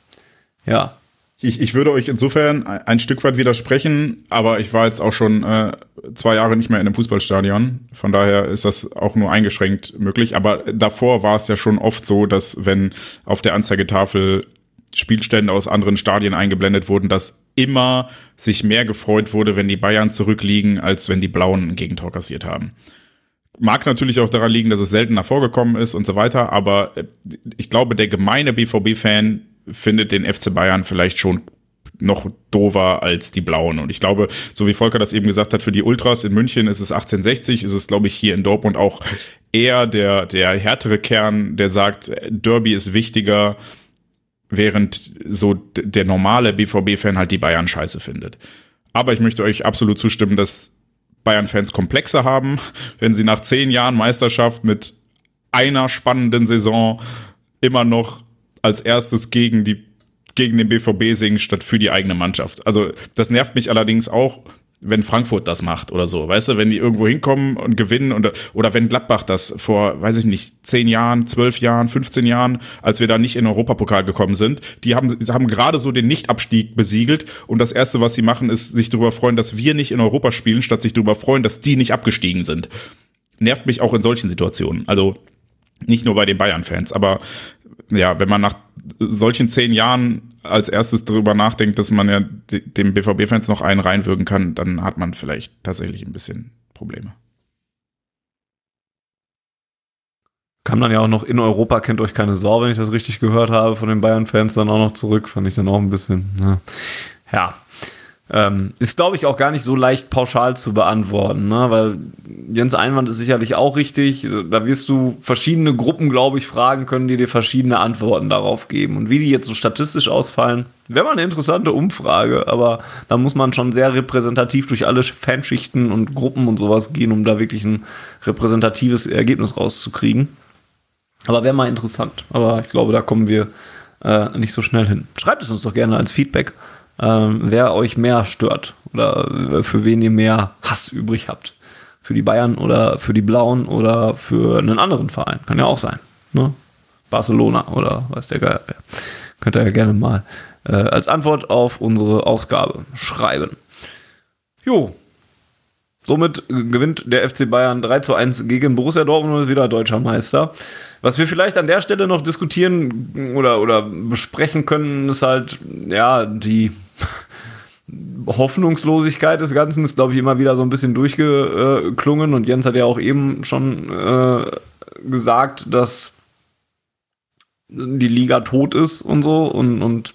ja. Ich, ich würde euch insofern ein Stück weit widersprechen, aber ich war jetzt auch schon äh, zwei Jahre nicht mehr in einem Fußballstadion. Von daher ist das auch nur eingeschränkt möglich. Aber davor war es ja schon oft so, dass wenn auf der Anzeigetafel Spielstände aus anderen Stadien eingeblendet wurden, dass immer sich mehr gefreut wurde, wenn die Bayern zurückliegen, als wenn die Blauen ein Gegentor kassiert haben. Mag natürlich auch daran liegen, dass es seltener vorgekommen ist und so weiter, aber äh, ich glaube, der gemeine BVB-Fan findet den FC Bayern vielleicht schon noch dover als die Blauen. Und ich glaube, so wie Volker das eben gesagt hat, für die Ultras in München ist es 1860, ist es, glaube ich, hier in Dortmund auch eher der, der härtere Kern, der sagt, Derby ist wichtiger, während so der normale BVB-Fan halt die Bayern scheiße findet. Aber ich möchte euch absolut zustimmen, dass Bayern-Fans Komplexe haben, wenn sie nach zehn Jahren Meisterschaft mit einer spannenden Saison immer noch als erstes gegen die gegen den BVB singen statt für die eigene Mannschaft. Also das nervt mich allerdings auch, wenn Frankfurt das macht oder so, weißt du, wenn die irgendwo hinkommen und gewinnen und, oder wenn Gladbach das vor, weiß ich nicht, zehn Jahren, zwölf Jahren, 15 Jahren, als wir da nicht in den Europapokal gekommen sind, die haben, haben gerade so den Nichtabstieg besiegelt und das erste, was sie machen, ist sich darüber freuen, dass wir nicht in Europa spielen, statt sich darüber freuen, dass die nicht abgestiegen sind. Nervt mich auch in solchen Situationen. Also nicht nur bei den Bayern-Fans, aber ja, wenn man nach solchen zehn Jahren als erstes darüber nachdenkt, dass man ja dem BVB-Fans noch einen reinwürgen kann, dann hat man vielleicht tatsächlich ein bisschen Probleme. Kam dann ja auch noch in Europa, kennt euch keine Sau, wenn ich das richtig gehört habe, von den Bayern-Fans dann auch noch zurück. Fand ich dann auch ein bisschen, ne? ja. Ähm, ist, glaube ich, auch gar nicht so leicht pauschal zu beantworten, ne? weil Jens Einwand ist sicherlich auch richtig. Da wirst du verschiedene Gruppen, glaube ich, fragen können, die dir verschiedene Antworten darauf geben. Und wie die jetzt so statistisch ausfallen, wäre mal eine interessante Umfrage, aber da muss man schon sehr repräsentativ durch alle Fanschichten und Gruppen und sowas gehen, um da wirklich ein repräsentatives Ergebnis rauszukriegen. Aber wäre mal interessant. Aber ich glaube, da kommen wir äh, nicht so schnell hin. Schreibt es uns doch gerne als Feedback ähm, wer euch mehr stört oder für wen ihr mehr Hass übrig habt. Für die Bayern oder für die Blauen oder für einen anderen Verein. Kann ja auch sein. Ne? Barcelona oder weiß der Geier. Könnt ihr ja gerne mal äh, als Antwort auf unsere Ausgabe schreiben. Jo, Somit gewinnt der FC Bayern 3 zu 1 gegen Borussia Dortmund und ist wieder deutscher Meister. Was wir vielleicht an der Stelle noch diskutieren oder, oder besprechen können, ist halt, ja, die Hoffnungslosigkeit des Ganzen ist, glaube ich, immer wieder so ein bisschen durchgeklungen. Und Jens hat ja auch eben schon äh, gesagt, dass die Liga tot ist und so. Und, und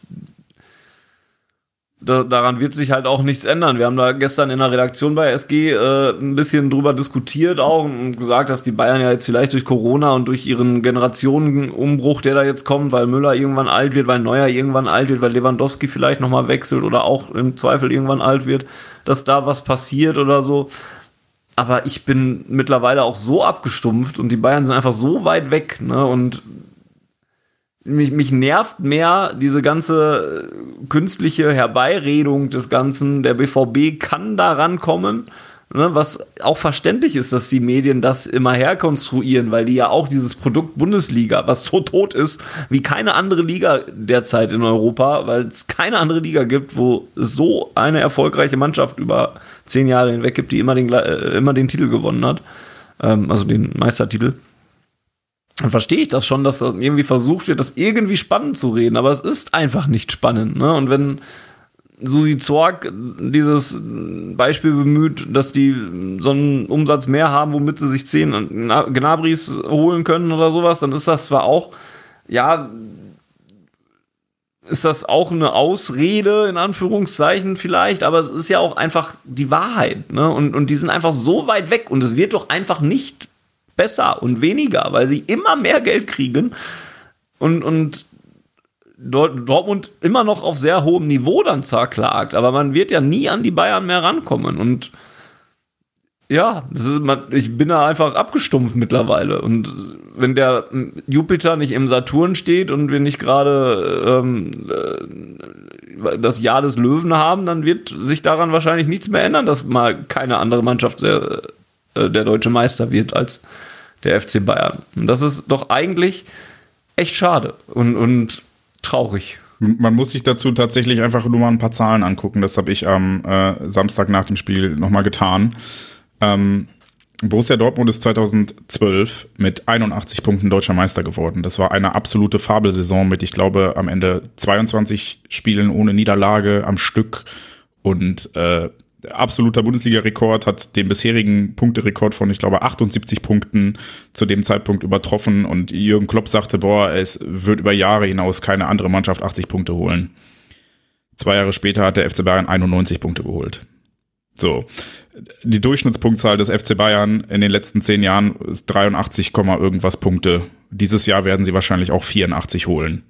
da, daran wird sich halt auch nichts ändern. Wir haben da gestern in der Redaktion bei SG äh, ein bisschen drüber diskutiert auch und gesagt, dass die Bayern ja jetzt vielleicht durch Corona und durch ihren Generationenumbruch, der da jetzt kommt, weil Müller irgendwann alt wird, weil Neuer irgendwann alt wird, weil Lewandowski vielleicht nochmal wechselt oder auch im Zweifel irgendwann alt wird, dass da was passiert oder so. Aber ich bin mittlerweile auch so abgestumpft und die Bayern sind einfach so weit weg, ne? Und mich, mich nervt mehr diese ganze künstliche Herbeiredung des Ganzen. Der BVB kann da rankommen. Ne, was auch verständlich ist, dass die Medien das immer herkonstruieren, weil die ja auch dieses Produkt Bundesliga, was so tot ist wie keine andere Liga derzeit in Europa, weil es keine andere Liga gibt, wo es so eine erfolgreiche Mannschaft über zehn Jahre hinweg gibt, die immer den, äh, immer den Titel gewonnen hat. ähm, also den Meistertitel, dann verstehe ich das schon, dass das irgendwie versucht wird, das irgendwie spannend zu reden, aber es ist einfach nicht spannend. Ne? Und wenn Susi Zorg dieses Beispiel bemüht, dass die so einen Umsatz mehr haben, womit sie sich zehn Gnabris holen können oder sowas, dann ist das zwar auch, ja, ist das auch eine Ausrede, in Anführungszeichen vielleicht, aber es ist ja auch einfach die Wahrheit. Ne? Und, und die sind einfach so weit weg und es wird doch einfach nicht besser und weniger, weil sie immer mehr Geld kriegen und, und Dortmund immer noch auf sehr hohem Niveau dann zerklagt, aber man wird ja nie an die Bayern mehr rankommen und ja, ist, ich bin da einfach abgestumpft mittlerweile. Und wenn der Jupiter nicht im Saturn steht und wir nicht gerade ähm, äh, das Jahr des Löwen haben, dann wird sich daran wahrscheinlich nichts mehr ändern, dass mal keine andere Mannschaft der, äh, der deutsche Meister wird als der FC Bayern. Und das ist doch eigentlich echt schade und, und traurig. Man muss sich dazu tatsächlich einfach nur mal ein paar Zahlen angucken. Das habe ich am äh, Samstag nach dem Spiel nochmal getan. Ähm, Borussia Dortmund ist 2012 mit 81 Punkten deutscher Meister geworden. Das war eine absolute Fabelsaison mit, ich glaube, am Ende 22 Spielen ohne Niederlage am Stück und äh, absoluter Bundesliga-Rekord, hat den bisherigen Punkterekord von, ich glaube, 78 Punkten zu dem Zeitpunkt übertroffen und Jürgen Klopp sagte, boah, es wird über Jahre hinaus keine andere Mannschaft 80 Punkte holen. Zwei Jahre später hat der FC Bayern 91 Punkte geholt. So. Die Durchschnittspunktzahl des FC Bayern in den letzten zehn Jahren ist 83, irgendwas Punkte. Dieses Jahr werden sie wahrscheinlich auch 84 holen.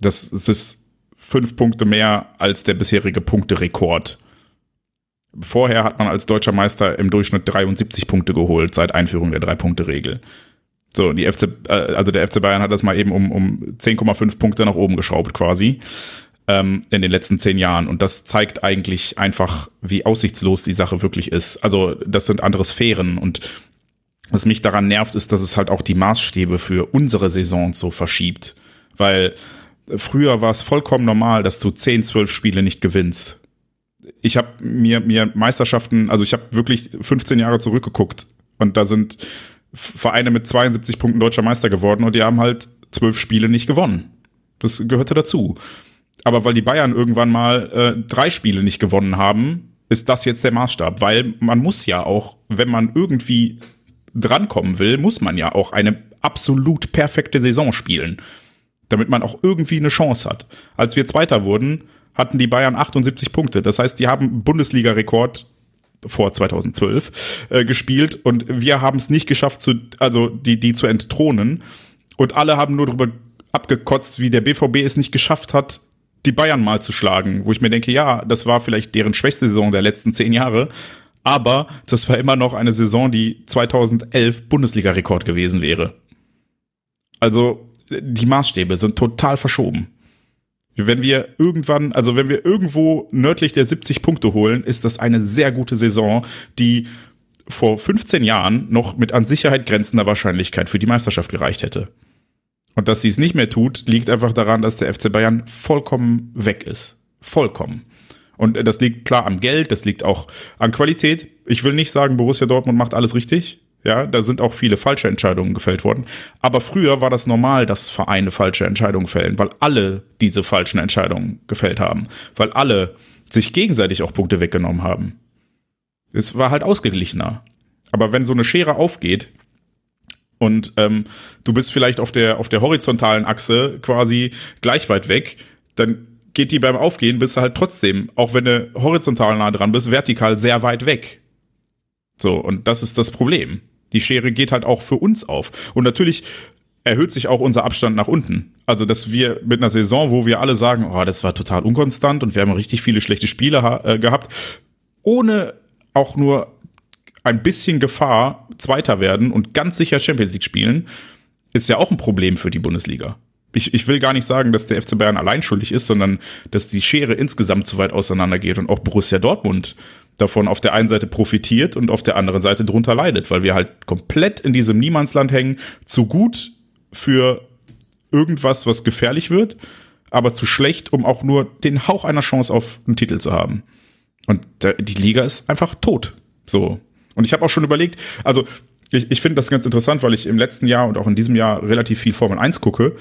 Das ist fünf Punkte mehr als der bisherige Punkterekord Vorher hat man als deutscher Meister im Durchschnitt 73 Punkte geholt seit Einführung der Drei-Punkte-Regel. So, die FC, äh, also der FC Bayern hat das mal eben um, um 10,5 Punkte nach oben geschraubt quasi ähm, in den letzten zehn Jahren. Und das zeigt eigentlich einfach, wie aussichtslos die Sache wirklich ist. Also das sind andere Sphären. Und was mich daran nervt, ist, dass es halt auch die Maßstäbe für unsere Saison so verschiebt. Weil früher war es vollkommen normal, dass du 10, 12 Spiele nicht gewinnst ich habe mir, mir Meisterschaften, also ich habe wirklich 15 Jahre zurückgeguckt und da sind Vereine mit 72 Punkten deutscher Meister geworden und die haben halt zwölf Spiele nicht gewonnen. Das gehörte dazu. Aber weil die Bayern irgendwann mal äh, drei Spiele nicht gewonnen haben, ist das jetzt der Maßstab. Weil man muss ja auch, wenn man irgendwie drankommen will, muss man ja auch eine absolut perfekte Saison spielen. Damit man auch irgendwie eine Chance hat. Als wir Zweiter wurden, hatten die Bayern 78 Punkte. Das heißt, die haben Bundesliga-Rekord vor 2012 äh, gespielt und wir haben es nicht geschafft, zu, also die, die zu entthronen. Und alle haben nur darüber abgekotzt, wie der BVB es nicht geschafft hat, die Bayern mal zu schlagen. Wo ich mir denke, ja, das war vielleicht deren schwächste Saison der letzten zehn Jahre. Aber das war immer noch eine Saison, die 2011 Bundesliga-Rekord gewesen wäre. Also die Maßstäbe sind total verschoben. Wenn wir irgendwann, also wenn wir irgendwo nördlich der 70 Punkte holen, ist das eine sehr gute Saison, die vor 15 Jahren noch mit an Sicherheit grenzender Wahrscheinlichkeit für die Meisterschaft gereicht hätte. Und dass sie es nicht mehr tut, liegt einfach daran, dass der FC Bayern vollkommen weg ist. Vollkommen. Und das liegt klar am Geld, das liegt auch an Qualität. Ich will nicht sagen, Borussia Dortmund macht alles richtig. Ja, da sind auch viele falsche Entscheidungen gefällt worden. Aber früher war das normal, dass Vereine falsche Entscheidungen fällen, weil alle diese falschen Entscheidungen gefällt haben. Weil alle sich gegenseitig auch Punkte weggenommen haben. Es war halt ausgeglichener. Aber wenn so eine Schere aufgeht und ähm, du bist vielleicht auf der, auf der horizontalen Achse quasi gleich weit weg, dann geht die beim Aufgehen, bist du halt trotzdem, auch wenn du horizontal nah dran bist, vertikal sehr weit weg. So, und das ist das Problem. Die Schere geht halt auch für uns auf. Und natürlich erhöht sich auch unser Abstand nach unten. Also, dass wir mit einer Saison, wo wir alle sagen, oh, das war total unkonstant und wir haben richtig viele schlechte Spiele äh, gehabt, ohne auch nur ein bisschen Gefahr, Zweiter werden und ganz sicher Champions League spielen, ist ja auch ein Problem für die Bundesliga. Ich, ich will gar nicht sagen, dass der FC Bayern allein schuldig ist, sondern dass die Schere insgesamt zu weit auseinandergeht und auch Borussia Dortmund davon auf der einen Seite profitiert und auf der anderen Seite drunter leidet, weil wir halt komplett in diesem Niemandsland hängen, zu gut für irgendwas, was gefährlich wird, aber zu schlecht, um auch nur den Hauch einer Chance auf einen Titel zu haben. Und die Liga ist einfach tot. So. Und ich habe auch schon überlegt, also ich, ich finde das ganz interessant, weil ich im letzten Jahr und auch in diesem Jahr relativ viel Formel 1 gucke.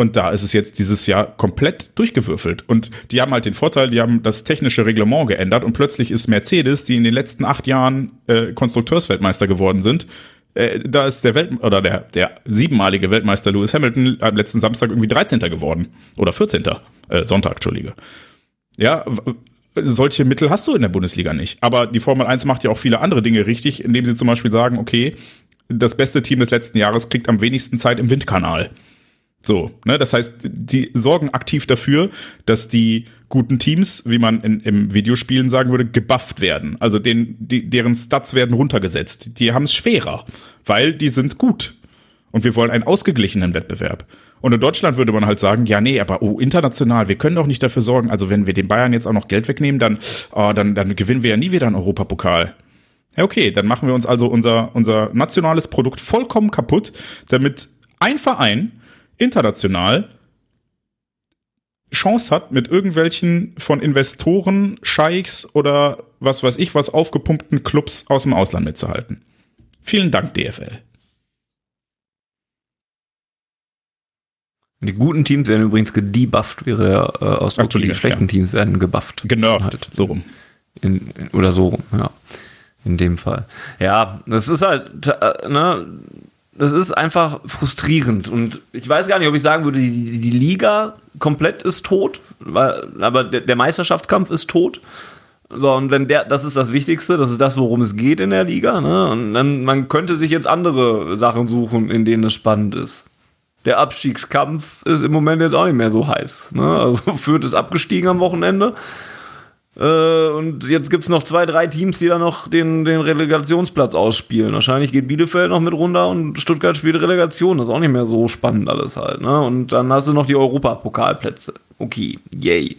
Und da ist es jetzt dieses Jahr komplett durchgewürfelt. Und die haben halt den Vorteil, die haben das technische Reglement geändert und plötzlich ist Mercedes, die in den letzten acht Jahren äh, Konstrukteursweltmeister geworden sind, äh, da ist der Welt oder der, der siebenmalige Weltmeister Lewis Hamilton am letzten Samstag irgendwie 13. geworden. Oder 14. Äh, Sonntag, Entschuldige. Ja, solche Mittel hast du in der Bundesliga nicht. Aber die Formel 1 macht ja auch viele andere Dinge richtig, indem sie zum Beispiel sagen, okay, das beste Team des letzten Jahres kriegt am wenigsten Zeit im Windkanal. So, ne, das heißt, die sorgen aktiv dafür, dass die guten Teams, wie man in, im Videospielen sagen würde, gebufft werden. Also den, die, deren Stats werden runtergesetzt. Die haben es schwerer, weil die sind gut. Und wir wollen einen ausgeglichenen Wettbewerb. Und in Deutschland würde man halt sagen, ja, nee, aber oh, international, wir können doch nicht dafür sorgen, also wenn wir den Bayern jetzt auch noch Geld wegnehmen, dann, oh, dann, dann gewinnen wir ja nie wieder einen Europapokal. Ja, okay, dann machen wir uns also unser, unser nationales Produkt vollkommen kaputt, damit ein Verein international Chance hat, mit irgendwelchen von Investoren, Scheichs oder was weiß ich was aufgepumpten Clubs aus dem Ausland mitzuhalten. Vielen Dank, DFL. Die guten Teams werden übrigens gedebufft, wäre der äh, Ausdruck. Die schlechten ja. Teams werden gebufft. Genervt, halt. so rum. In, in, oder so rum, ja. In dem Fall. Ja, das ist halt, äh, ne, das ist einfach frustrierend. Und ich weiß gar nicht, ob ich sagen würde, die, die Liga komplett ist tot, aber der, der, Meisterschaftskampf ist tot. So, und wenn der, das ist das Wichtigste, das ist das, worum es geht in der Liga, ne? Und dann, man könnte sich jetzt andere Sachen suchen, in denen es spannend ist. Der Abstiegskampf ist im Moment jetzt auch nicht mehr so heiß. Ne? Also Fürth ist abgestiegen am Wochenende. Äh, und jetzt gibt es noch zwei, drei Teams, die da noch den, den Relegationsplatz ausspielen. Wahrscheinlich geht Bielefeld noch mit runter und Stuttgart spielt Relegation. Das ist auch nicht mehr so spannend alles halt. Ne? Und dann hast du noch die Europapokalplätze. Okay, yay.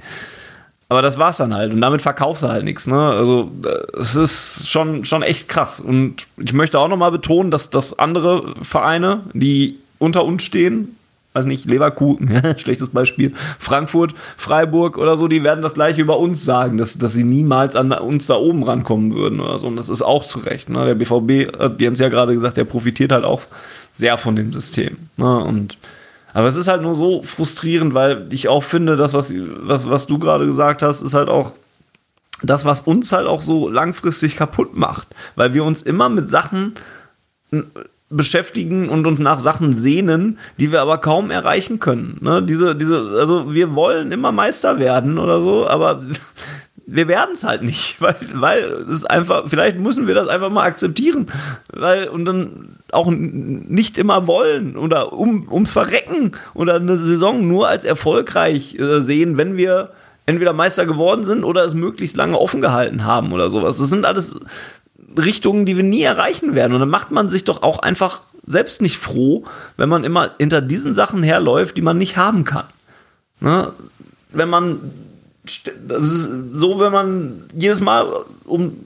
Aber das war's dann halt. Und damit verkaufst du halt nichts. Ne? Also, es ist schon, schon echt krass. Und ich möchte auch nochmal betonen, dass, dass andere Vereine, die unter uns stehen, weiß nicht, Leverkusen, schlechtes Beispiel, Frankfurt, Freiburg oder so, die werden das gleiche über uns sagen, dass, dass sie niemals an uns da oben rankommen würden oder so. Und das ist auch zu Recht. Ne? Der BVB, hat Jens ja gerade gesagt, der profitiert halt auch sehr von dem System. Ne? Und aber es ist halt nur so frustrierend, weil ich auch finde, das, was, was, was du gerade gesagt hast, ist halt auch das, was uns halt auch so langfristig kaputt macht. Weil wir uns immer mit Sachen beschäftigen und uns nach Sachen sehnen, die wir aber kaum erreichen können. Ne? Diese, diese, also wir wollen immer Meister werden oder so, aber wir werden es halt nicht, weil, weil es einfach, vielleicht müssen wir das einfach mal akzeptieren, weil und dann auch nicht immer wollen oder um, ums Verrecken oder eine Saison nur als erfolgreich äh, sehen, wenn wir entweder Meister geworden sind oder es möglichst lange offen gehalten haben oder sowas. Das sind alles Richtungen, die wir nie erreichen werden. Und dann macht man sich doch auch einfach selbst nicht froh, wenn man immer hinter diesen Sachen herläuft, die man nicht haben kann. Ne? Wenn man, das ist so, wenn man jedes Mal um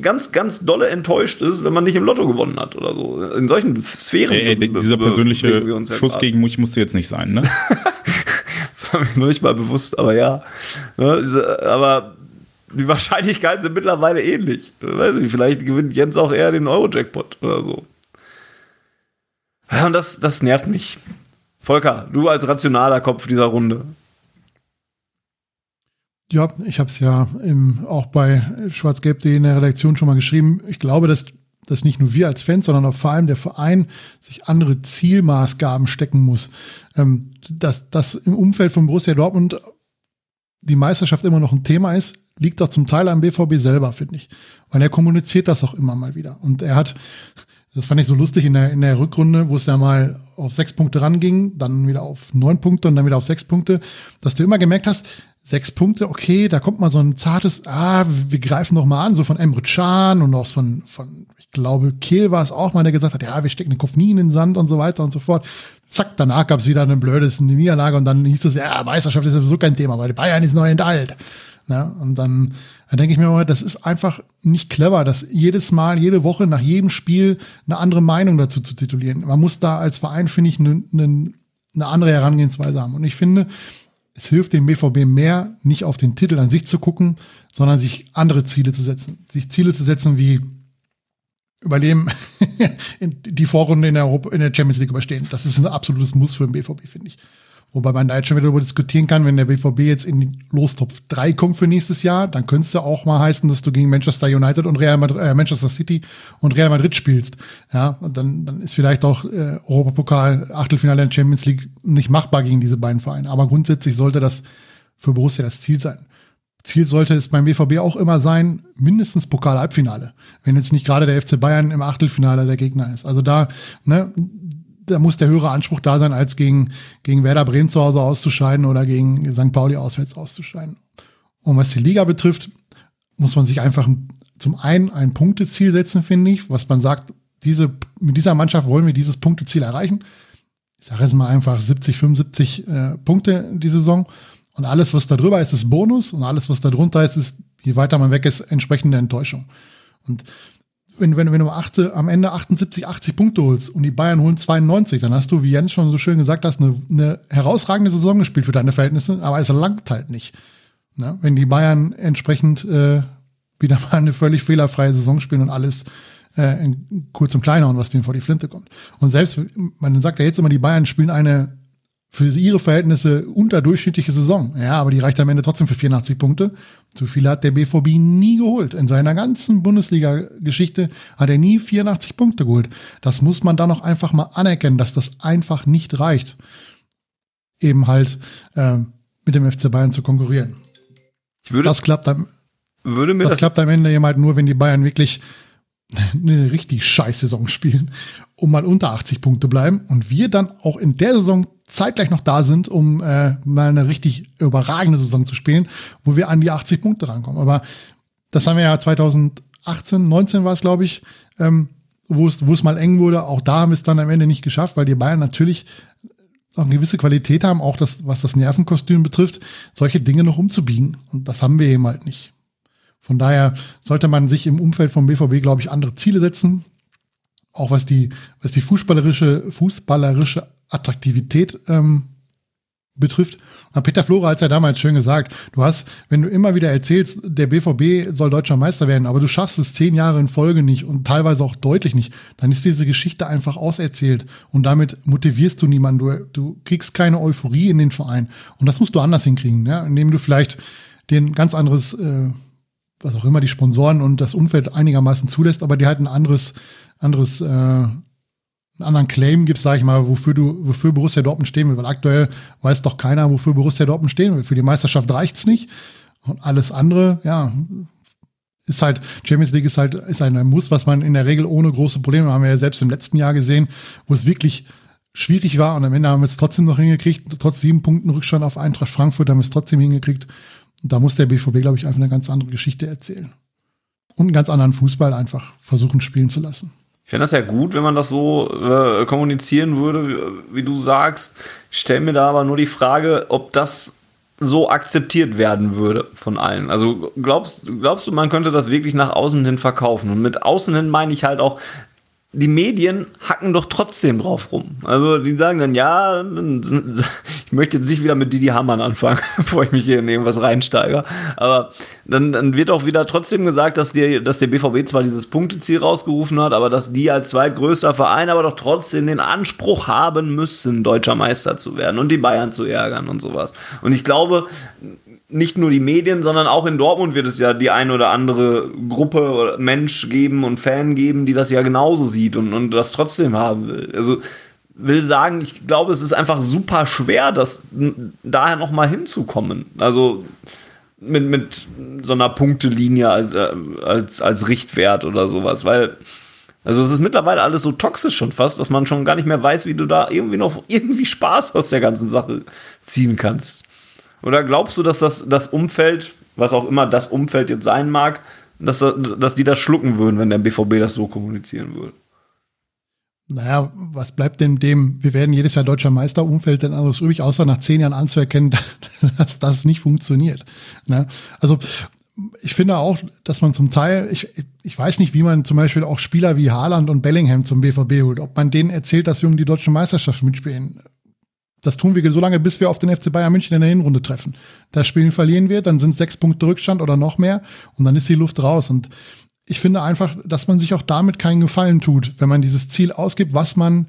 ganz, ganz dolle enttäuscht ist, wenn man nicht im Lotto gewonnen hat oder so. In solchen Sphären. Ey, ey, dieser persönliche ja Schuss gegen mich musste jetzt nicht sein, ne? das war mir noch nicht mal bewusst, aber ja. Ne? Aber die Wahrscheinlichkeiten sind mittlerweile ähnlich. Weiß nicht, vielleicht gewinnt Jens auch eher den Euro-Jackpot oder so. Ja, und das, das nervt mich. Volker, du als rationaler Kopf dieser Runde. Ja, ich habe es ja im, auch bei schwarzgelb.de in der Redaktion schon mal geschrieben. Ich glaube, dass, dass nicht nur wir als Fans, sondern auch vor allem der Verein sich andere Zielmaßgaben stecken muss. Ähm, dass, dass im Umfeld von Borussia Dortmund die Meisterschaft immer noch ein Thema ist, liegt doch zum Teil am BVB selber, finde ich. Weil er kommuniziert das auch immer mal wieder. Und er hat, das fand ich so lustig in der, in der Rückrunde, wo es ja mal auf sechs Punkte ranging, dann wieder auf neun Punkte und dann wieder auf sechs Punkte, dass du immer gemerkt hast, sechs Punkte, okay, da kommt mal so ein zartes, ah, wir greifen doch mal an, so von Emre Can und auch von, von, ich glaube, Kehl war es auch mal, der gesagt hat, ja, wir stecken den Kopf nie in den Sand und so weiter und so fort. Zack, danach gab es wieder eine blödes Niederlage und dann hieß es, ja, Meisterschaft ist sowieso kein Thema, weil Bayern ist neu und alt. Und dann, dann denke ich mir mal, das ist einfach nicht clever, das jedes Mal, jede Woche, nach jedem Spiel eine andere Meinung dazu zu titulieren. Man muss da als Verein, finde ich, eine ne, ne andere Herangehensweise haben. Und ich finde, es hilft dem BVB mehr, nicht auf den Titel an sich zu gucken, sondern sich andere Ziele zu setzen. Sich Ziele zu setzen wie überleben, die Vorrunde in der, Europa, in der Champions League überstehen. Das ist ein absolutes Muss für den BVB, finde ich. Wobei man da jetzt schon wieder darüber diskutieren kann, wenn der BVB jetzt in den Lostopf 3 kommt für nächstes Jahr, dann könnte es ja auch mal heißen, dass du gegen Manchester United und Real Madrid, äh, Manchester City und Real Madrid spielst. Ja, und dann, dann ist vielleicht auch äh, Europapokal, Achtelfinale der Champions League nicht machbar gegen diese beiden Vereine. Aber grundsätzlich sollte das für Borussia das Ziel sein. Ziel sollte es beim BVB auch immer sein, mindestens Pokal-Halbfinale. Wenn jetzt nicht gerade der FC Bayern im Achtelfinale der Gegner ist. Also da, ne, da muss der höhere Anspruch da sein, als gegen, gegen Werder Bremen zu Hause auszuscheiden oder gegen St. Pauli auswärts auszuscheiden. Und was die Liga betrifft, muss man sich einfach zum einen ein Punkteziel setzen, finde ich, was man sagt, diese, mit dieser Mannschaft wollen wir dieses Punkteziel erreichen. Ich sage jetzt mal einfach 70, 75 äh, Punkte die Saison. Und alles, was da drüber ist, ist Bonus. Und alles, was da drunter ist, ist, je weiter man weg ist, entsprechende Enttäuschung. Und wenn, wenn, wenn du achte, am Ende 78, 80 Punkte holst und die Bayern holen 92, dann hast du, wie Jens schon so schön gesagt hast, eine, eine herausragende Saison gespielt für deine Verhältnisse, aber es langt halt nicht. Ne? Wenn die Bayern entsprechend äh, wieder mal eine völlig fehlerfreie Saison spielen und alles äh, in kurz und kleiner und was denen vor die Flinte kommt. Und selbst, man sagt ja jetzt immer, die Bayern spielen eine für ihre Verhältnisse unterdurchschnittliche Saison. Ja, aber die reicht am Ende trotzdem für 84 Punkte. So viele hat der BVB nie geholt. In seiner ganzen Bundesliga-Geschichte hat er nie 84 Punkte geholt. Das muss man dann noch einfach mal anerkennen, dass das einfach nicht reicht, eben halt äh, mit dem FC Bayern zu konkurrieren. Ich würde, das klappt am, würde mir das, das, klappt am Ende eben halt nur, wenn die Bayern wirklich eine richtig scheiß Saison spielen, um mal unter 80 Punkte bleiben und wir dann auch in der Saison zeitgleich noch da sind, um äh, mal eine richtig überragende Saison zu spielen, wo wir an die 80 Punkte rankommen. Aber das haben wir ja 2018, 19 war es, glaube ich, ähm, wo es, wo es mal eng wurde. Auch da haben wir es dann am Ende nicht geschafft, weil die Bayern natürlich noch eine gewisse Qualität haben, auch das, was das Nervenkostüm betrifft, solche Dinge noch umzubiegen. Und das haben wir eben halt nicht. Von daher sollte man sich im Umfeld vom BVB, glaube ich, andere Ziele setzen. Auch was die, was die fußballerische, fußballerische Attraktivität ähm, betrifft. Peter Flora hat es ja damals schön gesagt, du hast, wenn du immer wieder erzählst, der BVB soll deutscher Meister werden, aber du schaffst es zehn Jahre in Folge nicht und teilweise auch deutlich nicht, dann ist diese Geschichte einfach auserzählt und damit motivierst du niemanden. Du, du kriegst keine Euphorie in den Verein. Und das musst du anders hinkriegen, ja? indem du vielleicht den ganz anderes, äh, was auch immer, die Sponsoren und das Umfeld einigermaßen zulässt, aber die halt ein anderes, anderes äh, einen anderen Claim gibst, sag ich mal, wofür du, wofür Borussia Dortmund stehen will. Weil aktuell weiß doch keiner, wofür Borussia Dortmund stehen will. Für die Meisterschaft reicht's nicht. Und alles andere, ja, ist halt, Champions League ist halt, ist ein Muss, was man in der Regel ohne große Probleme, haben wir ja selbst im letzten Jahr gesehen, wo es wirklich schwierig war und am Ende haben wir es trotzdem noch hingekriegt, trotz sieben Punkten Rückstand auf Eintracht Frankfurt haben wir es trotzdem hingekriegt. Und da muss der BVB, glaube ich, einfach eine ganz andere Geschichte erzählen. Und einen ganz anderen Fußball einfach versuchen spielen zu lassen. Ich fände das ja gut, wenn man das so äh, kommunizieren würde, wie, wie du sagst. Ich stelle mir da aber nur die Frage, ob das so akzeptiert werden würde von allen. Also glaubst, glaubst du, man könnte das wirklich nach außen hin verkaufen? Und mit außen hin meine ich halt auch, die Medien hacken doch trotzdem drauf rum. Also die sagen dann, ja, ich möchte jetzt nicht wieder mit Didi Hamann anfangen, bevor ich mich hier in irgendwas reinsteige. Aber dann, dann wird auch wieder trotzdem gesagt, dass, die, dass der BVB zwar dieses Punkteziel rausgerufen hat, aber dass die als zweitgrößter Verein aber doch trotzdem den Anspruch haben müssen, deutscher Meister zu werden und die Bayern zu ärgern und sowas. Und ich glaube, nicht nur die Medien, sondern auch in Dortmund wird es ja die ein oder andere Gruppe oder Mensch geben und Fan geben, die das ja genauso sieht und, und das trotzdem haben will. Also will sagen, ich glaube, es ist einfach super schwer, das daher noch mal hinzukommen. Also mit, mit so einer Punktelinie als, äh, als, als Richtwert oder sowas, weil also es ist mittlerweile alles so toxisch schon fast, dass man schon gar nicht mehr weiß, wie du da irgendwie noch irgendwie Spaß aus der ganzen Sache ziehen kannst. Oder glaubst du, dass das, das Umfeld, was auch immer das Umfeld jetzt sein mag, dass, dass die das schlucken würden, wenn der BVB das so kommunizieren würde? Naja, was bleibt denn dem, wir werden jedes Jahr deutscher Meister, Umfeld denn anderes übrig, außer nach zehn Jahren anzuerkennen, dass das nicht funktioniert. Ne? Also ich finde auch, dass man zum Teil, ich, ich weiß nicht, wie man zum Beispiel auch Spieler wie Haaland und Bellingham zum BVB holt, ob man denen erzählt, dass sie um die deutsche Meisterschaft mitspielen. Das tun wir so lange, bis wir auf den FC Bayern München in der Hinrunde treffen. Das Spielen verlieren wir, dann sind sechs Punkte Rückstand oder noch mehr und dann ist die Luft raus. Und ich finde einfach, dass man sich auch damit keinen Gefallen tut, wenn man dieses Ziel ausgibt, was man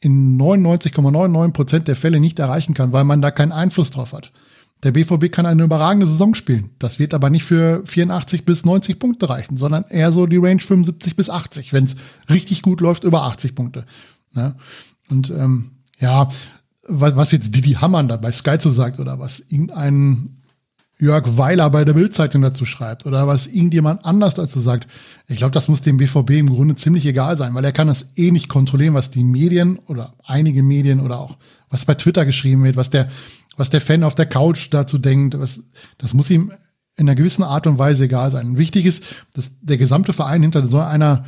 in 99,99 Prozent der Fälle nicht erreichen kann, weil man da keinen Einfluss drauf hat. Der BVB kann eine überragende Saison spielen. Das wird aber nicht für 84 bis 90 Punkte reichen, sondern eher so die Range 75 bis 80, wenn es richtig gut läuft, über 80 Punkte. Ja. Und ähm, ja, was, was jetzt Didi Hamann da bei Sky zu sagt oder was irgendein Jörg Weiler bei der Bildzeitung dazu schreibt oder was irgendjemand anders dazu sagt. Ich glaube, das muss dem BVB im Grunde ziemlich egal sein, weil er kann das eh nicht kontrollieren, was die Medien oder einige Medien oder auch was bei Twitter geschrieben wird, was der, was der Fan auf der Couch dazu denkt. Was, das muss ihm in einer gewissen Art und Weise egal sein. wichtig ist, dass der gesamte Verein hinter so einer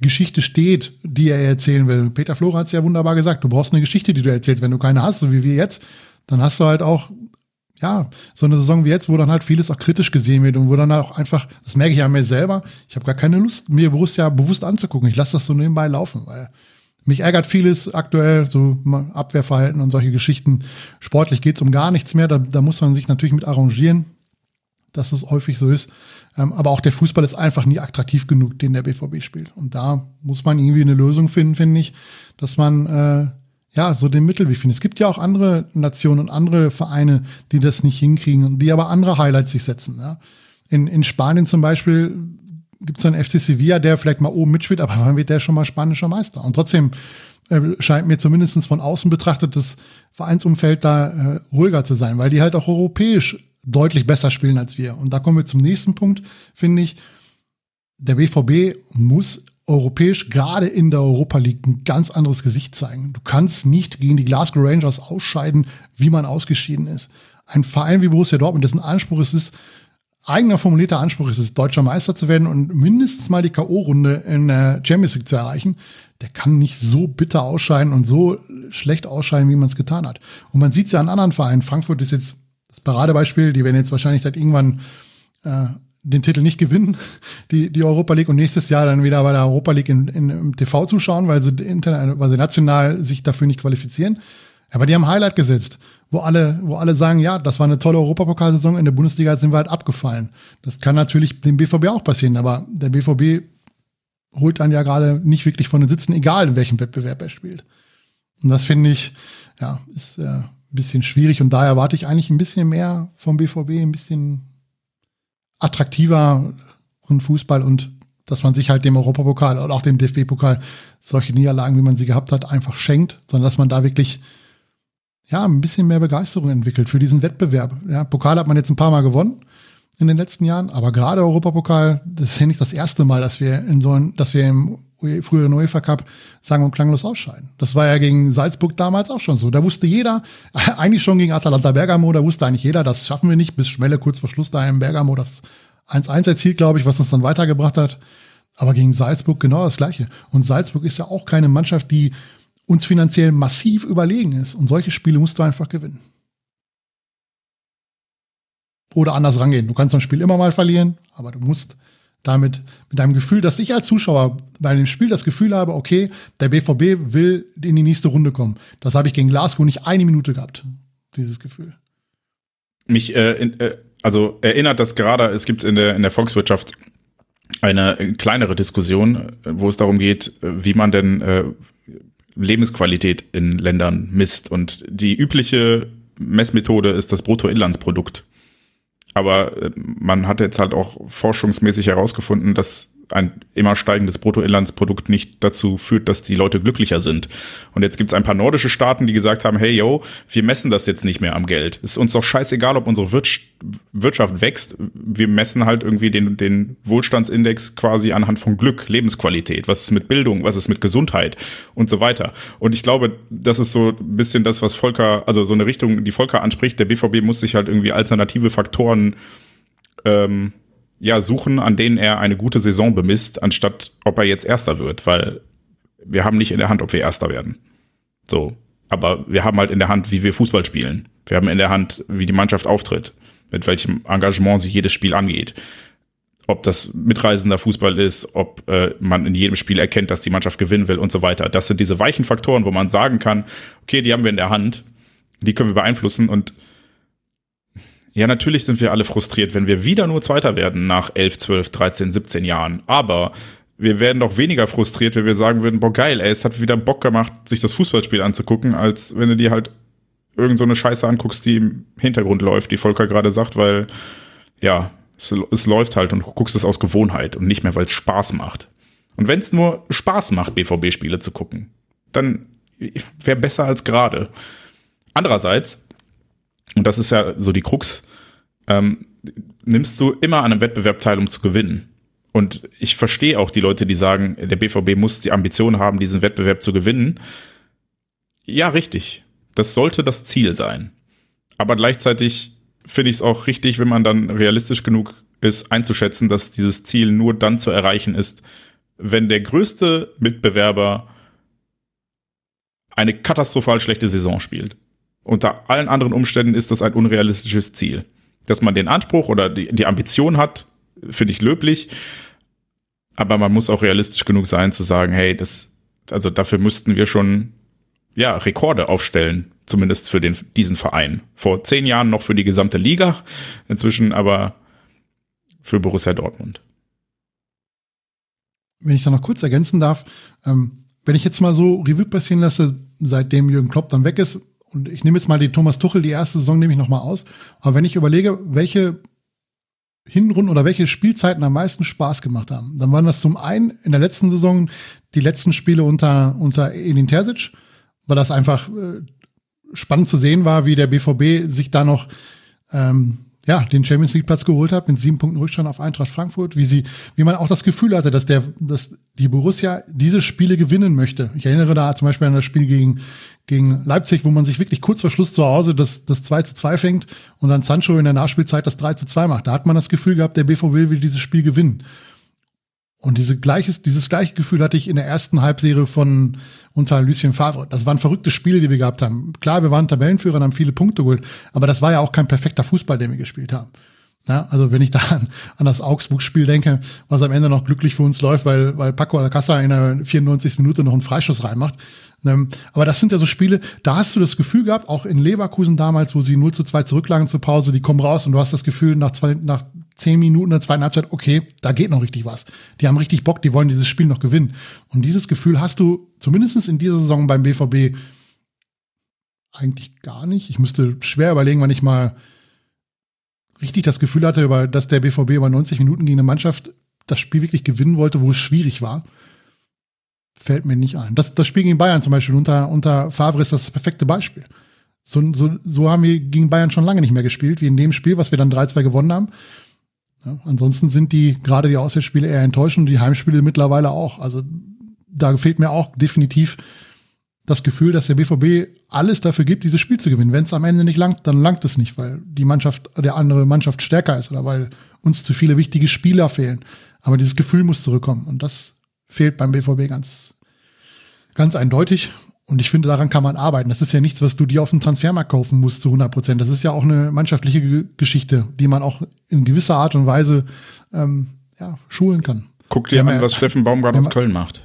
Geschichte steht, die er erzählen will. Peter Flora hat es ja wunderbar gesagt. Du brauchst eine Geschichte, die du erzählst. Wenn du keine hast, so wie wir jetzt, dann hast du halt auch ja, so eine Saison wie jetzt, wo dann halt vieles auch kritisch gesehen wird und wo dann auch einfach, das merke ich an mir selber, ich habe gar keine Lust, mir Borussia bewusst anzugucken. Ich lasse das so nebenbei laufen, weil mich ärgert vieles aktuell, so Abwehrverhalten und solche Geschichten. Sportlich geht's um gar nichts mehr, da, da muss man sich natürlich mit arrangieren, dass es häufig so ist. Ähm, aber auch der Fußball ist einfach nie attraktiv genug, den der BVB spielt. Und da muss man irgendwie eine Lösung finden, finde ich, dass man äh, ja, so den Mittelweg finden. Es gibt ja auch andere Nationen und andere Vereine, die das nicht hinkriegen und die aber andere Highlights sich setzen. Ja. In, in Spanien zum Beispiel gibt es einen FC Sevilla, der vielleicht mal oben mitspielt, aber wann wird der schon mal spanischer Meister? Und trotzdem äh, scheint mir zumindest von außen betrachtet das Vereinsumfeld da äh, ruhiger zu sein, weil die halt auch europäisch deutlich besser spielen als wir. Und da kommen wir zum nächsten Punkt, finde ich. Der BVB muss europäisch, gerade in der Europa League, ein ganz anderes Gesicht zeigen. Du kannst nicht gegen die Glasgow Rangers ausscheiden, wie man ausgeschieden ist. Ein Verein wie Borussia Dortmund, dessen Anspruch es ist, eigener formulierter Anspruch ist es, deutscher Meister zu werden und mindestens mal die K.O.-Runde in der Champions League zu erreichen, der kann nicht so bitter ausscheiden und so schlecht ausscheiden, wie man es getan hat. Und man sieht es ja an anderen Vereinen. Frankfurt ist jetzt das Paradebeispiel, die werden jetzt wahrscheinlich seit irgendwann äh, den Titel nicht gewinnen, die, die Europa League, und nächstes Jahr dann wieder bei der Europa League in, in, im TV zuschauen, weil sie, interna weil sie national sich dafür nicht qualifizieren. Aber die haben Highlight gesetzt, wo alle, wo alle sagen, ja, das war eine tolle Europapokalsaison, in der Bundesliga sind wir halt abgefallen. Das kann natürlich dem BVB auch passieren, aber der BVB holt dann ja gerade nicht wirklich von den Sitzen, egal in welchem Wettbewerb er spielt. Und das finde ich, ja, ist äh, bisschen schwierig und da erwarte ich eigentlich ein bisschen mehr vom BVB, ein bisschen attraktiver Fußball und dass man sich halt dem Europapokal oder auch dem DFB-Pokal solche Niederlagen, wie man sie gehabt hat, einfach schenkt, sondern dass man da wirklich ja ein bisschen mehr Begeisterung entwickelt für diesen Wettbewerb. Ja, Pokal hat man jetzt ein paar Mal gewonnen in den letzten Jahren, aber gerade Europapokal, das ist ja nicht das erste Mal, dass wir in so ein, dass wir im früheren UEFA Cup sang- und klanglos ausscheiden. Das war ja gegen Salzburg damals auch schon so. Da wusste jeder, eigentlich schon gegen Atalanta Bergamo, da wusste eigentlich jeder, das schaffen wir nicht, bis Schmelle kurz vor Schluss da in Bergamo das 1-1 erzielt, glaube ich, was uns dann weitergebracht hat. Aber gegen Salzburg genau das Gleiche. Und Salzburg ist ja auch keine Mannschaft, die uns finanziell massiv überlegen ist. Und solche Spiele musst du einfach gewinnen. Oder anders rangehen. Du kannst so ein Spiel immer mal verlieren, aber du musst damit mit einem Gefühl, dass ich als Zuschauer bei dem Spiel das Gefühl habe, okay, der BVB will in die nächste Runde kommen. Das habe ich gegen Glasgow nicht eine Minute gehabt, dieses Gefühl. Mich, äh, in, äh, also erinnert das gerade, es gibt in der, in der Volkswirtschaft eine kleinere Diskussion, wo es darum geht, wie man denn äh, Lebensqualität in Ländern misst. Und die übliche Messmethode ist das Bruttoinlandsprodukt. Aber äh, man hat jetzt halt auch forschungsmäßig herausgefunden, dass ein immer steigendes Bruttoinlandsprodukt nicht dazu führt, dass die Leute glücklicher sind. Und jetzt gibt es ein paar nordische Staaten, die gesagt haben, hey yo, wir messen das jetzt nicht mehr am Geld. Ist uns doch scheißegal, ob unsere Wirtschaft wächst. Wir messen halt irgendwie den, den Wohlstandsindex quasi anhand von Glück, Lebensqualität. Was ist mit Bildung, was ist mit Gesundheit und so weiter. Und ich glaube, das ist so ein bisschen das, was Volker, also so eine Richtung, die Volker anspricht. Der BVB muss sich halt irgendwie alternative Faktoren ähm, ja, suchen, an denen er eine gute Saison bemisst, anstatt ob er jetzt Erster wird, weil wir haben nicht in der Hand, ob wir Erster werden. So. Aber wir haben halt in der Hand, wie wir Fußball spielen. Wir haben in der Hand, wie die Mannschaft auftritt, mit welchem Engagement sich jedes Spiel angeht. Ob das mitreisender Fußball ist, ob äh, man in jedem Spiel erkennt, dass die Mannschaft gewinnen will und so weiter. Das sind diese weichen Faktoren, wo man sagen kann, okay, die haben wir in der Hand, die können wir beeinflussen und Ja, natürlich sind wir alle frustriert, wenn wir wieder nur Zweiter werden nach 11, 12, 13, 17 Jahren. Aber wir werden doch weniger frustriert, wenn wir sagen würden, boah geil, ey, es hat wieder Bock gemacht, sich das Fußballspiel anzugucken, als wenn du dir halt irgend so eine Scheiße anguckst, die im Hintergrund läuft, die Volker gerade sagt, weil, ja, es, es läuft halt und du guckst es aus Gewohnheit und nicht mehr, weil es Spaß macht. Und wenn es nur Spaß macht, BVB-Spiele zu gucken, dann wäre besser als gerade. Andererseits, und das ist ja so die Krux, ähm, nimmst du immer an einem Wettbewerb teil, um zu gewinnen. Und ich verstehe auch die Leute, die sagen, der BVB muss die Ambition haben, diesen Wettbewerb zu gewinnen. Ja, richtig. Das sollte das Ziel sein. Aber gleichzeitig finde ich es auch richtig, wenn man dann realistisch genug ist, einzuschätzen, dass dieses Ziel nur dann zu erreichen ist, wenn der größte Mitbewerber eine katastrophal schlechte Saison spielt. Unter allen anderen Umständen ist das ein unrealistisches Ziel. Dass man den Anspruch oder die, die Ambition hat, finde ich löblich. Aber man muss auch realistisch genug sein zu sagen, hey, das, also dafür müssten wir schon, ja, Rekorde aufstellen. Zumindest für den, diesen Verein. Vor zehn Jahren noch für die gesamte Liga. Inzwischen aber für Borussia Dortmund. Wenn ich da noch kurz ergänzen darf, ähm, wenn ich jetzt mal so Revue passieren lasse, seitdem Jürgen Klopp dann weg ist, und ich nehme jetzt mal die Thomas Tuchel, die erste Saison nehme ich nochmal aus, aber wenn ich überlege, welche Hinrunden oder welche Spielzeiten am meisten Spaß gemacht haben, dann waren das zum einen in der letzten Saison die letzten Spiele unter, unter Elin Terzic, weil das einfach äh, spannend zu sehen war, wie der BVB sich da noch ähm, ja, den Champions League Platz geholt hat mit sieben Punkten Rückstand auf Eintracht Frankfurt, wie sie, wie man auch das Gefühl hatte, dass der, dass die Borussia diese Spiele gewinnen möchte. Ich erinnere da zum Beispiel an das Spiel gegen, gegen Leipzig, wo man sich wirklich kurz vor Schluss zu Hause das, das 2 zu 2 fängt und dann Sancho in der Nachspielzeit das 3 zu 2 macht. Da hat man das Gefühl gehabt, der BVB will dieses Spiel gewinnen. Und diese gleiches, dieses gleiche Gefühl hatte ich in der ersten Halbserie von unter Lucien Favre. Das waren verrückte Spiele, die wir gehabt haben. Klar, wir waren Tabellenführer und haben viele Punkte geholt, aber das war ja auch kein perfekter Fußball, den wir gespielt haben. Ja, also wenn ich da an, an das Augsburg-Spiel denke, was am Ende noch glücklich für uns läuft, weil, weil Paco Alcázar in der 94. Minute noch einen Freischuss reinmacht. Ähm, aber das sind ja so Spiele, da hast du das Gefühl gehabt, auch in Leverkusen damals, wo sie 0 zu 2 zurücklagen zur Pause, die kommen raus und du hast das Gefühl, nach, zwei, nach zehn Minuten der zweiten Halbzeit, okay, da geht noch richtig was. Die haben richtig Bock, die wollen dieses Spiel noch gewinnen. Und dieses Gefühl hast du zumindest in dieser Saison beim BVB eigentlich gar nicht. Ich müsste schwer überlegen, wann ich mal richtig das Gefühl hatte, dass der BVB über 90 Minuten gegen eine Mannschaft das Spiel wirklich gewinnen wollte, wo es schwierig war. Fällt mir nicht ein. Das, das Spiel gegen Bayern zum Beispiel unter, unter Favre ist das perfekte Beispiel. So, so, so haben wir gegen Bayern schon lange nicht mehr gespielt, wie in dem Spiel, was wir dann 3-2 gewonnen haben. Ja, ansonsten sind die, gerade die Auswärtsspiele eher enttäuschend und die Heimspiele mittlerweile auch. Also da fehlt mir auch definitiv das Gefühl, dass der BVB alles dafür gibt, dieses Spiel zu gewinnen. Wenn es am Ende nicht langt, dann langt es nicht, weil die Mannschaft, der andere Mannschaft stärker ist oder weil uns zu viele wichtige Spieler fehlen. Aber dieses Gefühl muss zurückkommen und das fehlt beim BVB ganz, ganz eindeutig. Und ich finde, daran kann man arbeiten. Das ist ja nichts, was du dir auf dem Transfermarkt kaufen musst zu 100 Prozent. Das ist ja auch eine mannschaftliche G Geschichte, die man auch in gewisser Art und Weise ähm, ja, schulen kann. Guck dir an, was Steffen Baumgart aus Köln macht.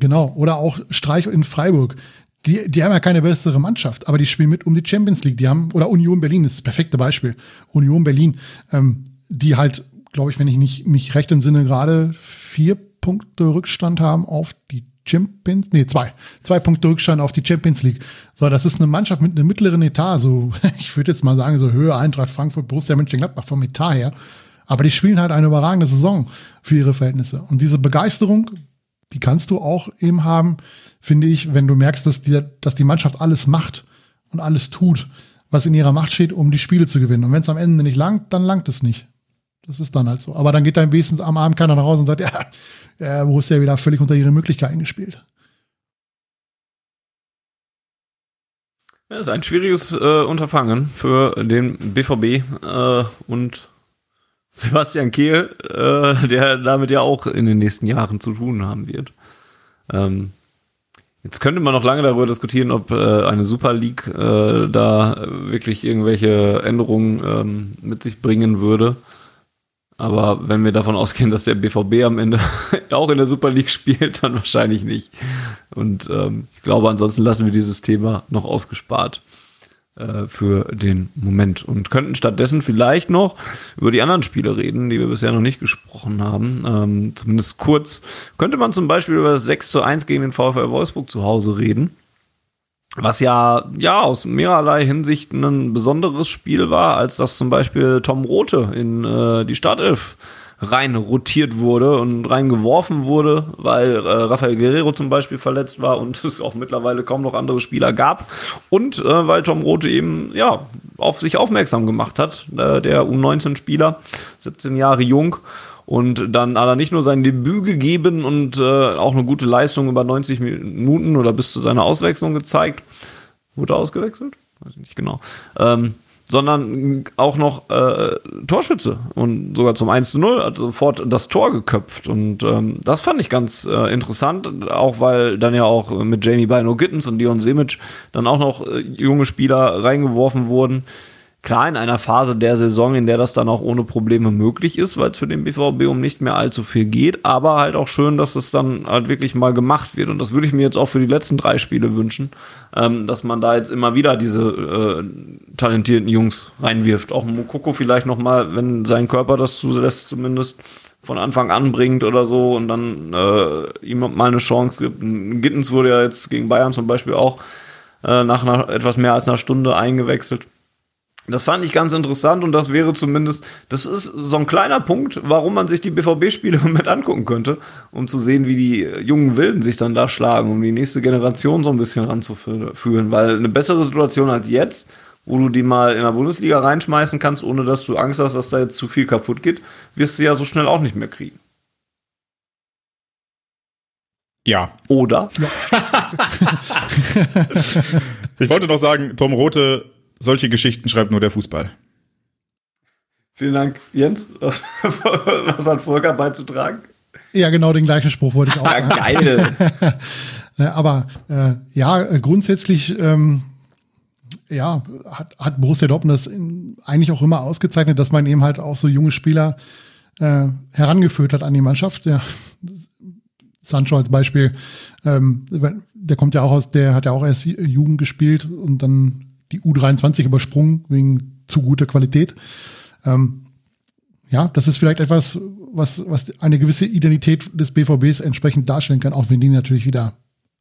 Genau. Oder auch Streich in Freiburg. Die, die haben ja keine bessere Mannschaft, aber die spielen mit um die Champions League. Die haben, oder Union Berlin ist das perfekte Beispiel. Union Berlin, ähm, die halt, glaube ich, wenn ich nicht mich recht entsinne, gerade vier Punkte Rückstand haben auf die Champions, nee, zwei. Zwei Punkte Rückstand auf die Champions League. So, das ist eine Mannschaft mit einem mittleren Etat, so, ich würde jetzt mal sagen, so Höhe Eintracht Frankfurt, Borussia Mönchengladbach vom Etat her. Aber die spielen halt eine überragende Saison für ihre Verhältnisse. Und diese Begeisterung, die kannst du auch eben haben, finde ich, wenn du merkst, dass die, dass die Mannschaft alles macht und alles tut, was in ihrer Macht steht, um die Spiele zu gewinnen. Und wenn es am Ende nicht langt, dann langt es nicht. Das ist dann halt so. Aber dann geht dann wenigstens am Abend keiner nach Hause und sagt, ja, äh, Borussia wieder völlig unter ihre Möglichkeiten gespielt. Ja, ist ein schwieriges äh, Unterfangen für den BVB äh, und Sebastian Kehl, äh, der damit ja auch in den nächsten Jahren zu tun haben wird. Ähm, jetzt könnte man noch lange darüber diskutieren, ob äh, eine Super League äh, da wirklich irgendwelche Änderungen ähm, mit sich bringen würde. Aber wenn wir davon ausgehen, dass der BVB am Ende auch in der Super League spielt, dann wahrscheinlich nicht. Und ähm, ich glaube, ansonsten lassen wir dieses Thema noch ausgespart. äh, für den Moment und könnten stattdessen vielleicht noch über die anderen Spiele reden, die wir bisher noch nicht gesprochen haben. Ähm, zumindest kurz könnte man zum Beispiel über das 6 zu 1 gegen den VfL Wolfsburg zu Hause reden. Was ja, ja, aus mehrerlei Hinsicht ein besonderes Spiel war, als das zum Beispiel Tom Rote in äh, die Startelf rein rotiert wurde und reingeworfen wurde, weil äh, Rafael Guerrero zum Beispiel verletzt war und es auch mittlerweile kaum noch andere Spieler gab und äh, weil Tom Rote eben ja auf sich aufmerksam gemacht hat, äh, der U19-Spieler, 17 Jahre jung und dann hat er nicht nur sein Debüt gegeben und äh, auch eine gute Leistung über 90 Minuten oder bis zu seiner Auswechslung gezeigt. Wurde er ausgewechselt? Weiß ich nicht genau. Ähm, sondern auch noch äh, Torschütze und sogar zum 1 zu 0 hat sofort das Tor geköpft und ähm, das fand ich ganz äh, interessant, auch weil dann ja auch mit Jamie Bino Gittens und Dion Simic dann auch noch äh, junge Spieler reingeworfen wurden, Klar, in einer Phase der Saison, in der das dann auch ohne Probleme möglich ist, weil es für den BVB um nicht mehr allzu viel geht, aber halt auch schön, dass es dann halt wirklich mal gemacht wird. Und das würde ich mir jetzt auch für die letzten drei Spiele wünschen, ähm, dass man da jetzt immer wieder diese äh, talentierten Jungs reinwirft. Auch Mokoko vielleicht nochmal, wenn sein Körper das zulässt, zumindest von Anfang an bringt oder so und dann äh, ihm mal eine Chance gibt. Gittens wurde ja jetzt gegen Bayern zum Beispiel auch äh, nach einer, etwas mehr als einer Stunde eingewechselt. Das fand ich ganz interessant und das wäre zumindest, das ist so ein kleiner Punkt, warum man sich die BVB-Spiele mit angucken könnte, um zu sehen, wie die jungen Wilden sich dann da schlagen, um die nächste Generation so ein bisschen ranzuführen. Weil eine bessere Situation als jetzt, wo du die mal in der Bundesliga reinschmeißen kannst, ohne dass du Angst hast, dass da jetzt zu viel kaputt geht, wirst du ja so schnell auch nicht mehr kriegen. Ja. Oder? Ich wollte noch sagen, Tom Rote solche Geschichten schreibt nur der Fußball. Vielen Dank, Jens. Was, was hat Volker beizutragen? Ja, genau den gleichen Spruch wollte ich auch sagen. Geil. Aber äh, ja, grundsätzlich ähm, ja, hat, hat Borussia Dortmund das in, eigentlich auch immer ausgezeichnet, dass man eben halt auch so junge Spieler äh, herangeführt hat an die Mannschaft. Ja, Sancho als Beispiel, ähm, der kommt ja auch aus, der hat ja auch erst Jugend gespielt und dann die U23 übersprungen wegen zu guter Qualität. Ähm, ja, das ist vielleicht etwas, was, was eine gewisse Identität des BVBs entsprechend darstellen kann, auch wenn die natürlich wieder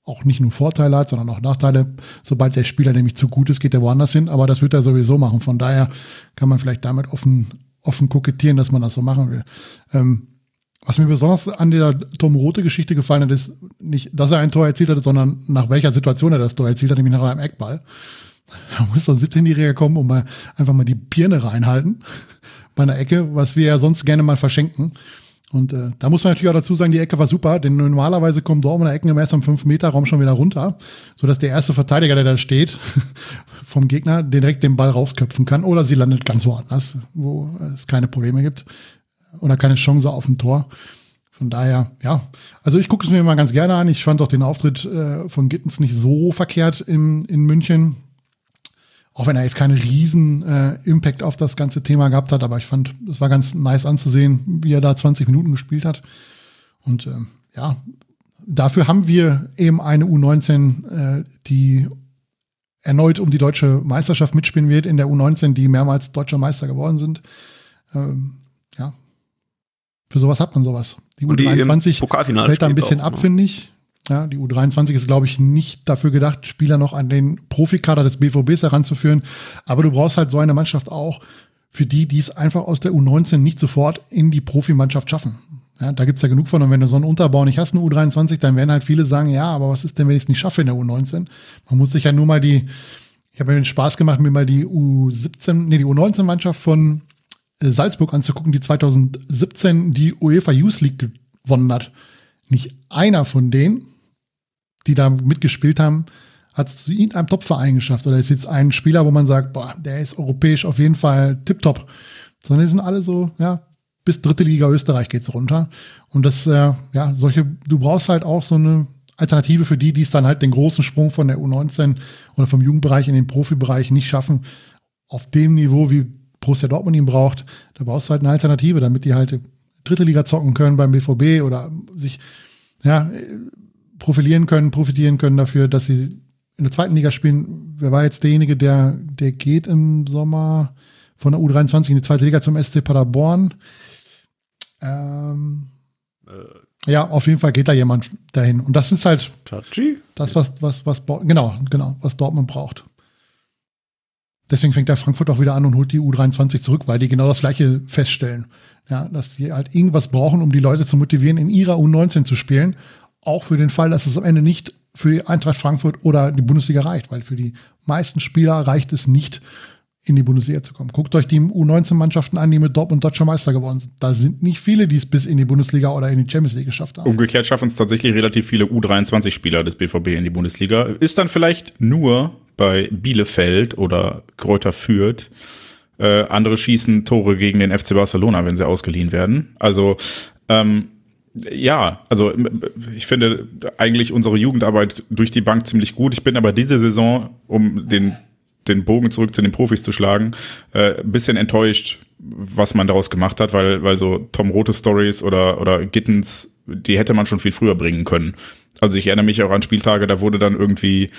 auch nicht nur Vorteile hat, sondern auch Nachteile. Sobald der Spieler nämlich zu gut ist, geht er woanders hin. Aber das wird er sowieso machen. Von daher kann man vielleicht damit offen, offen kokettieren, dass man das so machen will. Ähm, was mir besonders an der Tom Rote Geschichte gefallen hat, ist nicht, dass er ein Tor erzielt hat, sondern nach welcher Situation er das Tor erzielt hat, nämlich nach einem Eckball. Da muss so ein 17-Jähriger kommen und mal einfach mal die Birne reinhalten bei einer Ecke, was wir ja sonst gerne mal verschenken. Und äh, da muss man natürlich auch dazu sagen, die Ecke war super, denn normalerweise kommen Dortmunder Ecken im ersten 5-Meter-Raum schon wieder runter, sodass der erste Verteidiger, der da steht, vom Gegner direkt den Ball rausköpfen kann oder sie landet ganz woanders, wo es keine Probleme gibt oder keine Chance auf ein Tor. Von daher, ja, also ich gucke es mir mal ganz gerne an. Ich fand auch den Auftritt äh, von Gittens nicht so verkehrt in, in München auch wenn er jetzt keinen riesen äh, Impact auf das ganze Thema gehabt hat, aber ich fand, es war ganz nice anzusehen, wie er da 20 Minuten gespielt hat. Und äh, ja, dafür haben wir eben eine U19, äh, die erneut um die deutsche Meisterschaft mitspielen wird, in der U19, die mehrmals deutscher Meister geworden sind. Ähm, ja, für sowas hat man sowas. Die U23 fällt da ein bisschen ab, ne? finde ich. Ja, die U23 ist, glaube ich, nicht dafür gedacht, Spieler noch an den Profikader des BVBs heranzuführen. Aber du brauchst halt so eine Mannschaft auch für die, die es einfach aus der U19 nicht sofort in die Profimannschaft schaffen. Ja, da gibt's ja genug von. Und wenn du so einen Unterbau nicht hast, eine U23, dann werden halt viele sagen, ja, aber was ist denn, wenn ich es nicht schaffe in der U19? Man muss sich ja nur mal die, ich habe mir den Spaß gemacht, mir mal die U17, nee, die U19-Mannschaft von äh, Salzburg anzugucken, die 2017 die UEFA Youth League gewonnen hat. Nicht einer von denen die da mitgespielt haben, hat es zu irgendeinem Top-Verein geschafft. Oder ist jetzt ein Spieler, wo man sagt, boah, der ist europäisch auf jeden Fall tipptopp. Sondern die sind alle so, ja, bis dritte Liga Österreich geht's runter. Und das, äh, ja, solche, du brauchst halt auch so eine Alternative für die, die es dann halt den großen Sprung von der U19 oder vom Jugendbereich in den Profibereich nicht schaffen, auf dem Niveau, wie Borussia Dortmund ihn braucht. Da brauchst du halt eine Alternative, damit die halt dritte Liga zocken können beim BVB oder sich, ja, profilieren können, profitieren können dafür, dass sie in der zweiten Liga spielen. Wer war jetzt derjenige, der, der geht im Sommer von der U23 in die zweite Liga zum SC Paderborn? Ähm, äh, ja, auf jeden Fall geht da jemand dahin. Und das ist halt Tachi? das, was, was, was, genau, genau, was Dortmund braucht. Deswegen fängt der Frankfurt auch wieder an und holt die U23 zurück, weil die genau das Gleiche feststellen. Ja, dass sie halt irgendwas brauchen, um die Leute zu motivieren, in ihrer U19 zu spielen. Auch für den Fall, dass es am Ende nicht für die Eintracht Frankfurt oder die Bundesliga reicht, weil für die meisten Spieler reicht es nicht, in die Bundesliga zu kommen. Guckt euch die U19-Mannschaften an, die mit Dortmund deutscher Meister geworden sind. Da sind nicht viele, die es bis in die Bundesliga oder in die Champions League geschafft haben. Umgekehrt schaffen es tatsächlich relativ viele U23-Spieler des BVB in die Bundesliga. Ist dann vielleicht nur bei Bielefeld oder Kräuter Fürth. Äh, andere schießen Tore gegen den FC Barcelona, wenn sie ausgeliehen werden. Also ähm, ja, also ich finde eigentlich unsere Jugendarbeit durch die Bank ziemlich gut. Ich bin aber diese Saison, um den den Bogen zurück zu den Profis zu schlagen, äh, bisschen enttäuscht, was man daraus gemacht hat, weil, weil so Tom Rote Stories oder, oder Gittens, die hätte man schon viel früher bringen können. Also ich erinnere mich auch an Spieltage, da wurde dann irgendwie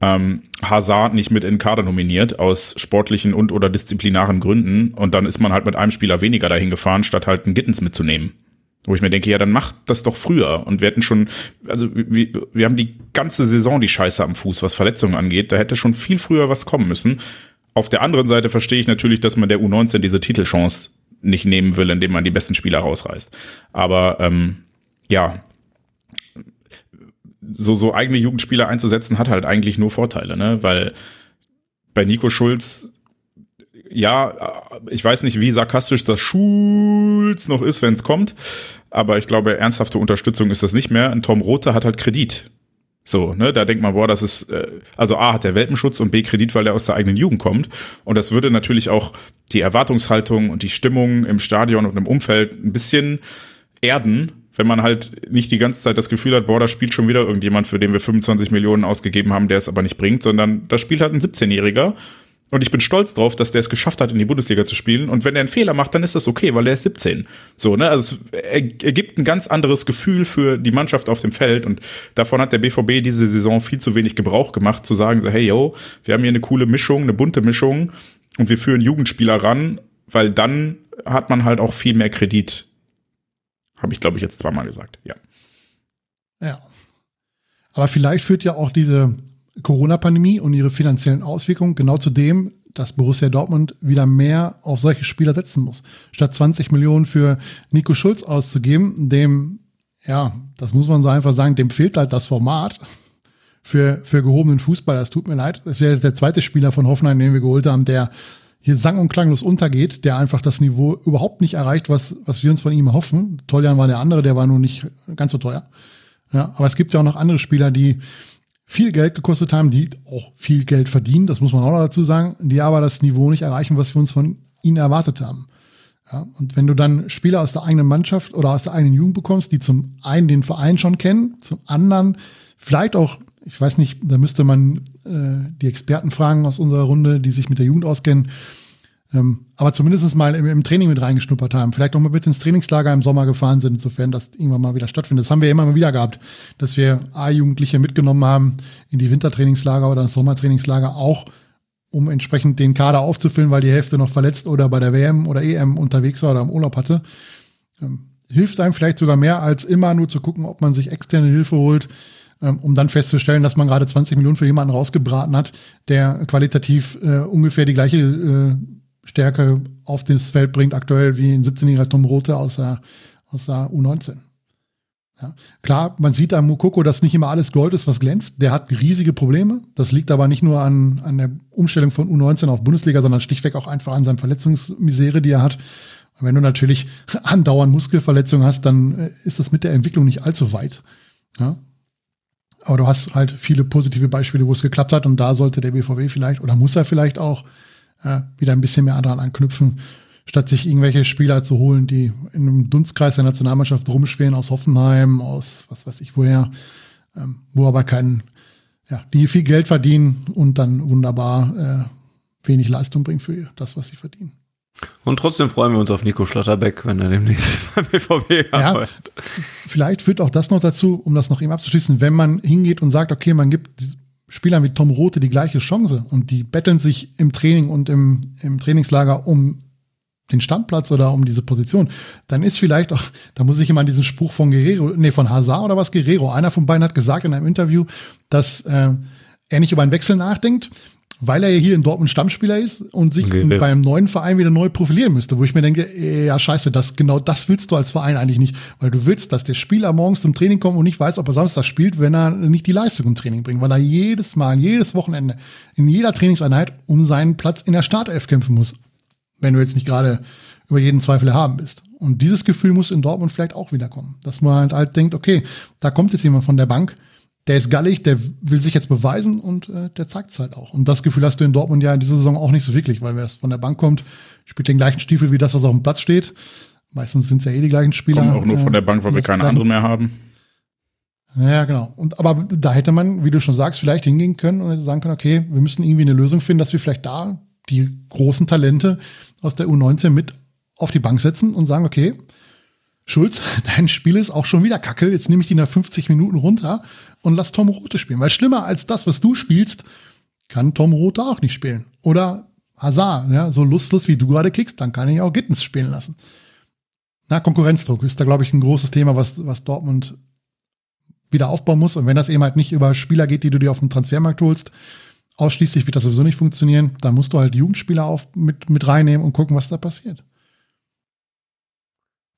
ähm, Hazard nicht mit in Kader nominiert aus sportlichen und oder disziplinaren Gründen und dann ist man halt mit einem Spieler weniger dahin gefahren, statt halt einen Gittens mitzunehmen. Wo ich mir denke, ja, dann macht das doch früher. Und wir hätten schon, also wir, wir haben die ganze Saison die Scheiße am Fuß, was Verletzungen angeht. Da hätte schon viel früher was kommen müssen. Auf der anderen Seite verstehe ich natürlich, dass man der U19 diese Titelchance nicht nehmen will, indem man die besten Spieler rausreißt. Aber ähm, ja, so, so eigene Jugendspieler einzusetzen, hat halt eigentlich nur Vorteile, ne? Weil bei Nico Schulz ja, ich weiß nicht, wie sarkastisch das Schulz noch ist, wenn es kommt, aber ich glaube, ernsthafte Unterstützung ist das nicht mehr. Ein Tom Rote hat halt Kredit. So, ne, da denkt man, boah, das ist, äh, also A hat der Welpenschutz und B Kredit, weil er aus der eigenen Jugend kommt. Und das würde natürlich auch die Erwartungshaltung und die Stimmung im Stadion und im Umfeld ein bisschen erden, wenn man halt nicht die ganze Zeit das Gefühl hat, boah, da spielt schon wieder irgendjemand, für den wir 25 Millionen ausgegeben haben, der es aber nicht bringt, sondern da spielt halt ein 17-Jähriger und ich bin stolz drauf, dass der es geschafft hat, in die Bundesliga zu spielen. Und wenn er einen Fehler macht, dann ist das okay, weil er ist 17. So, ne? Also er, er gibt ein ganz anderes Gefühl für die Mannschaft auf dem Feld. Und davon hat der BVB diese Saison viel zu wenig Gebrauch gemacht, zu sagen, so, hey yo, wir haben hier eine coole Mischung, eine bunte Mischung und wir führen Jugendspieler ran, weil dann hat man halt auch viel mehr Kredit. Habe ich, glaube ich, jetzt zweimal gesagt, ja. Ja. Aber vielleicht führt ja auch diese Corona-Pandemie und ihre finanziellen Auswirkungen genau zu dem, dass Borussia Dortmund wieder mehr auf solche Spieler setzen muss. Statt 20 Millionen für Nico Schulz auszugeben, dem, ja, das muss man so einfach sagen, dem fehlt halt das Format für, für gehobenen Fußball. Das tut mir leid. Das ist ja der zweite Spieler von Hoffenheim, den wir geholt haben, der hier sang- und klanglos untergeht, der einfach das Niveau überhaupt nicht erreicht, was, was wir uns von ihm erhoffen. Toljan war der andere, der war nur nicht ganz so teuer. Ja, aber es gibt ja auch noch andere Spieler, die, viel Geld gekostet haben, die auch viel Geld verdienen, das muss man auch noch dazu sagen, die aber das Niveau nicht erreichen, was wir uns von ihnen erwartet haben. Ja, und wenn du dann Spieler aus der eigenen Mannschaft oder aus der eigenen Jugend bekommst, die zum einen den Verein schon kennen, zum anderen vielleicht auch, ich weiß nicht, da müsste man äh, die Experten fragen aus unserer Runde, die sich mit der Jugend auskennen, ähm, aber zumindest mal im, im, Training mit reingeschnuppert haben. Vielleicht auch mal mit ins Trainingslager im Sommer gefahren sind, insofern das irgendwann mal wieder stattfindet. Das haben wir immer mal wieder gehabt, dass wir A-Jugendliche mitgenommen haben in die Wintertrainingslager oder das Sommertrainingslager auch, um entsprechend den Kader aufzufüllen, weil die Hälfte noch verletzt oder bei der WM oder EM unterwegs war oder im Urlaub hatte. Ähm, hilft einem vielleicht sogar mehr, als immer nur zu gucken, ob man sich externe Hilfe holt, ähm, um dann festzustellen, dass man gerade 20 Millionen für jemanden rausgebraten hat, der qualitativ äh, ungefähr die gleiche äh, Stärke auf das Feld bringt, aktuell wie ein 17-jähriger Tom Rote aus der, aus der U19. Ja. Klar, man sieht am Mukoko, dass nicht immer alles Gold ist, was glänzt. Der hat riesige Probleme. Das liegt aber nicht nur an, an der Umstellung von U19 auf Bundesliga, sondern schlichtweg auch einfach an seiner Verletzungsmisere, die er hat. Und wenn du natürlich andauernd Muskelverletzungen hast, dann äh, ist das mit der Entwicklung nicht allzu weit. Ja. Aber du hast halt viele positive Beispiele, wo es geklappt hat und da sollte der BVB vielleicht oder muss er vielleicht auch äh, wieder ein bisschen mehr daran anknüpfen, statt sich irgendwelche Spieler zu holen, die in einem Dunstkreis der Nationalmannschaft rumschweren aus Hoffenheim, aus was weiß ich woher, ähm, wo aber keinen, ja, die viel Geld verdienen und dann wunderbar äh, wenig Leistung bringen für das, was sie verdienen. Und trotzdem freuen wir uns auf Nico Schlotterbeck, wenn er demnächst beim BVB arbeitet. Ja, vielleicht führt auch das noch dazu, um das noch eben abzuschließen, wenn man hingeht und sagt, okay, man gibt Spielern wie Tom Rote die gleiche Chance und die betteln sich im Training und im, im Trainingslager um den Stammplatz oder um diese Position, dann ist vielleicht auch, da muss ich immer an diesen Spruch von Guerrero, nee, von Hazard oder was Guerrero, einer von beiden hat gesagt in einem Interview, dass äh, er nicht über einen Wechsel nachdenkt, weil er ja hier in Dortmund Stammspieler ist und sich okay, beim neuen Verein wieder neu profilieren müsste, wo ich mir denke, ja scheiße, das genau das willst du als Verein eigentlich nicht, weil du willst, dass der Spieler morgens zum Training kommt und nicht weiß, ob er Samstag spielt, wenn er nicht die Leistung im Training bringt, weil er jedes Mal, jedes Wochenende, in jeder Trainingseinheit um seinen Platz in der Startelf kämpfen muss, wenn du jetzt nicht gerade über jeden Zweifel haben bist. Und dieses Gefühl muss in Dortmund vielleicht auch wiederkommen, dass man halt, halt denkt, okay, da kommt jetzt jemand von der Bank, der ist gallig, der will sich jetzt beweisen und äh, der zeigt es halt auch. Und das Gefühl hast du in Dortmund ja in dieser Saison auch nicht so wirklich, weil wer es von der Bank kommt, spielt den gleichen Stiefel wie das, was auf dem Platz steht. Meistens sind es ja eh die gleichen Spieler. Kommen auch nur von der Bank, weil wir keine anderen mehr haben. Ja, genau. Und aber da hätte man, wie du schon sagst, vielleicht hingehen können und sagen können, okay, wir müssen irgendwie eine Lösung finden, dass wir vielleicht da die großen Talente aus der U19 mit auf die Bank setzen und sagen, okay, Schulz, dein Spiel ist auch schon wieder kacke. Jetzt nehme ich die nach 50 Minuten runter und lass Tom Rote spielen. Weil schlimmer als das, was du spielst, kann Tom Rote auch nicht spielen. Oder Hazard, ja, so lustlos wie du gerade kickst, dann kann ich auch Gittens spielen lassen. Na, Konkurrenzdruck ist da, glaube ich, ein großes Thema, was, was Dortmund wieder aufbauen muss. Und wenn das eben halt nicht über Spieler geht, die du dir auf dem Transfermarkt holst, ausschließlich wird das sowieso nicht funktionieren, dann musst du halt Jugendspieler auf, mit, mit reinnehmen und gucken, was da passiert.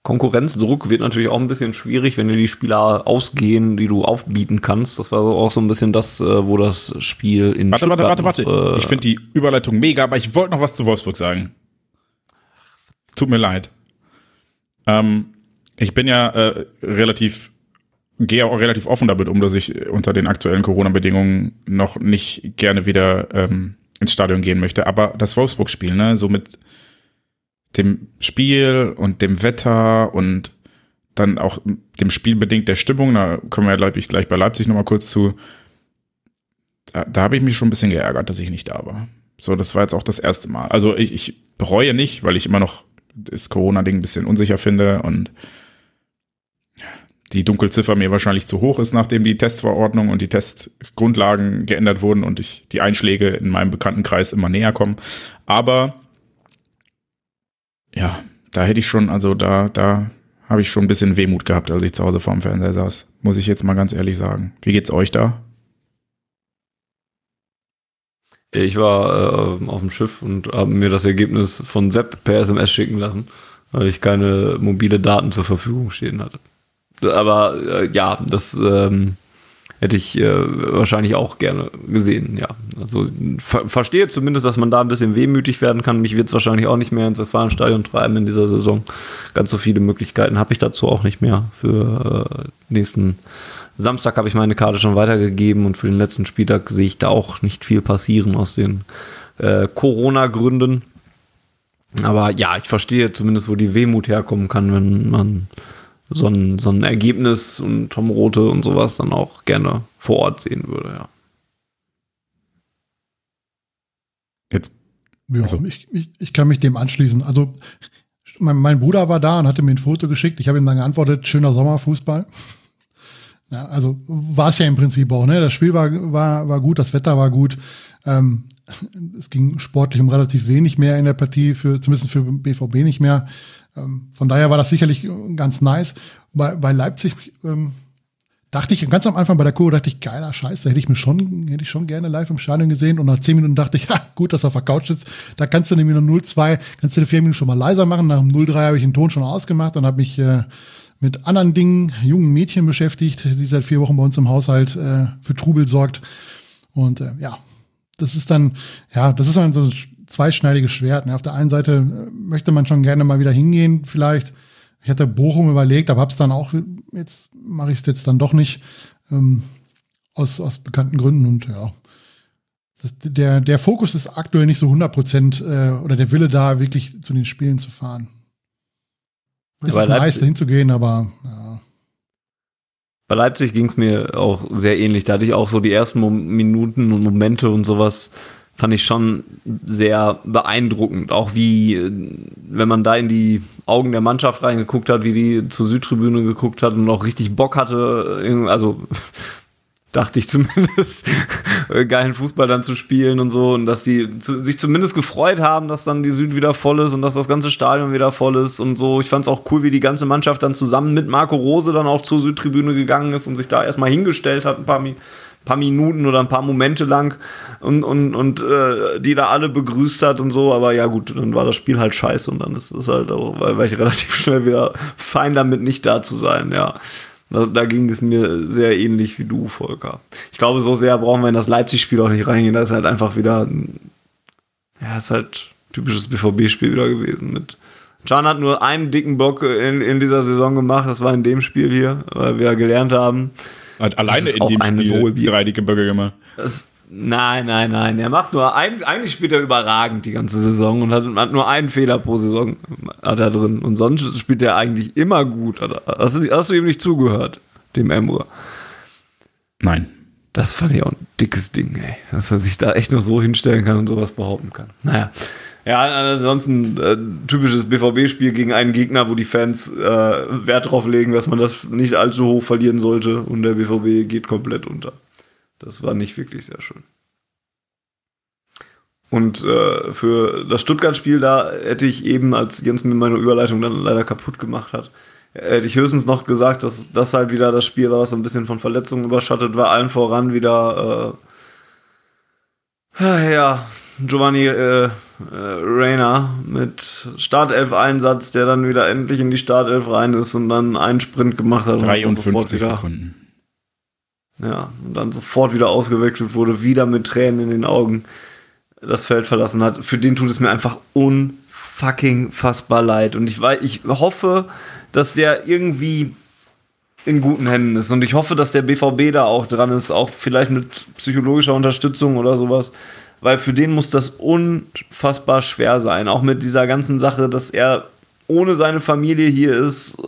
Konkurrenzdruck wird natürlich auch ein bisschen schwierig, wenn dir die Spieler ausgehen, die du aufbieten kannst. Das war auch so ein bisschen das, äh, wo das Spiel in Warte, Stuttgart warte, warte, warte. Äh, ich finde die Überleitung mega, aber ich wollte noch was zu Wolfsburg sagen. Tut mir leid. Ähm, ich bin ja äh, relativ, gehe auch relativ offen damit um, dass ich unter den aktuellen Corona-Bedingungen noch nicht gerne wieder ähm, ins Stadion gehen möchte. Aber das Wolfsburg-Spiel, ne, so mit dem Spiel und dem Wetter und dann auch dem Spiel bedingt der Stimmung, da kommen wir, glaube ich, gleich bei Leipzig nochmal kurz zu. Da, da habe ich mich schon ein bisschen geärgert, dass ich nicht da war. So, das war jetzt auch das erste Mal. Also ich, ich bereue nicht, weil ich immer noch das Corona-Ding ein bisschen unsicher finde und die Dunkelziffer mir wahrscheinlich zu hoch ist, nachdem die Testverordnung und die Testgrundlagen geändert wurden und ich die Einschläge in meinem Bekanntenkreis immer näher kommen. Aber ja, da hätte ich schon, also da, da habe ich schon ein bisschen Wehmut gehabt, als ich zu Hause vorm Fernseher saß. Muss ich jetzt mal ganz ehrlich sagen. Wie geht's euch da? Ich war äh, auf dem Schiff und habe mir das Ergebnis von Sepp per SMS schicken lassen, weil ich keine mobile Daten zur Verfügung stehen hatte. Aber äh, ja, das ähm, hätte ich äh, wahrscheinlich auch gerne gesehen, ja. Also ver verstehe zumindest, dass man da ein bisschen wehmütig werden kann. Mich wird es wahrscheinlich auch nicht mehr ins Westfalenstadion treiben in dieser Saison. Ganz so viele Möglichkeiten habe ich dazu auch nicht mehr. Für äh, nächsten Samstag habe ich meine Karte schon weitergegeben und für den letzten Spieltag sehe ich da auch nicht viel passieren aus den äh, Corona-Gründen. Aber ja, ich verstehe zumindest, wo die Wehmut herkommen kann, wenn man so ein, so ein Ergebnis und Tom Rote und sowas dann auch gerne vor Ort sehen würde, ja. Jetzt. Ja, also. ich, ich, ich kann mich dem anschließen. Also, mein, mein Bruder war da und hatte mir ein Foto geschickt. Ich habe ihm dann geantwortet, schöner Sommerfußball. Ja, also war es ja im Prinzip auch, ne? Das Spiel war, war, war gut, das Wetter war gut. Ähm, es ging sportlich um relativ wenig mehr in der Partie, für, zumindest für BVB nicht mehr. Ähm, von daher war das sicherlich ganz nice. Bei, bei Leipzig ähm, dachte ich ganz am Anfang bei der Kurve, dachte ich, geiler Scheiß, da hätte ich mir schon, hätte ich schon gerne live im Stadion gesehen. Und nach zehn Minuten dachte ich, ha, gut, dass er auf sitzt. Da kannst du nämlich nur 0-2, kannst du die vier Minuten schon mal leiser machen. Nach dem 0-3 habe ich den Ton schon ausgemacht und habe mich äh, mit anderen Dingen, jungen Mädchen beschäftigt, die seit vier Wochen bei uns im Haushalt äh, für Trubel sorgt. Und äh, ja, das ist dann, ja, das ist dann so ein zweischneidiges Schwert. Ne? Auf der einen Seite äh, möchte man schon gerne mal wieder hingehen, vielleicht. Ich hatte Bochum überlegt, aber hab's dann auch, jetzt mache ich es jetzt dann doch nicht. Ähm, aus, aus bekannten Gründen und ja. Das, der, der Fokus ist aktuell nicht so 100 Prozent äh, oder der Wille da, wirklich zu den Spielen zu fahren. Es ist nice, hinzugehen, aber ja. Bei Leipzig ging es mir auch sehr ähnlich. Da hatte ich auch so die ersten Minuten und Momente und sowas fand ich schon sehr beeindruckend. Auch wie, wenn man da in die Augen der Mannschaft reingeguckt hat, wie die zur Südtribüne geguckt hat und auch richtig Bock hatte. Also dachte ich zumindest, äh, geilen Fußball dann zu spielen und so. Und dass die zu, sich zumindest gefreut haben, dass dann die Süd wieder voll ist und dass das ganze Stadion wieder voll ist und so. Ich fand es auch cool, wie die ganze Mannschaft dann zusammen mit Marco Rose dann auch zur Südtribüne gegangen ist und sich da erstmal hingestellt hat, ein paar, paar Minuten oder ein paar Momente lang und, und, und äh, die da alle begrüßt hat und so. Aber ja, gut, dann war das Spiel halt scheiße und dann ist es halt auch, weil, weil ich relativ schnell wieder fein damit nicht da zu sein, ja. Da, da, ging es mir sehr ähnlich wie du, Volker. Ich glaube, so sehr brauchen wir in das Leipzig-Spiel auch nicht reingehen. Da ist halt einfach wieder, ja, ist halt typisches BVB-Spiel wieder gewesen. Mit Can hat nur einen dicken Block in, in dieser Saison gemacht. Das war in dem Spiel hier, weil wir ja gelernt haben. Hat alleine in dem Spiel drei dicke Böcke gemacht. Das, Nein, nein, nein. Er macht nur ein, eigentlich spielt er überragend die ganze Saison und hat, hat, nur einen Fehler pro Saison hat er drin. Und sonst spielt er eigentlich immer gut. Hast du, hast du ihm nicht zugehört, dem Emre? Nein. Das fand ich auch ein dickes Ding, ey. Dass er sich da echt noch so hinstellen kann und sowas behaupten kann. Naja. Ja, ansonsten äh, typisches BVB-Spiel gegen einen Gegner, wo die Fans äh, Wert drauf legen, dass man das nicht allzu hoch verlieren sollte und der BVB geht komplett unter. Das war nicht wirklich sehr schön. Und äh, für das Stuttgart-Spiel, da hätte ich eben, als Jens mir meine Überleitung dann leider kaputt gemacht hat, hätte ich höchstens noch gesagt, dass das halt wieder das Spiel war, was so ein bisschen von Verletzungen überschattet war. Allen voran wieder, äh, ja, Giovanni äh, äh, Reyna mit Startelf-Einsatz, der dann wieder endlich in die Startelf rein ist und dann einen Sprint gemacht hat. 53 Sekunden. Ja, und dann sofort wieder ausgewechselt wurde, wieder mit Tränen in den Augen das Feld verlassen hat. Für den tut es mir einfach unfucking fassbar leid. Und ich, weiß, ich hoffe, dass der irgendwie in guten Händen ist. Und ich hoffe, dass der BVB da auch dran ist, auch vielleicht mit psychologischer Unterstützung oder sowas. Weil für den muss das unfassbar schwer sein. Auch mit dieser ganzen Sache, dass er ohne seine Familie hier ist, äh,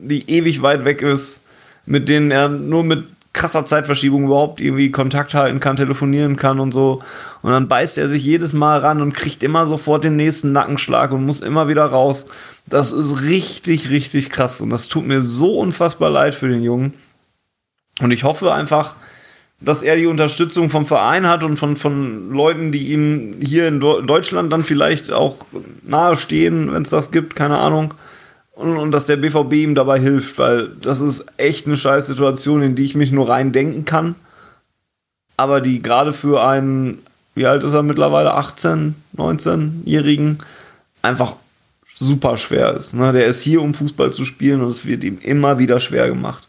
die ewig weit weg ist, mit denen er nur mit krasser Zeitverschiebung überhaupt irgendwie Kontakt halten kann, telefonieren kann und so. Und dann beißt er sich jedes Mal ran und kriegt immer sofort den nächsten Nackenschlag und muss immer wieder raus. Das ist richtig, richtig krass. Und das tut mir so unfassbar leid für den Jungen. Und ich hoffe einfach, dass er die Unterstützung vom Verein hat und von, von Leuten, die ihm hier in Deutschland dann vielleicht auch nahestehen, wenn es das gibt, keine Ahnung und, und dass der BVB ihm dabei hilft, weil das ist echt eine scheiß Situation, in die ich mich nur rein denken kann. Aber die gerade für einen, wie alt ist er mittlerweile, 18, 19-Jährigen, einfach super schwer ist. Ne? Der ist hier, um Fußball zu spielen und es wird ihm immer wieder schwer gemacht.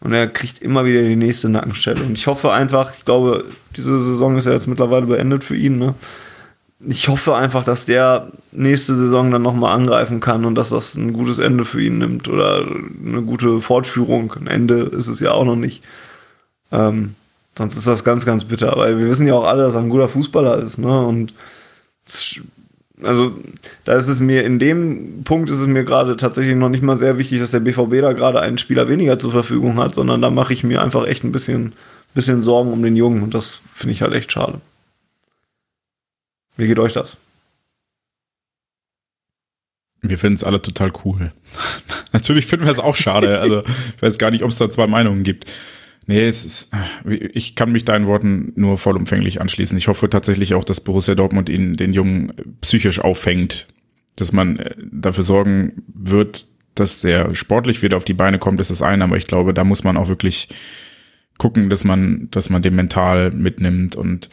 Und er kriegt immer wieder die nächste Nackenstelle. Und ich hoffe einfach, ich glaube, diese Saison ist ja jetzt mittlerweile beendet für ihn, ne? Ich hoffe einfach, dass der nächste Saison dann nochmal angreifen kann und dass das ein gutes Ende für ihn nimmt oder eine gute Fortführung. Ein Ende ist es ja auch noch nicht. Ähm, sonst ist das ganz, ganz bitter, weil wir wissen ja auch alle, dass er ein guter Fußballer ist, ne? Und also da ist es mir in dem Punkt ist es mir gerade tatsächlich noch nicht mal sehr wichtig, dass der BVB da gerade einen Spieler weniger zur Verfügung hat, sondern da mache ich mir einfach echt ein bisschen, bisschen Sorgen um den Jungen und das finde ich halt echt schade. Wie geht euch das? Wir finden es alle total cool. Natürlich finden wir es auch schade. Also ich weiß gar nicht, ob es da zwei Meinungen gibt. Nee, es ist, ich kann mich deinen Worten nur vollumfänglich anschließen. Ich hoffe tatsächlich auch, dass Borussia Dortmund ihn, den Jungen psychisch auffängt, dass man äh, dafür sorgen wird, dass der sportlich wieder auf die Beine kommt, ist das eine, aber ich glaube, da muss man auch wirklich gucken, dass man, dass man den mental mitnimmt und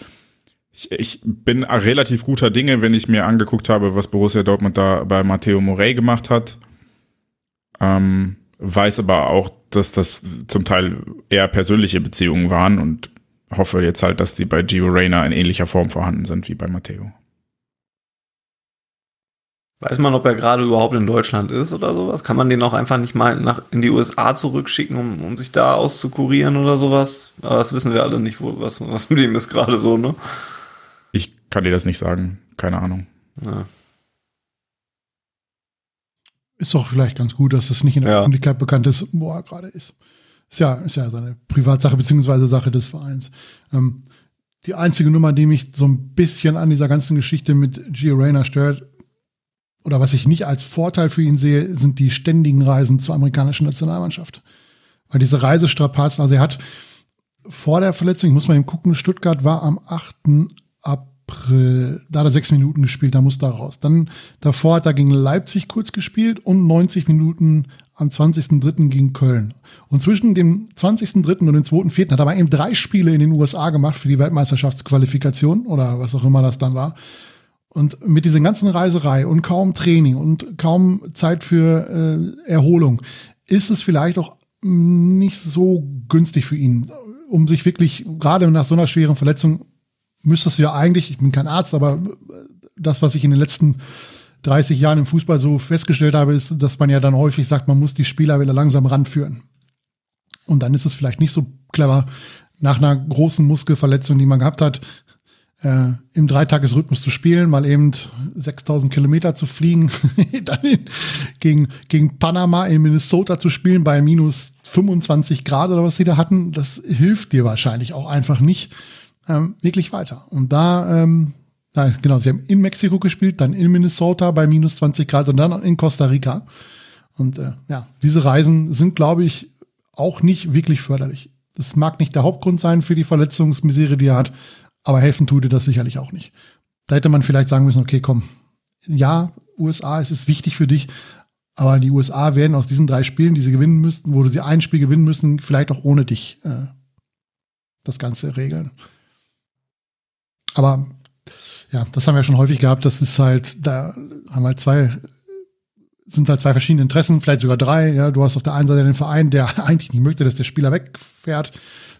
ich, ich bin relativ guter Dinge, wenn ich mir angeguckt habe, was Borussia Dortmund da bei Matteo Morey gemacht hat. Ähm, weiß aber auch, dass das zum Teil eher persönliche Beziehungen waren und hoffe jetzt halt, dass die bei Gio Reyna in ähnlicher Form vorhanden sind wie bei Matteo. Weiß man, ob er gerade überhaupt in Deutschland ist oder sowas? Kann man den auch einfach nicht mal nach, in die USA zurückschicken, um, um sich da auszukurieren oder sowas? Aber das wissen wir alle nicht, wo, was, was mit ihm ist gerade so, ne? Kann dir das nicht sagen. Keine Ahnung. Ja. Ist doch vielleicht ganz gut, dass das nicht in der ja. Öffentlichkeit bekannt ist, wo er gerade ist. Ist ja, ist ja seine Privatsache beziehungsweise Sache des Vereins. Ähm, die einzige Nummer, die mich so ein bisschen an dieser ganzen Geschichte mit Gio Reyna stört, oder was ich nicht als Vorteil für ihn sehe, sind die ständigen Reisen zur amerikanischen Nationalmannschaft. Weil diese Reisestrapazen, also er hat vor der Verletzung, ich muss mal eben gucken, Stuttgart war am 8. April, da hat er sechs Minuten gespielt, da musste er raus. Dann davor hat er gegen Leipzig kurz gespielt und 90 Minuten am 20.03. gegen Köln. Und zwischen dem 20.03. und dem 2.04. hat er mal eben drei Spiele in den USA gemacht für die Weltmeisterschaftsqualifikation oder was auch immer das dann war. Und mit dieser ganzen Reiserei und kaum Training und kaum Zeit für äh, Erholung ist es vielleicht auch nicht so günstig für ihn, um sich wirklich, gerade nach so einer schweren Verletzung, müsstest du ja eigentlich, ich bin kein Arzt, aber das, was ich in den letzten 30 Jahren im Fußball so festgestellt habe, ist, dass man ja dann häufig sagt, man muss die Spieler wieder langsam ranführen. Und dann ist es vielleicht nicht so clever, nach einer großen Muskelverletzung, die man gehabt hat, äh, im Dreitagesrhythmus zu spielen, mal eben 6000 Kilometer zu fliegen, dann gegen, gegen Panama in Minnesota zu spielen bei minus 25 Grad oder was sie da hatten, das hilft dir wahrscheinlich auch einfach nicht ähm, wirklich weiter. Und da, ähm, da, genau, sie haben in Mexiko gespielt, dann in Minnesota bei minus 20 Grad und dann in Costa Rica. Und äh, ja, diese Reisen sind, glaube ich, auch nicht wirklich förderlich. Das mag nicht der Hauptgrund sein für die Verletzungsmisere, die er hat, aber helfen tut dir das sicherlich auch nicht. Da hätte man vielleicht sagen müssen, okay, komm, ja, USA, es ist wichtig für dich, aber die USA werden aus diesen drei Spielen, die sie gewinnen müssten, wo sie ein Spiel gewinnen müssen, vielleicht auch ohne dich äh, das Ganze regeln. Aber ja, das haben wir schon häufig gehabt. Das ist halt, da haben halt zwei, sind halt zwei verschiedene Interessen, vielleicht sogar drei. Ja, du hast auf der einen Seite den Verein, der eigentlich nicht möchte, dass der Spieler wegfährt.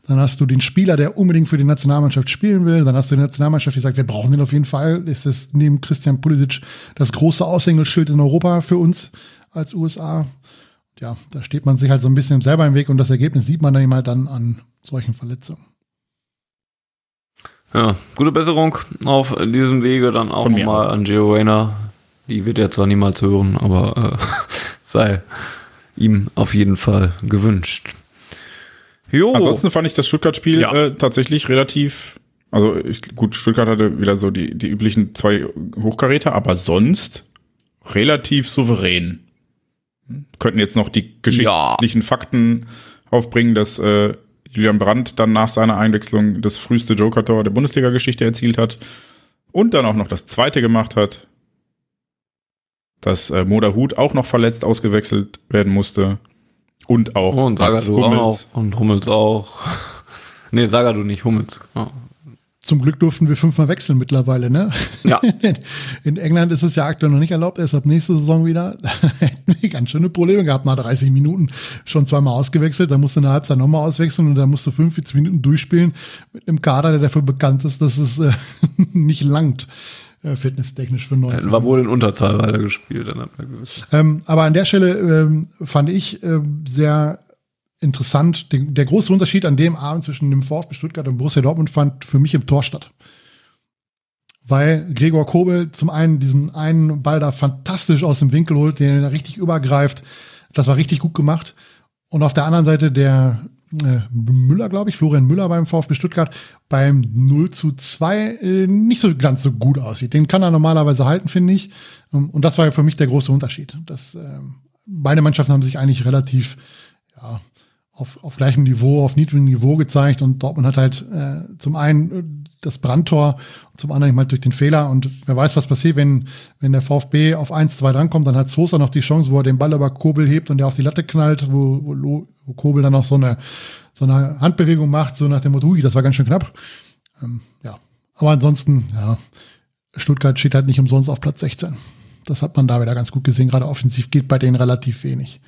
Dann hast du den Spieler, der unbedingt für die Nationalmannschaft spielen will. Dann hast du die Nationalmannschaft, die sagt, wir brauchen den auf jeden Fall. Ist neben Christian Pulisic das große Aushängeschild in Europa für uns als USA. Ja, da steht man sich halt so ein bisschen selber im Weg und das Ergebnis sieht man dann immer dann an solchen Verletzungen. Ja, gute Besserung auf diesem Wege dann auch nochmal an Gio Reyna. Die wird er zwar niemals hören, aber äh, sei ihm auf jeden Fall gewünscht. Jo. Ansonsten fand ich das Stuttgart-Spiel ja. äh, tatsächlich relativ. Also ich, gut, Stuttgart hatte wieder so die, die üblichen zwei Hochkaräter, aber sonst relativ souverän. Könnten jetzt noch die geschichtlichen ja. Fakten aufbringen, dass äh, Julian Brandt dann nach seiner Einwechslung das früheste Joker-Tor der Bundesliga-Geschichte erzielt hat und dann auch noch das zweite gemacht hat. Dass äh, Moda Hut auch noch verletzt ausgewechselt werden musste. Und auch. Oh, und Sagadu auch. Und Hummels auch. nee, Sagadu nicht, Hummels. Genau. Zum Glück durften wir fünfmal wechseln mittlerweile, ne? Ja. In England ist es ja aktuell noch nicht erlaubt, erst ab nächste Saison wieder. Hätten wir ganz schöne Probleme gehabt, nach 30 Minuten schon zweimal ausgewechselt. Da musst du eine Halbzeit nochmal auswechseln und dann musst du 45 Minuten durchspielen mit einem Kader, der dafür bekannt ist, dass es äh, nicht langt äh, fitnesstechnisch für 19. War wohl in Unterzahl weitergespielt. Ähm, aber an der Stelle ähm, fand ich äh, sehr interessant. Den, der große Unterschied an dem Abend zwischen dem VfB Stuttgart und Borussia Dortmund fand für mich im Tor statt. Weil Gregor Kobel zum einen diesen einen Ball da fantastisch aus dem Winkel holt, den er richtig übergreift. Das war richtig gut gemacht. Und auf der anderen Seite der äh, Müller, glaube ich, Florian Müller beim VfB Stuttgart beim 0 zu 2 äh, nicht so ganz so gut aussieht. Den kann er normalerweise halten, finde ich. Und das war für mich der große Unterschied. Das, äh, beide Mannschaften haben sich eigentlich relativ ja, auf, auf gleichem Niveau, auf niedrigem Niveau gezeigt und Dortmund hat halt äh, zum einen äh, das Brandtor zum anderen halt durch den Fehler und wer weiß, was passiert, wenn, wenn der VfB auf 1-2 drankommt, dann hat Sosa noch die Chance, wo er den Ball über Kobel hebt und der auf die Latte knallt, wo, wo, wo Kobel dann noch so eine, so eine Handbewegung macht, so nach dem Motto, das war ganz schön knapp. Ähm, ja, aber ansonsten, ja, Stuttgart steht halt nicht umsonst auf Platz 16. Das hat man da wieder ganz gut gesehen. Gerade offensiv geht bei denen relativ wenig.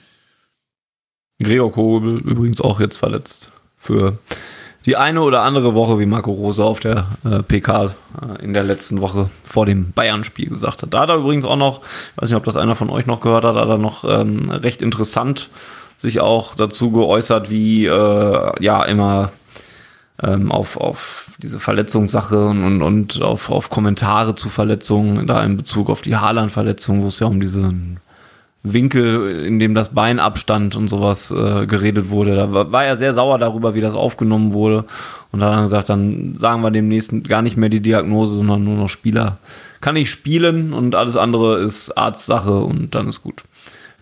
Gregor Kobel übrigens auch jetzt verletzt. Für die eine oder andere Woche, wie Marco Rose auf der äh, PK äh, in der letzten Woche vor dem Bayern-Spiel gesagt hat. Da hat er übrigens auch noch, ich weiß nicht, ob das einer von euch noch gehört hat, hat er noch ähm, recht interessant sich auch dazu geäußert, wie äh, ja immer ähm, auf, auf diese Verletzungssache und, und, auf, auf Kommentare zu Verletzungen, da in Bezug auf die Haaland-Verletzung, wo es ja um diesen Winkel, in dem das Bein abstand und sowas äh, geredet wurde. Da war, er sehr sauer darüber, wie das aufgenommen wurde. Und dann hat er gesagt, dann sagen wir demnächst gar nicht mehr die Diagnose, sondern nur noch Spieler. Kann ich spielen und alles andere ist Arztsache und dann ist gut.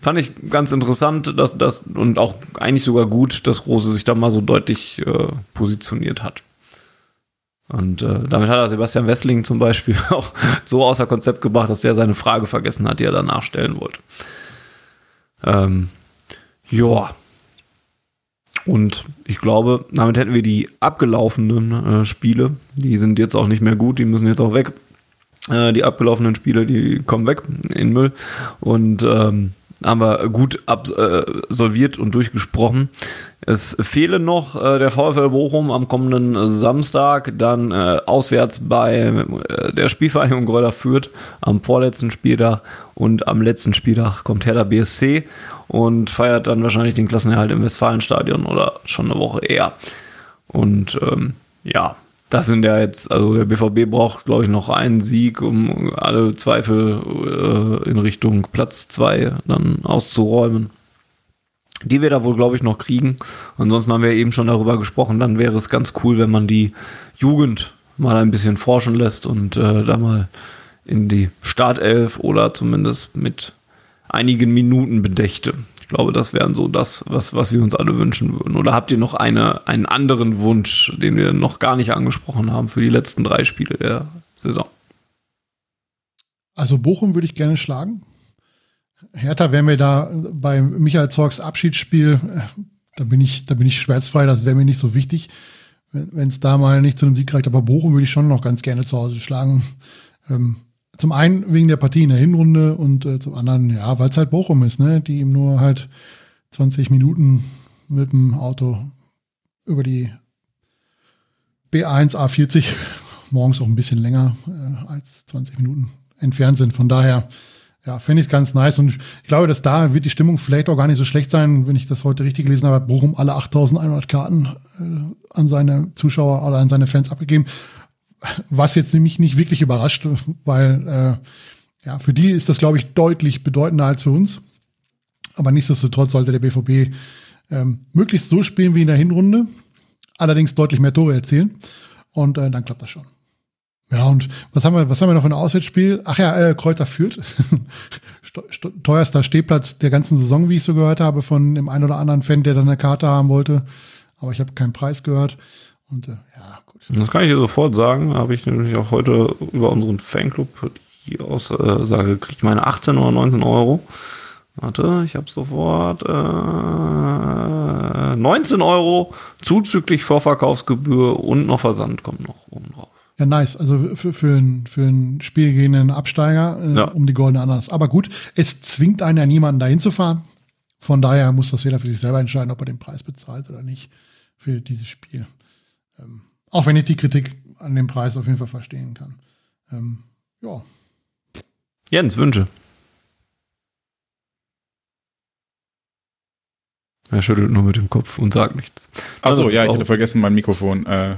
fand ich ganz interessant, dass das und auch eigentlich sogar gut, dass Rose sich da mal so deutlich äh, positioniert hat. Und äh, damit hat er Sebastian Wessling zum Beispiel auch so außer Konzept gebracht, dass er seine Frage vergessen hat, die er danach stellen wollte. Ähm, ja. Und ich glaube, damit hätten wir die abgelaufenen äh, Spiele, die sind jetzt auch nicht mehr gut, die müssen jetzt auch weg. Äh, die abgelaufenen Spiele, die kommen weg in Müll. Und ähm, haben wir gut absolviert und durchgesprochen. Es fehle noch äh, der VfL Bochum am kommenden Samstag, dann äh, auswärts bei äh, der Spielvereinigung Gräuter Fürth am vorletzten Spieltag und am letzten Spieltag kommt Hertha BSC und feiert dann wahrscheinlich den Klassenerhalt im Westfalenstadion oder schon eine Woche eher. Und ähm, ja, das sind ja jetzt, also der BVB braucht, glaube ich, noch einen Sieg, um alle Zweifel äh, in Richtung Platz 2 dann auszuräumen. Die wir da wohl, glaube ich, noch kriegen. Ansonsten haben wir eben schon darüber gesprochen, dann wäre es ganz cool, wenn man die Jugend mal ein bisschen forschen lässt und äh, da mal in die Startelf oder zumindest mit einigen Minuten bedächte. Ich glaube, das wären so das, was, was wir uns alle wünschen würden. Oder habt ihr noch eine, einen anderen Wunsch, den wir noch gar nicht angesprochen haben für die letzten drei Spiele der Saison? Also Bochum würde ich gerne schlagen. Hertha wäre mir da bei Michael Zorgs Abschiedsspiel, da bin ich, da bin ich schmerzfrei, das wäre mir nicht so wichtig, wenn es da mal nicht zu einem Sieg reicht. Aber Bochum würde ich schon noch ganz gerne zu Hause schlagen. Ähm, zum einen wegen der Partie in der Hinrunde und äh, zum anderen, ja, weil es halt Bochum ist, ne, die ihm nur halt 20 Minuten mit dem Auto über die B1 A40 morgens auch ein bisschen länger äh, als 20 Minuten entfernt sind. Von daher, ja, finde ich ganz nice. Und ich glaube, dass da wird die Stimmung vielleicht auch gar nicht so schlecht sein, wenn ich das heute richtig gelesen habe. Bochum alle 8100 Karten äh, an seine Zuschauer oder an seine Fans abgegeben was jetzt nämlich nicht wirklich überrascht, weil äh, ja, für die ist das, glaube ich, deutlich bedeutender als für uns. Aber nichtsdestotrotz sollte der BVB ähm, möglichst so spielen wie in der Hinrunde, allerdings deutlich mehr Tore erzielen. Und äh, dann klappt das schon. Ja, und was haben wir, was haben wir noch für ein Auswärtsspiel? Ach ja, äh, Kräuter führt. teuerster Stehplatz der ganzen Saison, wie ich so gehört habe, von dem einen oder anderen Fan, der dann eine Karte haben wollte. Aber ich habe keinen Preis gehört. Und äh, ja, gut. Das kann ich dir sofort sagen. Habe ich nämlich auch heute über unseren Fanclub die Aussage gekriegt. Meine 18 oder 19 Euro. Warte, ich habe sofort äh, 19 Euro zuzüglich Vorverkaufsgebühr und noch Versand kommt noch oben drauf. Ja, nice. Also für, für, ein, für ein spielgehenden Absteiger äh, ja. um die goldene Ananas. Aber gut, es zwingt einen ja niemanden dahin zu fahren. Von daher muss das jeder für sich selber entscheiden, ob er den Preis bezahlt oder nicht für dieses Spiel. Ähm, auch wenn ich die Kritik an dem Preis auf jeden Fall verstehen kann. Ähm, ja. Jens, Wünsche. Er schüttelt nur mit dem Kopf und sagt nichts. Achso, ja, ich hatte vergessen, mein Mikrofon äh,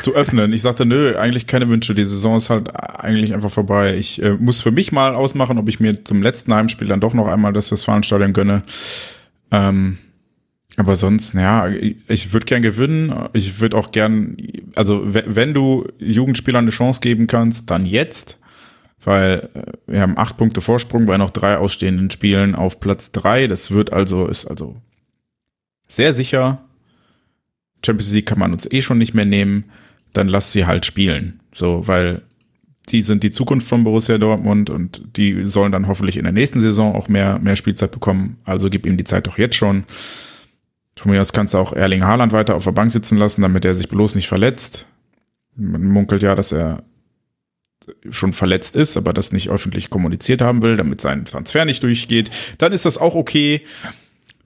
zu öffnen. Ich sagte, nö, eigentlich keine Wünsche. Die Saison ist halt eigentlich einfach vorbei. Ich äh, muss für mich mal ausmachen, ob ich mir zum letzten Heimspiel dann doch noch einmal das Westfalenstadion gönne. Ähm, aber sonst, ja, ich würde gern gewinnen. Ich würde auch gern, also wenn du Jugendspielern eine Chance geben kannst, dann jetzt. Weil äh, wir haben acht Punkte Vorsprung bei noch drei ausstehenden Spielen auf Platz drei. Das wird also, ist also sehr sicher. Champions League kann man uns eh schon nicht mehr nehmen. Dann lass sie halt spielen. So, weil die sind die Zukunft von Borussia Dortmund und die sollen dann hoffentlich in der nächsten Saison auch mehr, mehr Spielzeit bekommen. Also gib ihm die Zeit doch jetzt schon. Von mir aus kannst du auch Erling Haaland weiter auf der Bank sitzen lassen, damit er sich bloß nicht verletzt. Man munkelt ja, dass er schon verletzt ist, aber das nicht öffentlich kommuniziert haben will, damit sein Transfer nicht durchgeht, dann ist das auch okay.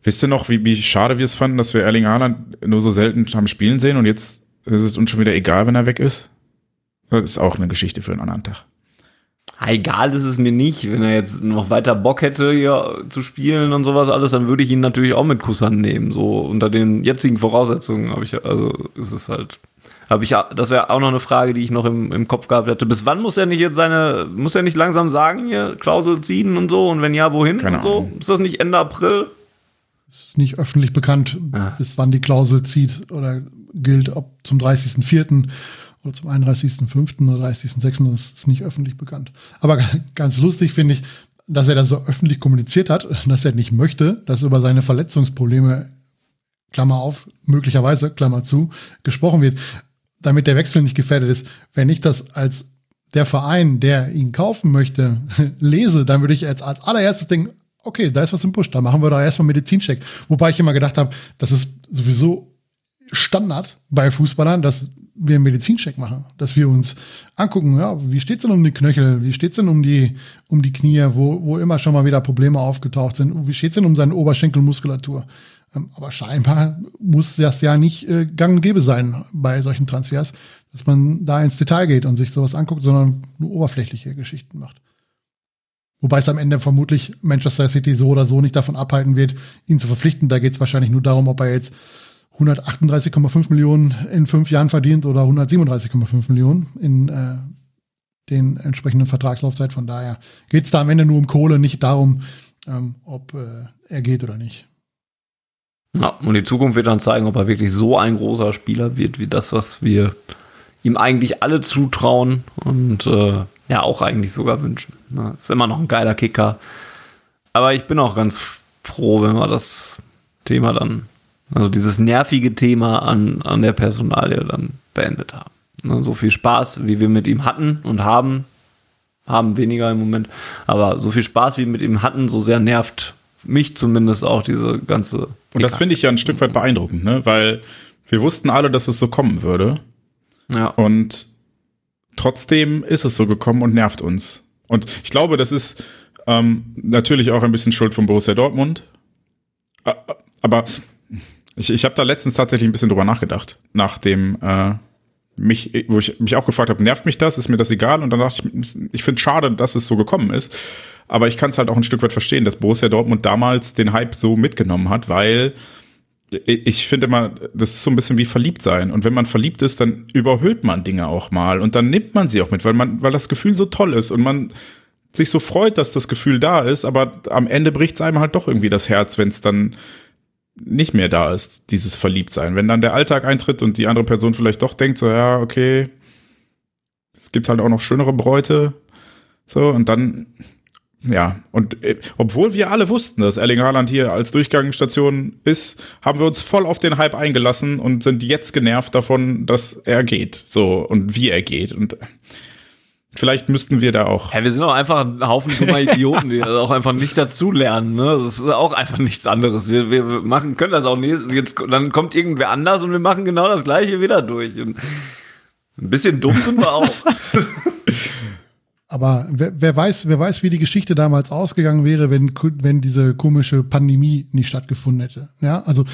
Wisst ihr noch, wie, wie schade wir es fanden, dass wir Erling Haaland nur so selten haben spielen sehen und jetzt ist es uns schon wieder egal, wenn er weg ist? Das ist auch eine Geschichte für einen anderen Tag. Egal ist es mir nicht. Wenn er jetzt noch weiter Bock hätte, hier zu spielen und sowas alles, dann würde ich ihn natürlich auch mit Kusshand nehmen. So unter den jetzigen Voraussetzungen habe ich, also ist es halt. Habe ich, das wäre auch noch eine Frage, die ich noch im, im Kopf gehabt hätte. Bis wann muss er nicht jetzt seine, muss er nicht langsam sagen, hier, Klausel ziehen und so? Und wenn ja, wohin Keine und so? Ahnung. Ist das nicht Ende April? Ist nicht öffentlich bekannt, ah. bis wann die Klausel zieht oder gilt, ob zum 30.04 oder zum 31.05. oder 30.06. Das ist nicht öffentlich bekannt. Aber ganz lustig finde ich, dass er das so öffentlich kommuniziert hat, dass er nicht möchte, dass über seine Verletzungsprobleme, Klammer auf, möglicherweise, Klammer zu, gesprochen wird, damit der Wechsel nicht gefährdet ist. Wenn ich das als der Verein, der ihn kaufen möchte, lese, dann würde ich jetzt als allererstes denken, okay, da ist was im Busch, da machen wir doch erstmal Medizincheck. Wobei ich immer gedacht habe, das ist sowieso Standard bei Fußballern, dass wir einen Medizincheck machen, dass wir uns angucken, ja, wie steht's denn um die Knöchel, wie steht's denn um die, um die Knie, wo, wo immer schon mal wieder Probleme aufgetaucht sind, wie steht's denn um seine Oberschenkelmuskulatur. Ähm, aber scheinbar muss das ja nicht äh, gang und gäbe sein bei solchen Transfers, dass man da ins Detail geht und sich sowas anguckt, sondern nur oberflächliche Geschichten macht. Wobei es am Ende vermutlich Manchester City so oder so nicht davon abhalten wird, ihn zu verpflichten. Da geht es wahrscheinlich nur darum, ob er jetzt 138,5 Millionen in fünf Jahren verdient oder 137,5 Millionen in äh, den entsprechenden Vertragslaufzeit. Von daher geht es da am Ende nur um Kohle, nicht darum, ähm, ob äh, er geht oder nicht. Ja, und die Zukunft wird dann zeigen, ob er wirklich so ein großer Spieler wird, wie das, was wir ihm eigentlich alle zutrauen und äh, ja auch eigentlich sogar wünschen. Ne? Ist immer noch ein geiler Kicker. Aber ich bin auch ganz froh, wenn wir das Thema dann, also dieses nervige Thema an, an der Personalie dann beendet haben. Ne? So viel Spaß, wie wir mit ihm hatten und haben, haben weniger im Moment, aber so viel Spaß, wie wir mit ihm hatten, so sehr nervt mich zumindest auch diese ganze. Und das finde ich ja ein Stück weit beeindruckend, ne? Weil wir wussten alle, dass es so kommen würde. Ja. Und trotzdem ist es so gekommen und nervt uns. Und ich glaube, das ist ähm, natürlich auch ein bisschen Schuld von Borussia Dortmund. Aber ich, ich habe da letztens tatsächlich ein bisschen drüber nachgedacht, nach dem äh, mich, wo ich mich auch gefragt habe, nervt mich das, ist mir das egal? Und dann dachte ich, ich finde es schade, dass es so gekommen ist. Aber ich kann es halt auch ein Stück weit verstehen, dass Borussia Dortmund damals den Hype so mitgenommen hat, weil ich finde immer, das ist so ein bisschen wie verliebt sein. Und wenn man verliebt ist, dann überhöht man Dinge auch mal und dann nimmt man sie auch mit, weil man, weil das Gefühl so toll ist und man sich so freut, dass das Gefühl da ist, aber am Ende bricht es einem halt doch irgendwie das Herz, wenn es dann nicht mehr da ist, dieses Verliebtsein. Wenn dann der Alltag eintritt und die andere Person vielleicht doch denkt, so, ja, okay, es gibt halt auch noch schönere Bräute, so, und dann ja, und äh, obwohl wir alle wussten, dass Erling Haaland hier als Durchgangsstation ist, haben wir uns voll auf den Hype eingelassen und sind jetzt genervt davon, dass er geht. So, und wie er geht. Und äh, vielleicht müssten wir da auch. Ja, wir sind auch einfach ein Haufen dummer Idioten, die auch einfach nicht dazulernen. Ne? Das ist auch einfach nichts anderes. Wir, wir machen, können das auch nicht. Jetzt, dann kommt irgendwer anders und wir machen genau das Gleiche wieder durch. Und ein bisschen dumm sind wir auch. Aber wer, wer, weiß, wer weiß, wie die Geschichte damals ausgegangen wäre, wenn, wenn diese komische Pandemie nicht stattgefunden hätte. Ja, also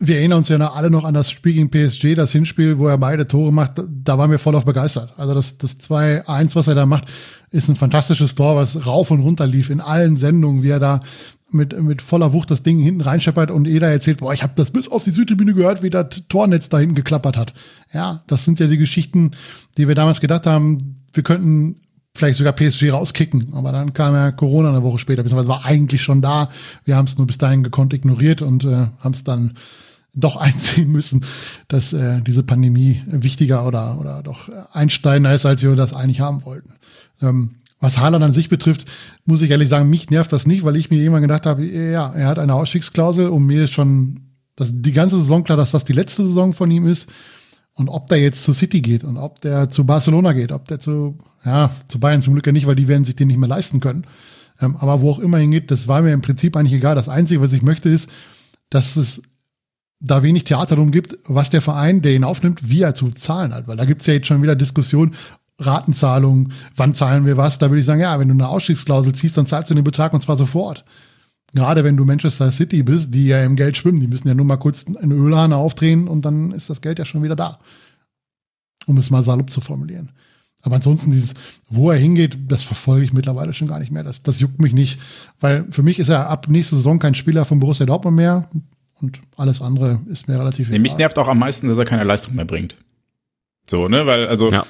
wir erinnern uns ja alle noch an das Spiel gegen PSG, das Hinspiel, wo er beide Tore macht. Da waren wir voll auf begeistert. Also das, das 2-1, was er da macht, ist ein fantastisches Tor, was rauf und runter lief in allen Sendungen, wie er da mit, mit voller Wucht das Ding hinten reinscheppert und jeder erzählt, boah, ich habe das bis auf die Südtribüne gehört, wie das Tornetz da hinten geklappert hat. Ja, das sind ja die Geschichten, die wir damals gedacht haben, wir könnten vielleicht sogar PSG rauskicken. Aber dann kam ja Corona eine Woche später, beziehungsweise war eigentlich schon da. Wir haben es nur bis dahin gekonnt ignoriert und äh, haben es dann doch einziehen müssen, dass äh, diese Pandemie wichtiger oder, oder doch einsteigender ist, als wir das eigentlich haben wollten. Ähm, was Haaland an sich betrifft, muss ich ehrlich sagen, mich nervt das nicht, weil ich mir immer gedacht habe, ja, er hat eine Ausstiegsklausel und mir ist schon das, die ganze Saison klar, dass das die letzte Saison von ihm ist. Und ob der jetzt zu City geht und ob der zu Barcelona geht, ob der zu ja, zu Bayern zum Glück ja nicht, weil die werden sich den nicht mehr leisten können. Ähm, aber wo auch immer hingeht, das war mir im Prinzip eigentlich egal. Das Einzige, was ich möchte, ist, dass es da wenig Theater drum gibt, was der Verein, der ihn aufnimmt, wie er zu zahlen hat. Weil da gibt's ja jetzt schon wieder Diskussion, Ratenzahlung, wann zahlen wir was. Da würde ich sagen, ja, wenn du eine Ausstiegsklausel ziehst, dann zahlst du den Betrag und zwar sofort. Gerade wenn du Manchester City bist, die ja im Geld schwimmen, die müssen ja nur mal kurz eine Ölhahn aufdrehen und dann ist das Geld ja schon wieder da. Um es mal salopp zu formulieren. Aber ansonsten dieses, wo er hingeht, das verfolge ich mittlerweile schon gar nicht mehr. Das, das juckt mich nicht, weil für mich ist er ab nächster Saison kein Spieler von Borussia Dortmund mehr und alles andere ist mir relativ nee, Mich nervt auch am meisten, dass er keine Leistung mehr bringt. So, ne, weil also ja.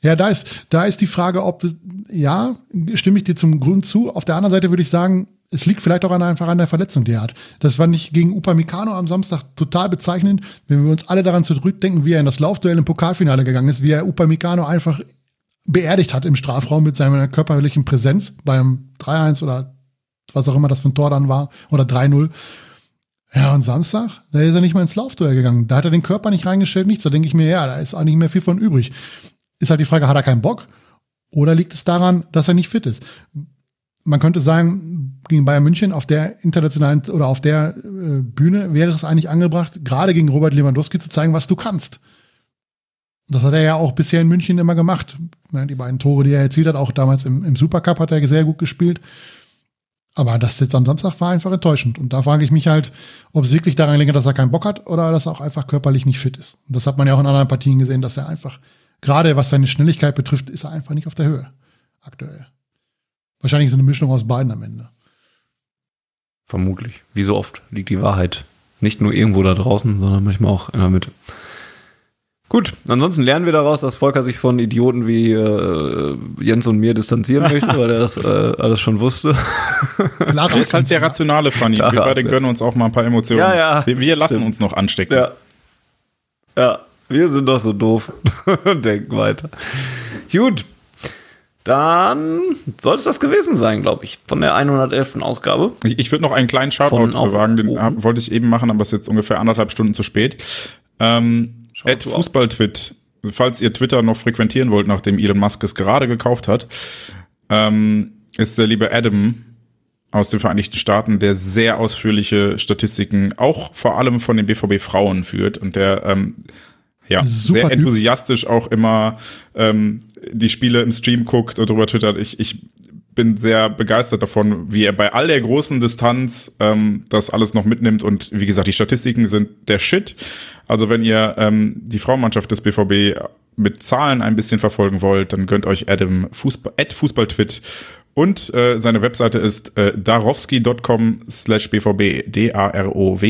Ja, da ist, da ist die Frage, ob, ja, stimme ich dir zum Grund zu. Auf der anderen Seite würde ich sagen, es liegt vielleicht auch an, einfach an der Verletzung, die er hat. Das war nicht gegen Upamecano am Samstag total bezeichnend, wenn wir uns alle daran zurückdenken, wie er in das Laufduell im Pokalfinale gegangen ist, wie er Upamecano einfach beerdigt hat im Strafraum mit seiner körperlichen Präsenz beim 3-1 oder was auch immer das für ein Tor dann war oder 3-0. Ja, und Samstag, da ist er nicht mal ins Laufduell gegangen. Da hat er den Körper nicht reingestellt, nichts. Da denke ich mir, ja, da ist auch nicht mehr viel von übrig. Ist halt die Frage, hat er keinen Bock? Oder liegt es daran, dass er nicht fit ist? Man könnte sagen, gegen Bayern München auf der internationalen oder auf der äh, Bühne wäre es eigentlich angebracht, gerade gegen Robert Lewandowski zu zeigen, was du kannst. Das hat er ja auch bisher in München immer gemacht. Die beiden Tore, die er erzielt hat, auch damals im, im Supercup hat er sehr gut gespielt. Aber das jetzt am Samstag war einfach enttäuschend. Und da frage ich mich halt, ob es wirklich daran liegt, dass er keinen Bock hat oder dass er auch einfach körperlich nicht fit ist. Und das hat man ja auch in anderen Partien gesehen, dass er einfach, gerade was seine Schnelligkeit betrifft, ist er einfach nicht auf der Höhe aktuell. Wahrscheinlich ist es eine Mischung aus beiden am Ende. Vermutlich. Wie so oft liegt die Wahrheit nicht nur irgendwo da draußen, sondern manchmal auch in der Mitte. Gut, ansonsten lernen wir daraus, dass Volker sich von Idioten wie äh, Jens und mir distanzieren möchte, weil er das äh, alles schon wusste. Er ist halt der rationale Fanny. Wir beide gönnen uns auch mal ein paar Emotionen. Ja, ja, wir wir lassen stimmt. uns noch anstecken. Ja. Ja, wir sind doch so doof. Denken weiter. Gut. Dann soll es das gewesen sein, glaube ich, von der 111. Ausgabe. Ich, ich würde noch einen kleinen Shoutout bewagen, den hab, wollte ich eben machen, aber es ist jetzt ungefähr anderthalb Stunden zu spät. Ähm, Schaut. Fußballtwit, falls ihr Twitter noch frequentieren wollt, nachdem Elon Musk es gerade gekauft hat, ähm, ist der liebe Adam aus den Vereinigten Staaten, der sehr ausführliche Statistiken auch vor allem von den BVB Frauen führt und der ähm, ja, Super sehr Typ. enthusiastisch auch immer ähm, die Spiele im Stream guckt und darüber twittert. Ich, ich bin sehr begeistert davon, wie er bei all der großen Distanz ähm, das alles noch mitnimmt. Und wie gesagt, die Statistiken sind der Shit. Also wenn ihr ähm, die Frauenmannschaft des BVB mit Zahlen ein bisschen verfolgen wollt, dann gönnt euch Adam Fußball, at Fußballtwit. Und äh, seine Webseite ist äh, darowski.com slash bvb, D-A-R-O-W-S-K-I.com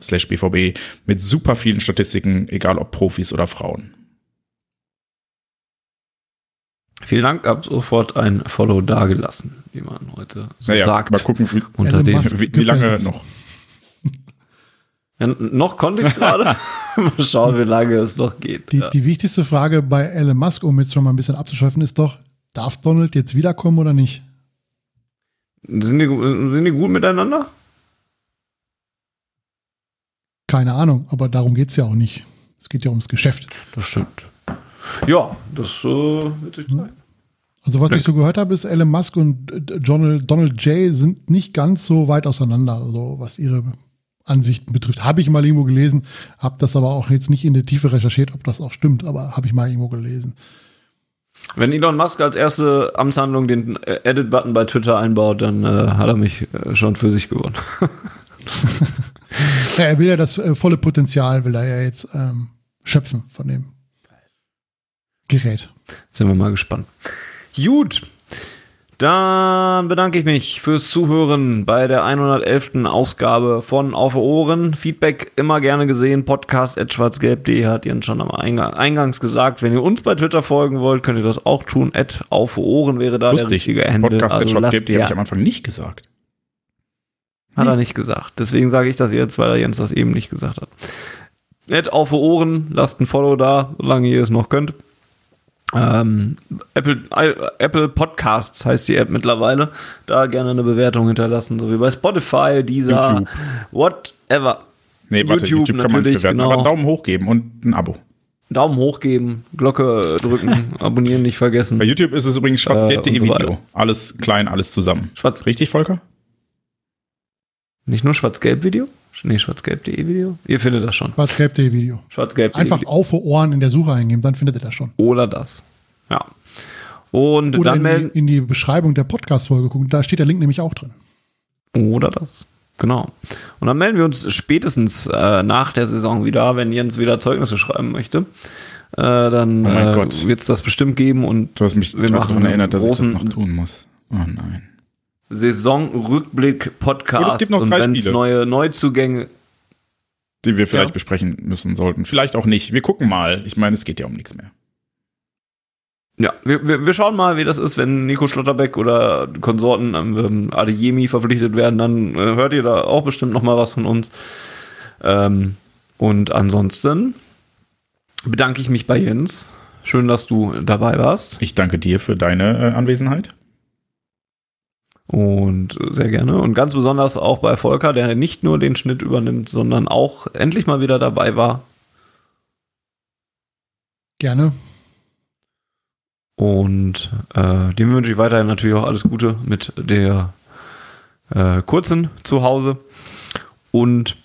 slash bvb mit super vielen Statistiken, egal ob Profis oder Frauen. Vielen Dank, hab sofort ein Follow dagelassen, wie man heute so Naja, sagt. mal gucken, wie, unter den, wie, wie lange noch. ja, noch konnte ich gerade. mal schauen, wie lange es noch geht. Die, ja. die wichtigste Frage bei Elon Musk, um jetzt schon mal ein bisschen abzuschweifen, ist doch, darf Donald jetzt wiederkommen oder nicht? sind, die, sind die gut miteinander? Keine Ahnung, aber darum geht's ja auch nicht. Es geht ja ums Geschäft. Das stimmt. Ja, das äh, wird sich zeigen. Also was ich so gehört habe, ist Elon Musk und äh, Donald, Donald J. sind nicht ganz so weit auseinander, also was ihre Ansichten betrifft. Habe ich mal irgendwo gelesen, habe das aber auch jetzt nicht in der Tiefe recherchiert, ob das auch stimmt, aber habe ich mal irgendwo gelesen. Wenn Elon Musk als erste Amtshandlung den äh, Edit-Button bei Twitter einbaut, dann äh, hat er mich äh, schon für sich gewonnen. Ja, er will ja das äh, volle Potenzial, will er ja jetzt ähm, schöpfen von dem Gerät. Sind wir mal gespannt. Gut. Dann bedanke ich mich fürs Zuhören bei der 111. Ausgabe von Auf Ohren. Feedback immer gerne gesehen. Podcast at schwarzgelb.de hat Jens schon am Eingang, eingangs gesagt. Wenn ihr uns bei Twitter folgen wollt, könnt ihr das auch tun. At Auf Ohren wäre da der Lustig. richtige Handle. Podcast Also habe ich am Anfang nicht gesagt. Hat er nicht gesagt. Deswegen sage ich das jetzt, weil er Jens das eben nicht gesagt hat. Nett auf die Ohren, lasst ein Follow da, solange ihr es noch könnt. Ähm, Apple, Apple Podcasts heißt die App mittlerweile. Da gerne eine Bewertung hinterlassen, so wie bei Spotify, dieser, whatever. Nee, warte, YouTube YouTube, kann man nicht bewerten. genau. Aber Daumen hoch geben und ein Abo. Daumen hoch geben, Glocke drücken, abonnieren nicht vergessen. Bei YouTube ist es übrigens schwarzgelb.de Äh, so Video. Alles klein, alles zusammen. Schwarz, Richtig, Volker? Nicht nur Schwarz-Gelb-Video? Nee, Schwarz-Gelb.de Video? Ihr findet das schon. Schwarz-Gelb.de Video. Schwarz-Gelb.de Einfach Video. auf Ohren in der Suche eingeben, dann findet ihr das schon. Oder das. Ja. Und Oder dann in melden. die, in die Beschreibung der Podcast-Folge gucken, da steht der Link nämlich auch drin. Oder das. Genau. Und dann melden wir uns spätestens äh, nach der Saison wieder, wenn Jens wieder Zeugnisse schreiben möchte. Äh, dann Oh mein äh, Gott. wird es das bestimmt geben und Du hast mich Wir machen daran erinnert, dass ich das großen- noch tun muss. Oh nein. Saisonrückblick-Podcast. Und es gibt noch und drei Spiele. neue Neuzugänge. Die wir vielleicht Ja. besprechen müssen sollten. Vielleicht auch nicht. Wir gucken mal. Ich meine, es geht ja um nichts mehr. Ja, wir, wir, wir schauen mal, wie das ist, wenn Nico Schlotterbeck oder Konsorten ähm, Adeyemi verpflichtet werden. Dann äh, hört ihr da auch bestimmt noch mal was von uns. Ähm, und ansonsten bedanke ich mich bei Jens Schön, dass du dabei warst. Ich danke dir für deine äh, Anwesenheit. Und sehr gerne. Und ganz besonders auch bei Volker, der nicht nur den Schnitt übernimmt, sondern auch endlich mal wieder dabei war. Gerne. Und äh, dem wünsche ich weiterhin natürlich auch alles Gute mit der äh, kurzen Zuhause. Und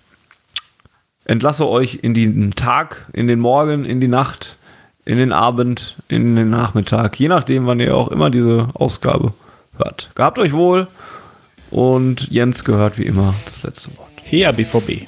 entlasse euch in den Tag, in den Morgen, in die Nacht, in den Abend, in den Nachmittag, je nachdem, wann ihr auch immer diese Ausgabe hört. Gehabt euch wohl und Jens gehört wie immer das letzte Wort. Her BVB.